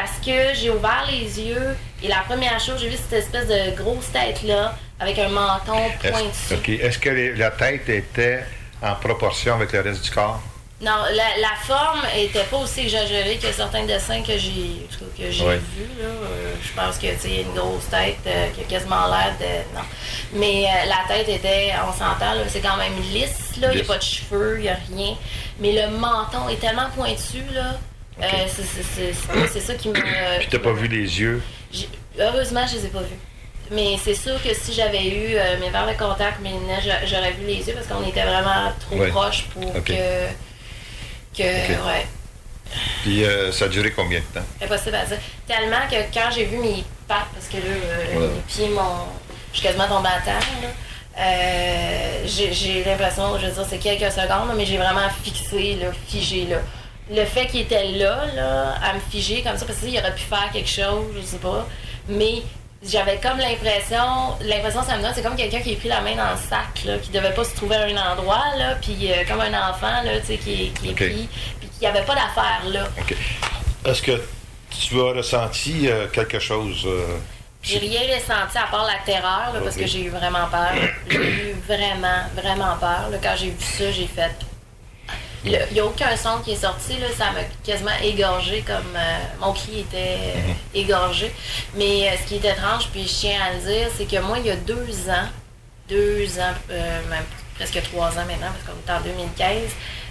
Parce que j'ai ouvert les yeux et la première chose, j'ai vu cette espèce de grosse tête-là avec un menton pointu. Est-ce, que les- la tête était en proportion avec le reste du corps? Non, la, la forme était pas aussi exagérée que certains dessins que j'ai que vus. Euh, je pense que a une grosse tête euh, qui a quasiment l'air de. Non. Mais euh, la tête était, on s'entend, c'est quand même lisse, là. Il n'y a pas de cheveux, il n'y a rien. Mais le menton est tellement pointu, là. Euh, c'est- ça qui me. Puis t'as pas vu les yeux? Heureusement, je les ai pas vus. Mais c'est sûr que si j'avais eu euh, mes verres de contact, mes lunettes, j'a- j'aurais vu les yeux parce qu'on était vraiment trop Ouais. proches pour que. que ouais, Puis euh, ça a duré combien de temps? impossible à dire. Tellement que quand j'ai vu mes pattes, parce que là, euh, Ouais. mes pieds, mon. Je suis quasiment tombée à terre, là. Euh, j'ai l'impression, je veux dire, c'est quelques secondes, mais j'ai vraiment fixé, là, figé, là. Le fait qu'il était là, là, à me figer comme ça, parce qu'il aurait pu faire quelque chose, je sais pas, mais j'avais comme l'impression, l'impression ça me donne, c'est comme quelqu'un qui a pris la main dans le sac, là, qui devait pas se trouver à un endroit, là, puis euh, comme un enfant, là, tu sais, qui, est- qui est pris, puis qui avait pas d'affaire, là. OK. Est-ce que tu as ressenti euh, quelque chose? euh, J'ai rien ressenti à part la terreur, là, parce que j'ai eu vraiment peur. J'ai eu vraiment, vraiment peur. là. Quand j'ai vu ça, j'ai fait. Il n'y a aucun son qui est sorti, là, ça m'a quasiment égorgé comme euh, mon cri était euh, égorgé. Mais euh, ce qui est étrange, puis je tiens à le dire, c'est que moi, il y a deux ans, deux ans, euh, même presque trois ans maintenant, parce qu'on est en 2015,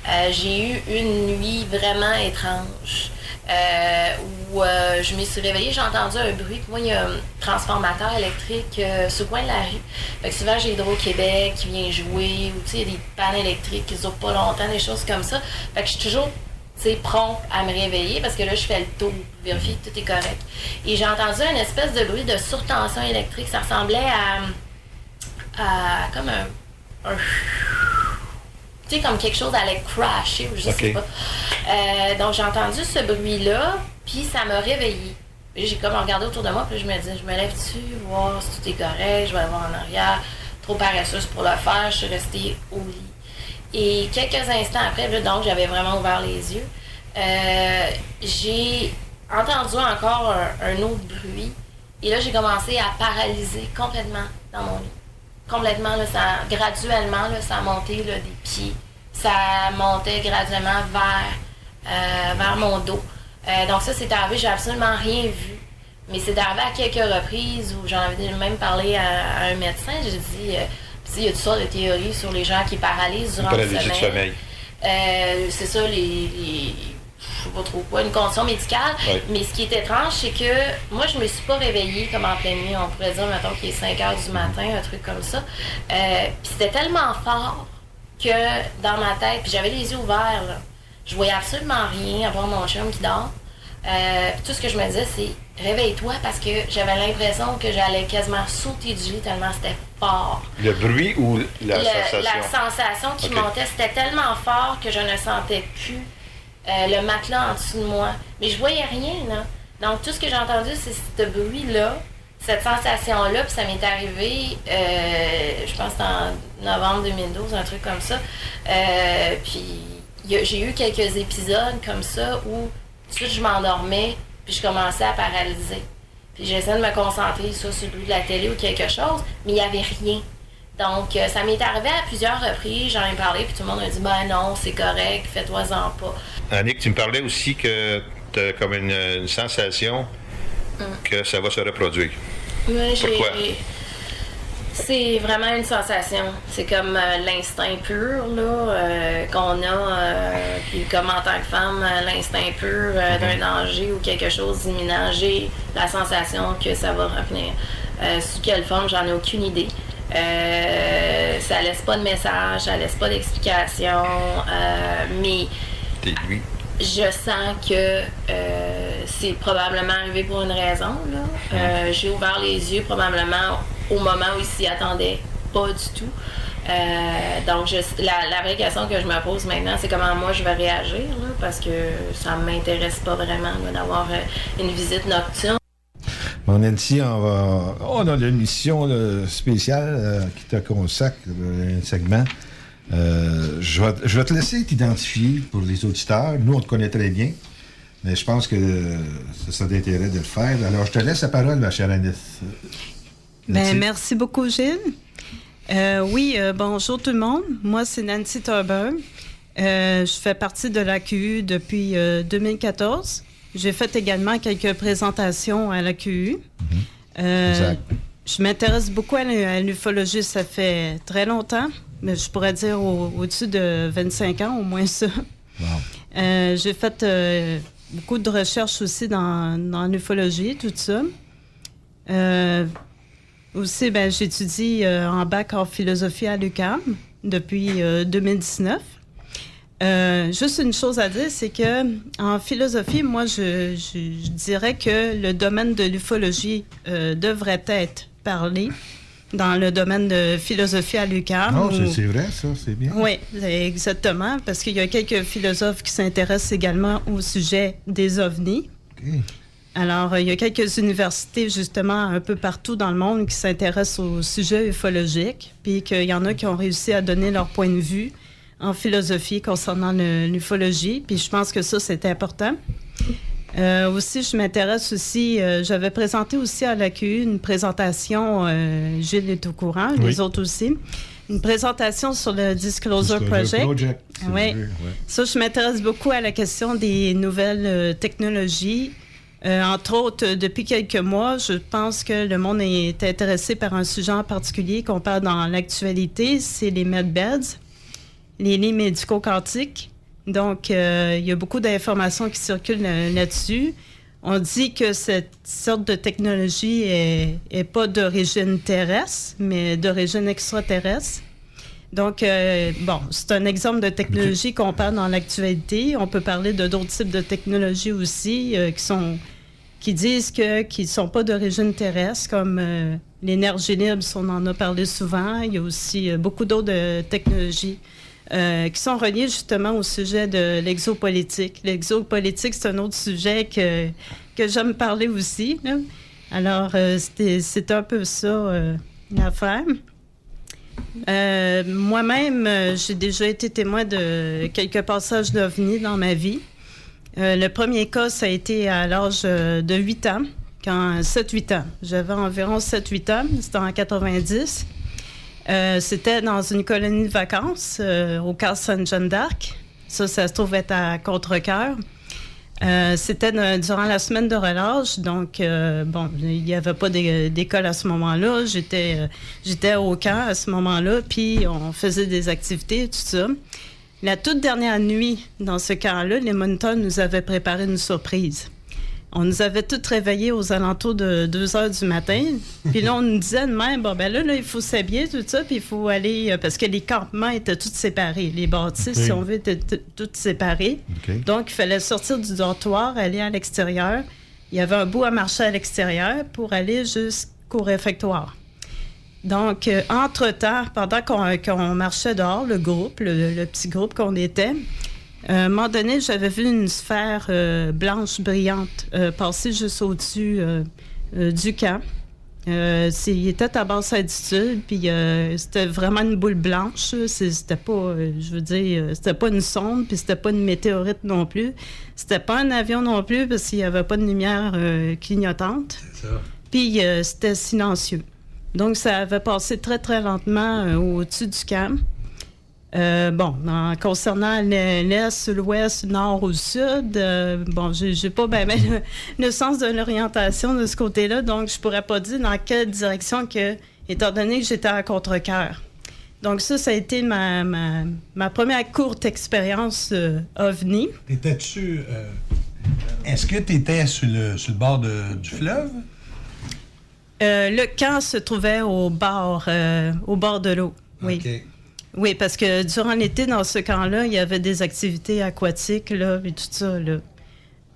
euh, j'ai eu une nuit vraiment étrange. euh, où euh, je me suis réveillée, j'ai entendu un bruit. Moi, il y a un transformateur électrique sur le coin de la rue. Fait que souvent, j'ai Hydro-Québec qui vient jouer, ou il y a des pannes électriques qui durent pas longtemps, des choses comme ça. Fait que je suis toujours prompt à me réveiller parce que là, je fais le tour, vérifier que tout est correct. Et j'ai entendu une espèce de bruit de surtension électrique. Ça ressemblait à, à comme un, un tu sais, comme quelque chose allait crasher ou je sais pas. Euh, donc j'ai entendu ce bruit-là, puis ça m'a réveillée. J'ai comme regardé autour de moi, puis je me dis, je me lève dessus, voir si tout est correct, je vais aller voir en arrière. Trop paresseuse pour le faire, je suis restée au lit. Et quelques instants après, là, donc j'avais vraiment ouvert les yeux, euh, j'ai entendu encore un, un autre bruit. Et là, j'ai commencé à paralyser complètement dans mon lit complètement, là, ça, graduellement, là, ça a monté là, des pieds. Ça montait graduellement vers, euh, vers mon dos. Euh, donc ça, c'est arrivé, j'ai absolument rien vu. Mais c'est arrivé à quelques reprises où j'en avais même parlé à, à un médecin. J'ai dit, euh, tu sais, il y a toutes sortes de théories sur les gens qui paralysent durant le Paralysie sommeil. de sommeil. C'est ça, les, les- Je sais pas trop quoi, une condition médicale. Mais ce qui est étrange, c'est que moi, je me suis pas réveillée comme en pleine nuit. On pourrait dire, mettons, qu'il est 5 heures du matin, un truc comme ça. Euh, puis c'était tellement fort que dans ma tête, puis j'avais les yeux ouverts, là. Je voyais absolument rien, à part mon chum qui dort. Euh, tout ce que je me disais, c'est réveille-toi parce que j'avais l'impression que j'allais quasiment sauter du lit tellement c'était fort. Le bruit ou la Le- sensation? La sensation? qui montait, c'était tellement fort que je ne sentais plus euh, le matelas en dessous de moi. Mais je voyais rien, là. Donc, tout ce que j'ai entendu, c'est ce bruit-là, cette sensation-là, puis ça m'est arrivé, euh, je pense en novembre 2012, un truc comme ça. Euh, puis, j'ai eu quelques épisodes comme ça où tout de suite, je m'endormais, puis je commençais à paralyser. Puis j'essayais de me concentrer soit sur le bruit de la télé ou quelque chose, mais il n'y avait rien. Donc, euh, ça m'est arrivé à plusieurs reprises, j'en ai parlé, puis tout le monde a dit, ben non, c'est correct, fais-toi-en pas. Annick, tu me parlais aussi que tu as comme une, une sensation Hum. que ça va se reproduire. J'ai- Pourquoi? C'est vraiment une sensation. C'est comme euh, l'instinct pur là euh, qu'on a, euh, puis comme en tant que femme, l'instinct pur euh, d'un danger ou quelque chose d'imminent, j'ai la sensation que ça va revenir. Sous quelle forme, j'en ai aucune idée. Euh, ça laisse pas de message, ça laisse pas d'explication, euh, mais lui. je sens que euh, c'est probablement arrivé pour une raison. là. Euh, J'ai ouvert les yeux probablement au moment où il s'y attendait pas du tout. Euh, donc, je- la, la vraie question que je me pose maintenant, c'est comment moi je vais réagir, là, parce que ça ne m'intéresse pas vraiment d'avoir une visite nocturne. Mon Nancy, on, va, on a une mission là, spéciale euh, qui te consacre euh, un segment. Euh, je, vais, je vais te laisser t'identifier pour les auditeurs. Nous, on te connaît très bien, mais je pense que euh, ça serait d'intérêt de le faire. Alors, je te laisse la parole, ma chère Annette. Ben, merci beaucoup, Gilles. Euh, oui, euh, bonjour tout le monde. Moi, c'est Nancy Turber. Euh, je fais partie de l'AQU depuis euh, 2014. J'ai fait également quelques présentations à l'AQU. Euh, Exact. je m'intéresse beaucoup à l'u- à l'ufologie, ça fait très longtemps, mais je pourrais dire au- au-dessus de 25 ans, au moins ça. Euh, j'ai fait euh, beaucoup de recherches aussi dans, dans l'ufologie, tout ça. Euh, aussi, ben, j'étudie euh, en bac en philosophie à l'UQAM depuis euh, 2019. Euh, juste une chose à dire, c'est que en philosophie, moi, je, je- je dirais que le domaine de l'ufologie euh, devrait être parlé dans le domaine de philosophie à l'UQAM. Non, c'est vrai, ça, c'est bien. oui, exactement, parce qu'il y a quelques philosophes qui s'intéressent également au sujet des ovnis. Alors, euh, il y a quelques universités, justement, un peu partout dans le monde qui s'intéressent au sujet ufologique, puis qu'il y en a qui ont réussi à donner leur point de vue en philosophie concernant l'ufologie, puis je pense que ça, c'est important. Euh, aussi, je m'intéresse aussi, euh, j'avais présenté aussi à l'AQU une présentation, euh, Gilles est au courant, Oui. les autres aussi, une présentation sur le Disclosure, Disclosure Project. Project, Oui. ouais. Ça, je m'intéresse beaucoup à la question des nouvelles technologies. Entre autres, depuis quelques mois, je pense que le monde est intéressé par un sujet en particulier qu'on parle dans l'actualité, c'est les medbeds, les lits médicaux quantiques. Donc, euh, il y a beaucoup d'informations qui circulent euh, là-dessus. On dit que cette sorte de technologie est, pas d'origine terrestre, mais d'origine extraterrestre. Donc, euh, bon, c'est un exemple de technologie qu'on parle dans l'actualité. On peut parler de d'autres types de technologies aussi qui sont qui disent que qui sont pas d'origine terrestre, comme l'énergie libre, on en a parlé souvent. Il y a aussi beaucoup d'autres technologies euh, qui sont reliées justement au sujet de l'exopolitique. L'exopolitique, c'est un autre sujet que, que j'aime parler aussi. Alors, euh, c'est un peu ça euh, l'affaire. Moi-même, j'ai déjà été témoin de quelques passages d'OVNI dans ma vie. Le premier cas, ça a été à l'âge de 8 ans, quand 7-8 ans. J'avais environ 7-8 ans, c'était en 90. Euh, c'était dans une colonie de vacances euh, au Castle Sainte-Jeanne d'Arc. Ça, ça se trouve être à Contrecoeur. Euh, c'était durant la semaine de relâche, donc euh, bon, il n'y avait pas d'é- d'école à ce moment-là. J'étais, euh, j'étais au camp à ce moment-là, puis on faisait des activités, tout ça. La toute dernière nuit dans ce camp-là, les moniteurs nous avaient préparé une surprise. On nous avait tous réveillés aux alentours de 2 heures du matin. Puis là, on nous disait de même, bon, ben là, là il faut s'habiller, tout ça, puis il faut aller. euh, parce que les campements étaient tous séparés. Les bâtisses, si on veut, étaient toutes séparées. Donc, il fallait sortir du dortoir, aller à l'extérieur. Il y avait un bout à marcher à l'extérieur pour aller jusqu'au réfectoire. Donc, euh, entre-temps, pendant qu'on marchait dehors, le groupe, le, le petit groupe qu'on était, à un moment donné, j'avais vu une sphère euh, blanche brillante euh, passer juste au-dessus euh, euh, du camp. Euh, il était à basse altitude, puis euh, c'était vraiment une boule blanche. C'était pas, euh, je veux dire, euh, c'était pas une sonde, puis c'était pas une météorite non plus. C'était pas un avion non plus, parce qu'il y avait pas de lumière euh, clignotante. Puis euh, c'était silencieux. Donc, ça avait passé très, très lentement euh, au-dessus du camp. Euh, bon, en concernant le- l'Est, l'Ouest, le Nord ou le Sud, euh, bon, j'ai j'ai pas ben, ben, le, le sens de l'orientation de ce côté-là, donc je pourrais pas dire dans quelle direction que, étant donné que j'étais à contre-cœur. Donc ça, ça a été ma, ma, ma première courte expérience euh, OVNI. T'étais-tu. euh, Est-ce que tu étais sur le, sur le bord de- du fleuve? Le camp se trouvait au bord, au bord de l'eau. Oui. Oui, parce que durant l'été, dans ce camp-là, il y avait des activités aquatiques, là, et tout ça, là.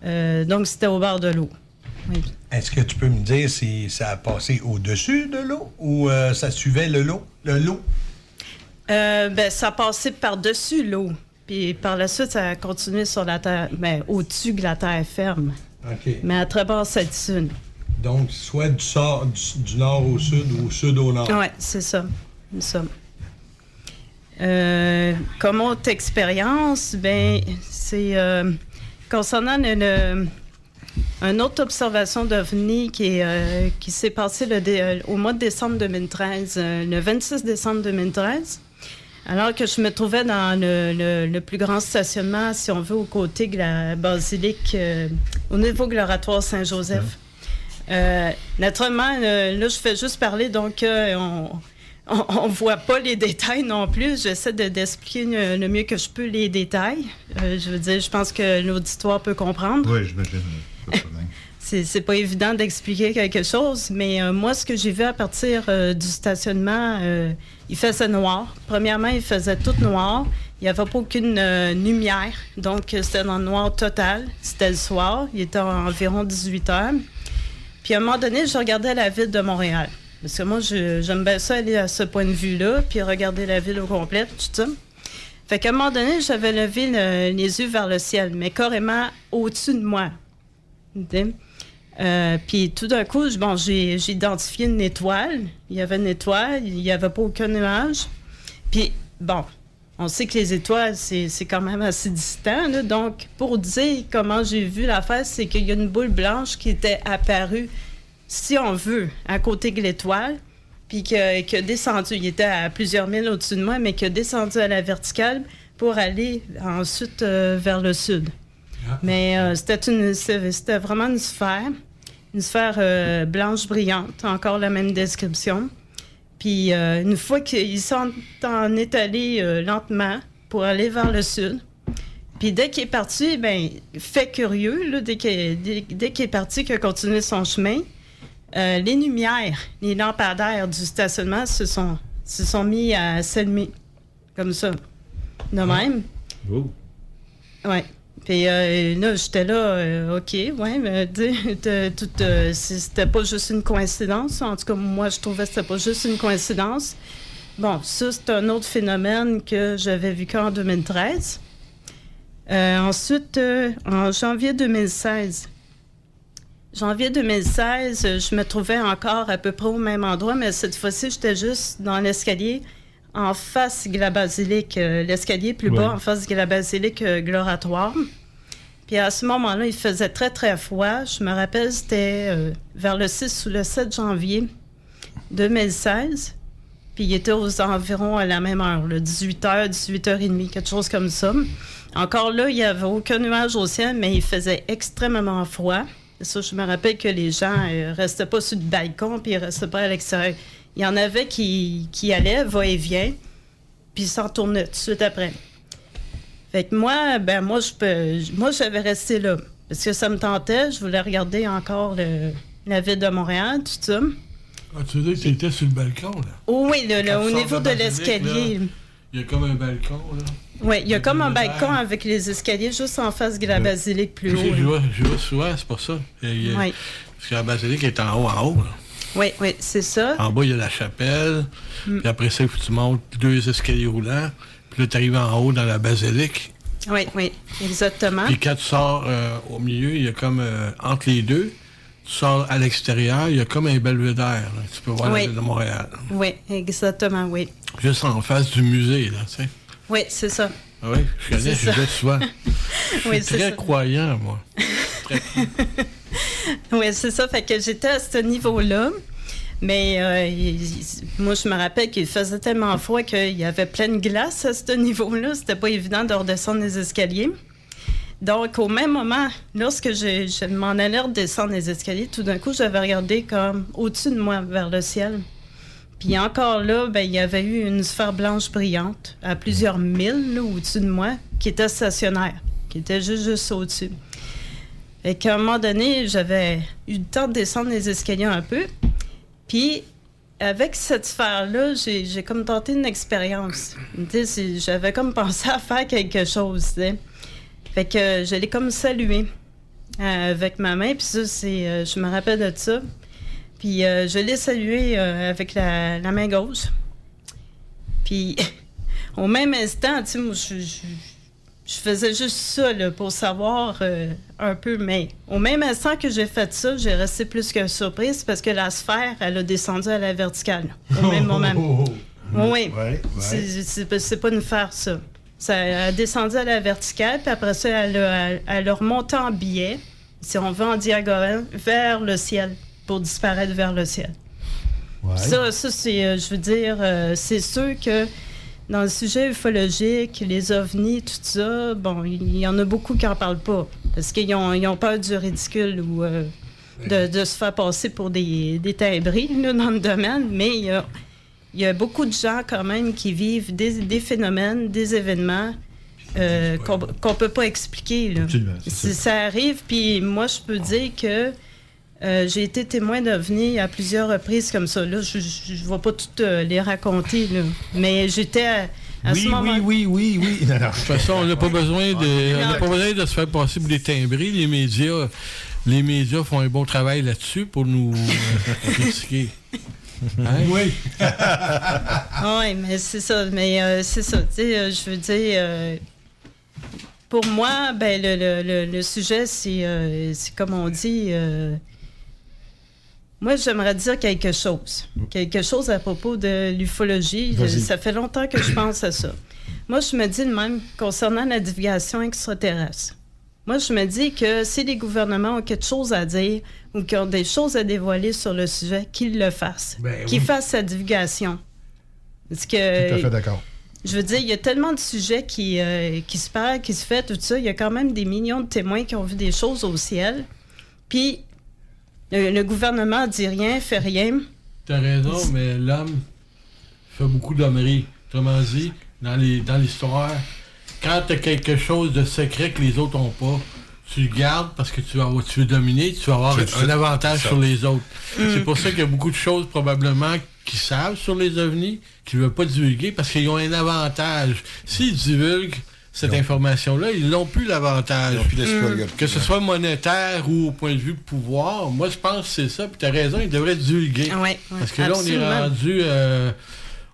Euh, donc, c'était au bord de l'eau. Oui. Est-ce que tu peux me dire si ça a passé au-dessus de l'eau ou euh, ça suivait le lot? Le lot? Euh, ben, ça passait par-dessus l'eau. Puis par la suite, ça a continué sur la terre, ben, au-dessus de la terre ferme. OK. Mais à très basse altitude. Donc, soit du, sor- du- du nord au sud ou sud au nord. Oui, c'est ça. C'est ça. Euh, comme autre expérience, ben, c'est euh, concernant le, le- une autre observation d'OVNI qui, euh, qui s'est passée le dé- euh, au mois de décembre 2013, euh, le 26 décembre 2013. Alors que je me trouvais dans le, le- le plus grand stationnement, si on veut, aux côtés de la basilique, euh, au niveau gloratoire Saint-Joseph. Euh, naturellement, euh, là, je fais juste parler, donc euh, on on ne voit pas les détails non plus. J'essaie de- d'expliquer le, le mieux que je peux les détails. Euh, je veux dire, je pense que l'auditoire peut comprendre. Oui, j'imagine. C'est pas évident d'expliquer quelque chose, mais euh, moi, ce que j'ai vu à partir euh, du stationnement, il faisait noir. Premièrement, il faisait tout noir. Il n'y avait pas aucune lumière. Donc, c'était dans le noir total. C'était le soir. Il était environ 18 heures. Puis, à un moment donné, je regardais la ville de Montréal. Parce que moi, j'aime bien ça aller à ce point de vue-là, puis regarder la ville au complet, tout ça. Fait qu'à un moment donné, j'avais levé le- les yeux vers le ciel, mais carrément au-dessus de moi. Euh, puis tout d'un coup, bon, j'ai identifié une étoile. Il y avait une étoile, il n'y avait pas aucun nuage. Puis, bon, on sait que les étoiles, c'est quand même assez distant. donc, pour dire comment j'ai vu l'affaire, c'est qu'il y a une boule blanche qui était apparue, si on veut, à côté de l'étoile, puis qui a descendu. Il était à plusieurs milles au-dessus de moi, mais qui a descendu à la verticale pour aller ensuite euh, vers le sud. Mais euh, c'était une- c'était vraiment une sphère, une sphère euh, blanche brillante, encore la même description. Puis une fois qu'ils sont en est euh, lentement pour aller vers le sud, puis dès qu'il est parti, ben fait curieux, là, dès qu'il dès, dès qu'il est parti, qu'il a continué son chemin, euh, les lumières, les lampadaires du stationnement se sont, se sont mis à s'allumer, comme ça, de même. Ouais. Puis euh, là, j'étais là, euh, OK, ouais, mais euh, c'était pas juste une coïncidence. En tout cas, moi, je trouvais que c'était pas juste une coïncidence. Bon, ça, c'est un autre phénomène que j'avais vu qu'en 2013. Euh, ensuite, en janvier 2016, janvier 2016, euh, je me trouvais encore à peu près au même endroit, mais cette fois-ci, j'étais juste dans l'escalier en face de la basilique, euh, l'escalier plus bas, en face de la basilique euh, gloratoire. Puis à ce moment-là, il faisait très, très froid. Je me rappelle, c'était euh, vers le 6 ou le 7 janvier 2016. Puis il était aux environs à la même heure, le 18h, 18h30, quelque chose comme ça. Encore là, il n'y avait aucun nuage au ciel, mais il faisait extrêmement froid. Et ça, je me rappelle que les gens ne restaient pas sur le balcon, puis ils ne restaient pas à l'extérieur. Il y en avait qui, qui allaient, va-et-vient, puis ils s'en retournaient tout de suite après. Fait que moi, ben moi, je peux, moi, j'avais resté là. Parce que ça me tentait. Je voulais regarder encore le- la ville de Montréal, tout ça. Ah, tu veux dire que tu étais sur le balcon, là? Oh oui, le- Quand au niveau de l'escalier. là, Il y a comme un balcon, là. Oui, il y a comme un balcon avec les escaliers juste en face de la basilique plus Je, je haut. vois, je vois souvent, c'est pour ça. Il Oui. Parce que la basilique est en haut, en haut. là. Oui, oui, c'est ça. En bas, il y a la chapelle. Mm. Puis après ça, il faut que tu montes deux escaliers roulants. Puis là, tu arrives en haut dans la basilique. Oui, oui, exactement. Puis quand tu sors euh, au milieu, il y a comme euh, entre les deux, tu sors à l'extérieur, il y a comme un belvédère. là. Tu peux voir Oui. la ville de Montréal. Oui, exactement, oui. Juste en face du musée, là, tu sais. Oui, c'est ça. Ah oui, je connais, C'est je vais souvent. Je Oui, suis très ça. croyant, moi. Oui, c'est ça. Fait que j'étais à ce niveau-là. Mais euh, il- moi, je me rappelle qu'il faisait tellement froid qu'il y avait plein de glace à ce niveau-là. C'était pas évident de redescendre les escaliers. Donc, au même moment, lorsque je, je m'en allais redescendre les escaliers, tout d'un coup, j'avais regardé comme au-dessus de moi, vers le ciel. Puis encore là, ben, il y avait eu une sphère blanche brillante à plusieurs milles au-dessus de moi, qui était stationnaire, qui était juste, juste au-dessus. Et qu'à un moment donné, j'avais eu le temps de descendre les escaliers un peu. Puis, avec cette sphère-là, j'ai comme tenté une expérience. J'avais comme pensé à faire quelque chose. Fait que je l'ai comme salué euh, avec ma main. Puis ça, c'est, euh, je me rappelle de ça. Puis euh, je l'ai salué euh, avec la, la main gauche. Puis au même instant, tu sais, je, je- je faisais juste ça là, pour savoir euh, un peu. Mais au même instant que j'ai fait ça, j'ai resté plus que surprise parce que la sphère, elle a descendu à la verticale au même moment. Oui, Ouais, C'est- c'est c'est pas une faire, ça. Ça a descendu à la verticale, puis après ça, elle a, elle a remonté en biais, si on veut en diagonale, vers le ciel, pour disparaître vers le ciel. Ça, ça c'est, euh, je veux dire, euh, c'est sûr que dans le sujet ufologique, les ovnis, tout ça, bon, il y en a beaucoup qui n'en parlent pas, parce qu'ils ont, ils ont peur du ridicule ou euh, de, de se faire passer pour des, des timbrés là, dans le domaine, mais il y a, il y a beaucoup de gens quand même qui vivent des, des phénomènes, des événements euh, qu'on ne peut pas expliquer. là. Ça arrive, puis moi, je peux dire que euh, j'ai été témoin d'OVNI à plusieurs reprises comme ça. Là, je ne vais pas toutes euh, les raconter, là. mais j'étais à, à ce moment oui, oui, oui. Non, non. De toute façon, on n'a pas besoin de, on n'a pas besoin de se faire passer pour des timbrés. Les médias, les médias font un bon travail là-dessus pour nous euh, critiquer. Hein? Oui. oui, mais c'est ça. Mais euh, c'est ça. Tu sais, euh, je veux dire, euh, pour moi, ben, le, le- le- le sujet, c'est euh, c'est comme on dit. euh, moi, j'aimerais dire quelque chose. Quelque chose à propos de l'ufologie. Ça fait longtemps que je pense à ça. Moi, je me dis le même concernant la divulgation extraterrestre. Moi, je me dis que si les gouvernements ont quelque chose à dire ou qu'ils ont des choses à dévoiler sur le sujet, qu'ils le fassent. Ben qu'ils oui. fassent sa divulgation. Parce que. Tout à fait d'accord. Je veux dire, il y a tellement de sujets qui, euh, qui se parlent, qui se fait, tout ça. Il y a quand même des millions de témoins qui ont vu des choses au ciel. Puis, le, le gouvernement dit rien, fait rien. T'as raison, mais l'homme fait beaucoup d'hommerie. Autrement dit, dans les dans l'histoire, quand t'as quelque chose de secret que les autres n'ont pas, tu le gardes parce que tu, vas, avoir- tu veux dominer, tu vas avoir un avantage Ça. sur les autres. Mm. C'est pour ça qu'il y a beaucoup de choses probablement qu'ils savent sur les ovnis, qu'ils ne veulent pas divulguer parce qu'ils ont un avantage. S'ils divulguent cette information-là, ils n'ont plus l'avantage. Ils plus. Mm. Que ce soit monétaire ou au point de vue pouvoir, moi je pense que c'est ça. Puis tu as raison, ils devraient divulguer. Ouais, ouais, Parce que là, on est rendu. euh,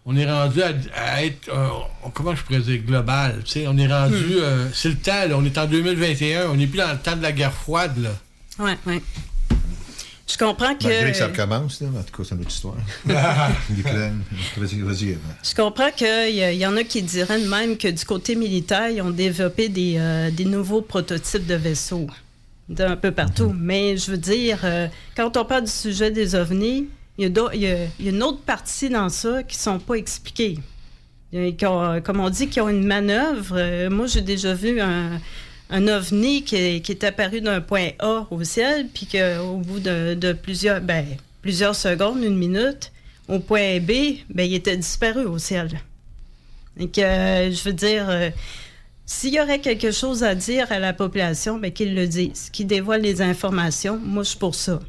on est rendu à, à être, euh, comment je pourrais dire, global. tu sais, On est rendu, Hmm. euh, c'est le temps, là, on est en 2021, on n'est plus dans le temps de la guerre froide. Là. Oui, oui. Je comprends que. Malgré que ça recommence, là, en tout cas, c'est une autre histoire. L'Ukraine. Vas-y, vas-y. Eva. Je comprends qu'il y, en a qui diraient de même que du côté militaire, ils ont développé des, euh, des nouveaux prototypes de vaisseaux d'un peu partout. Mais je veux dire, euh, quand on parle du sujet des ovnis, il y a, il y a- il y a une autre partie dans ça qui ne sont pas expliquées. Euh, qui ont, comme on dit, qui ont une manœuvre. Euh, moi, j'ai déjà vu un, un ovni qui est, qui est apparu d'un point A au ciel, puis qu'au bout de, de plusieurs, ben, plusieurs secondes, une minute, au point B, ben, il était disparu au ciel. Et que, euh, je veux dire, euh, S'il y aurait quelque chose à dire à la population, ben, qu'ils le disent, qu'ils dévoilent les informations. Moi, je suis pour ça.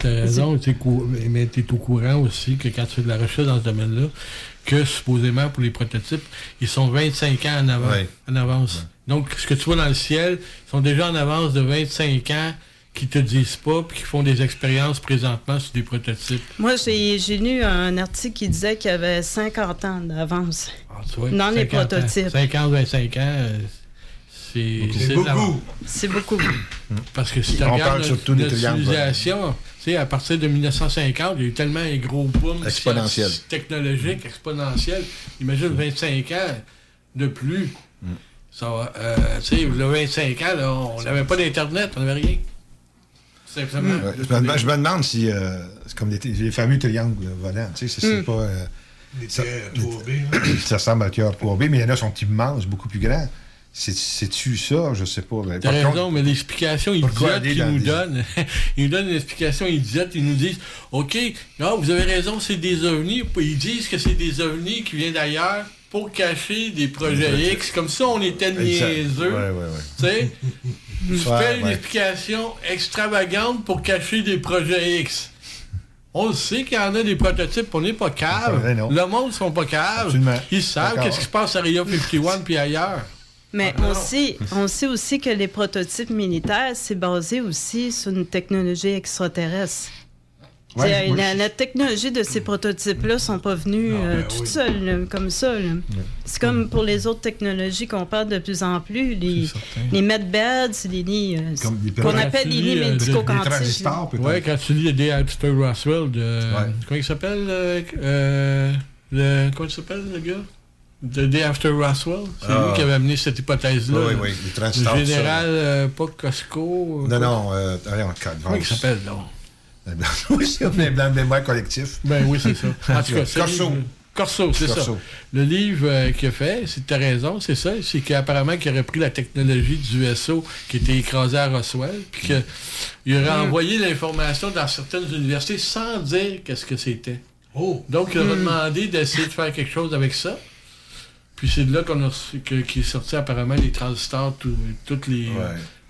Tu as raison, cou- mais tu es au courant aussi que quand tu fais de la recherche dans ce domaine-là, que supposément pour les prototypes, ils sont 25 ans en, avant- Ouais. en avance. Donc, ce que tu vois dans le ciel, ils sont déjà en avance de 25 ans qui te disent pas puis qui font des expériences présentement sur des prototypes. Moi, j'ai lu un article qui disait qu'il y avait 50 ans d'avance vois, dans les 50 ans. prototypes. 50, 25 ans, euh, c'est beaucoup. C'est beaucoup. Parce que si tu On regardes parle notre, civilisation, tu sais, à partir de 1950, il y a eu tellement un gros boom Exponentiel. technologique, exponentiel. Imagine 25 ans de plus. Ça va, euh, tu sais, le 25 ans, là, on n'avait pas d'Internet, on n'avait rien. Simplement. Je, me, je me demande si euh, c'est comme les, les fameux triangles volants. Tu sais, c'est c'est Mm. pas. euh, Les ça, tiers 3B, ça ressemble à tiers 3B, mais il y en a qui sont immenses, beaucoup plus grands. C'est- C'est-tu ça? Je sais pas. T'as contre, raison, mais l'explication idiote qu'ils nous des- donnent, ils nous donnent une explication idiote, ils nous disent OK, non, vous avez raison, c'est des ovnis. Ils disent que c'est des ovnis qui viennent d'ailleurs pour cacher des projets X. Comme ça, on était niaiseux. Tu sais, je Ouais, fais une explication extravagante pour cacher des projets X. On le sait qu'il y en a des prototypes, on n'est pas cave. vrai. Le monde ne sont pas caves. Ils savent qu'est-ce qui se passe à Area 51 puis ailleurs. Mais on sait, on sait aussi que les prototypes militaires, c'est basé aussi sur une technologie extraterrestre. Ouais, moi, la, technologie de ces prototypes-là sont pas venus euh, ben toutes oui. seules, là, comme ça. là. C'est comme pour les autres technologies qu'on parle de plus en plus, les, les medbeds, les lits euh, des qu'on Quand appelle tu les lits euh, des- des médico-quantiques. transistors, peut-être. Ouais, quand tu lis le D. Alster Roswell de. Comment il s'appelle euh, euh, le, Comment il s'appelle le gars? De D. After Roswell C'est Ah. lui qui avait amené cette hypothèse-là. Oui, oui, Le ça. général, euh, pas Costco. Non, non, euh, voyons, calme. Comment il s'appelle, non Oui, c'est un blanc de mémoire collectif. Ben oui, c'est ça. En tout cas, c'est Corso. Corso, c'est ça. Le livre euh, qu'il a fait, c'est t'as raison, c'est ça. C'est qu'apparemment qu'il aurait pris la technologie du USO qui était écrasée à Roswell, puis qu'il aurait Mm. envoyé l'information dans certaines universités sans dire qu'est-ce que c'était. Oh. Donc, il aurait Mm. demandé d'essayer de faire quelque chose avec ça. Puis c'est de là qu'on a que- est sorti apparemment les transistors, tout- toutes les,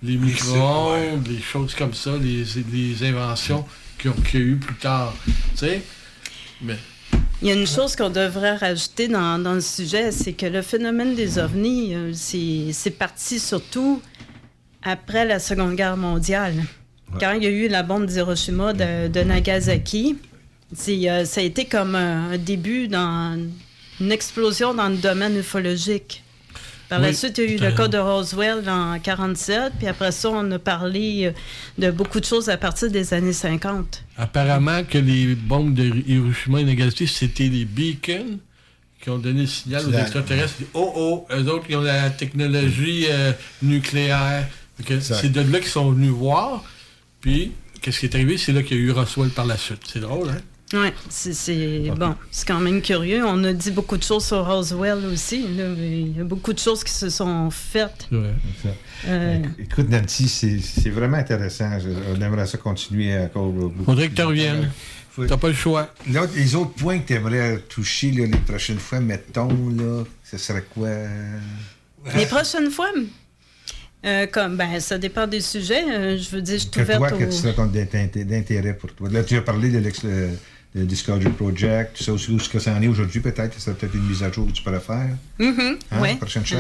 les micro-ondes, les choses comme ça, les, les inventions qu'il y a eu plus tard. Tu sais? Mais Il y a une chose qu'on devrait rajouter dans, dans le sujet, c'est que le phénomène des ovnis, euh, c'est c'est parti surtout après la Seconde Guerre mondiale. Quand il y a eu la bombe d'Hiroshima de, de Nagasaki, c'est, euh, ça a été comme un, un début dans une explosion dans le domaine ufologique. Par la suite, il y a eu le cas de Roswell en 47, puis après ça, on a parlé euh, de beaucoup de choses à partir des années 50. apparemment que les bombes de Hiroshima et Nagasaki, c'était les beacons qui ont donné le signal aux extraterrestres. Oh oh, eux autres, ils ont la technologie euh, nucléaire. C'est de là qu'ils sont venus voir. Puis, qu'est-ce qui est arrivé? C'est là qu'il y a eu Roswell par la suite. C'est drôle, hein? Oui, c'est c'est- bon, c'est quand même curieux. On a dit beaucoup de choses sur Roswell aussi. là. Il y a beaucoup de choses qui se sont faites. Euh, Écoute, Nancy, c'est c'est vraiment intéressant. Je- on aimerait ça continuer encore beaucoup. Faudrait que tu reviennes. Faut- T'as pas le choix. L'autre- les autres points que tu aimerais toucher là, les prochaines fois, mettons, là, ce serait quoi? Les prochaines fois, euh, comme ben, ça dépend des sujets. euh, je veux dire, je suis Que ouverte toi, au- que tu serais d'intérêt pour toi? Là, tu as parlé de l'ex- le- Discovery Project, tout ça aussi, où ce que ça en est aujourd'hui, peut-être, ce serait peut-être une mise à jour que tu pourrais faire. Mhm, Hein, ouais. prochaine shot?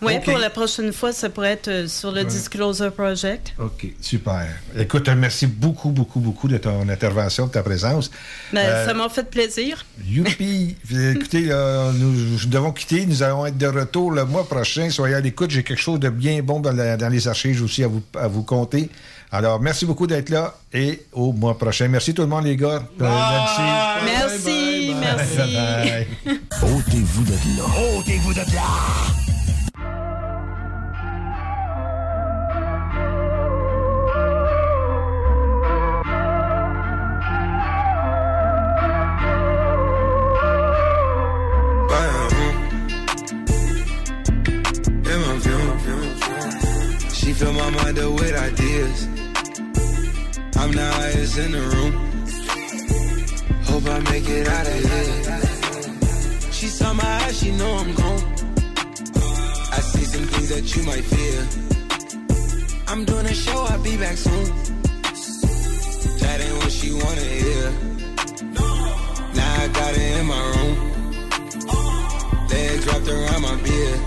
Oui, pour la prochaine fois, ça pourrait être euh, sur le Ouais. Disclosure Project. OK, super. Écoute, merci beaucoup, beaucoup, beaucoup de ton intervention, de ta présence. Ben, Euh, Ça m'a fait plaisir. Youpi! Écoutez, là, nous, nous devons quitter. Nous allons être de retour le mois prochain. Soyez à l'écoute. J'ai quelque chose de bien bon dans, la- dans les archives aussi à vous, à vous compter. Alors, merci beaucoup d'être là et au mois prochain. Merci tout le monde, les gars. Euh, Nancy. Merci, merci. Bye. Ôtez-vous de là. Ôtez-vous de là! With ideas. I'm the highest in the room. Hope I make it out of here. She saw my eyes, she know I'm gone. I see some things that you might fear. I'm doing a show, I'll be back soon. That ain't what she wanna hear. Now I got it in my room. Legs wrapped around my beard.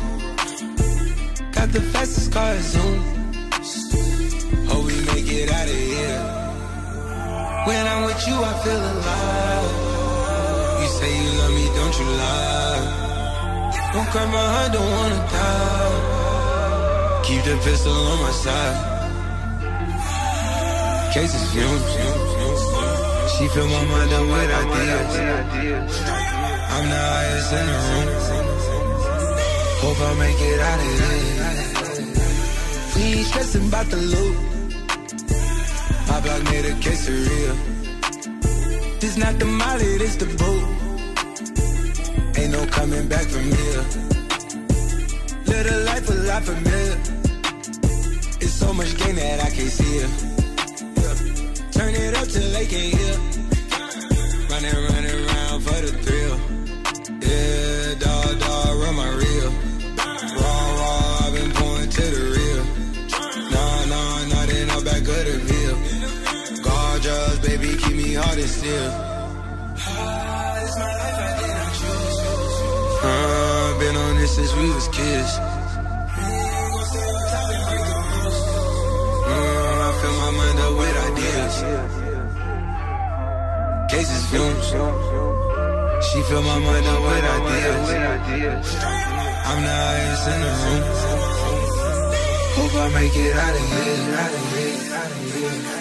Got the fastest car Zoom. It out of here. When I'm with you, I feel alive. You say you love me, don't you lie? Don't cry my heart, don't wanna die. Keep the pistol on my side. Cases fumes. She fill my mind up with ideas. I'm the highest in the room. Hope I make it out of here. We ain't stressing about the loot. Made a quesadilla. This not the molly, this the boot. Ain't no coming back from here. Live a life a lot familiar. It's so much gain that I can't see it. Yeah. Turn it up till they can't hear. Running, running around for the thrill. Yeah, hard and still. Uh, been on this since we was kids. Uh, I fill my mind up with ideas. Cases fumes. She fill my mind up with ideas. I'm the highest in the room. Hope I make it out of here. Out of here. Out of here.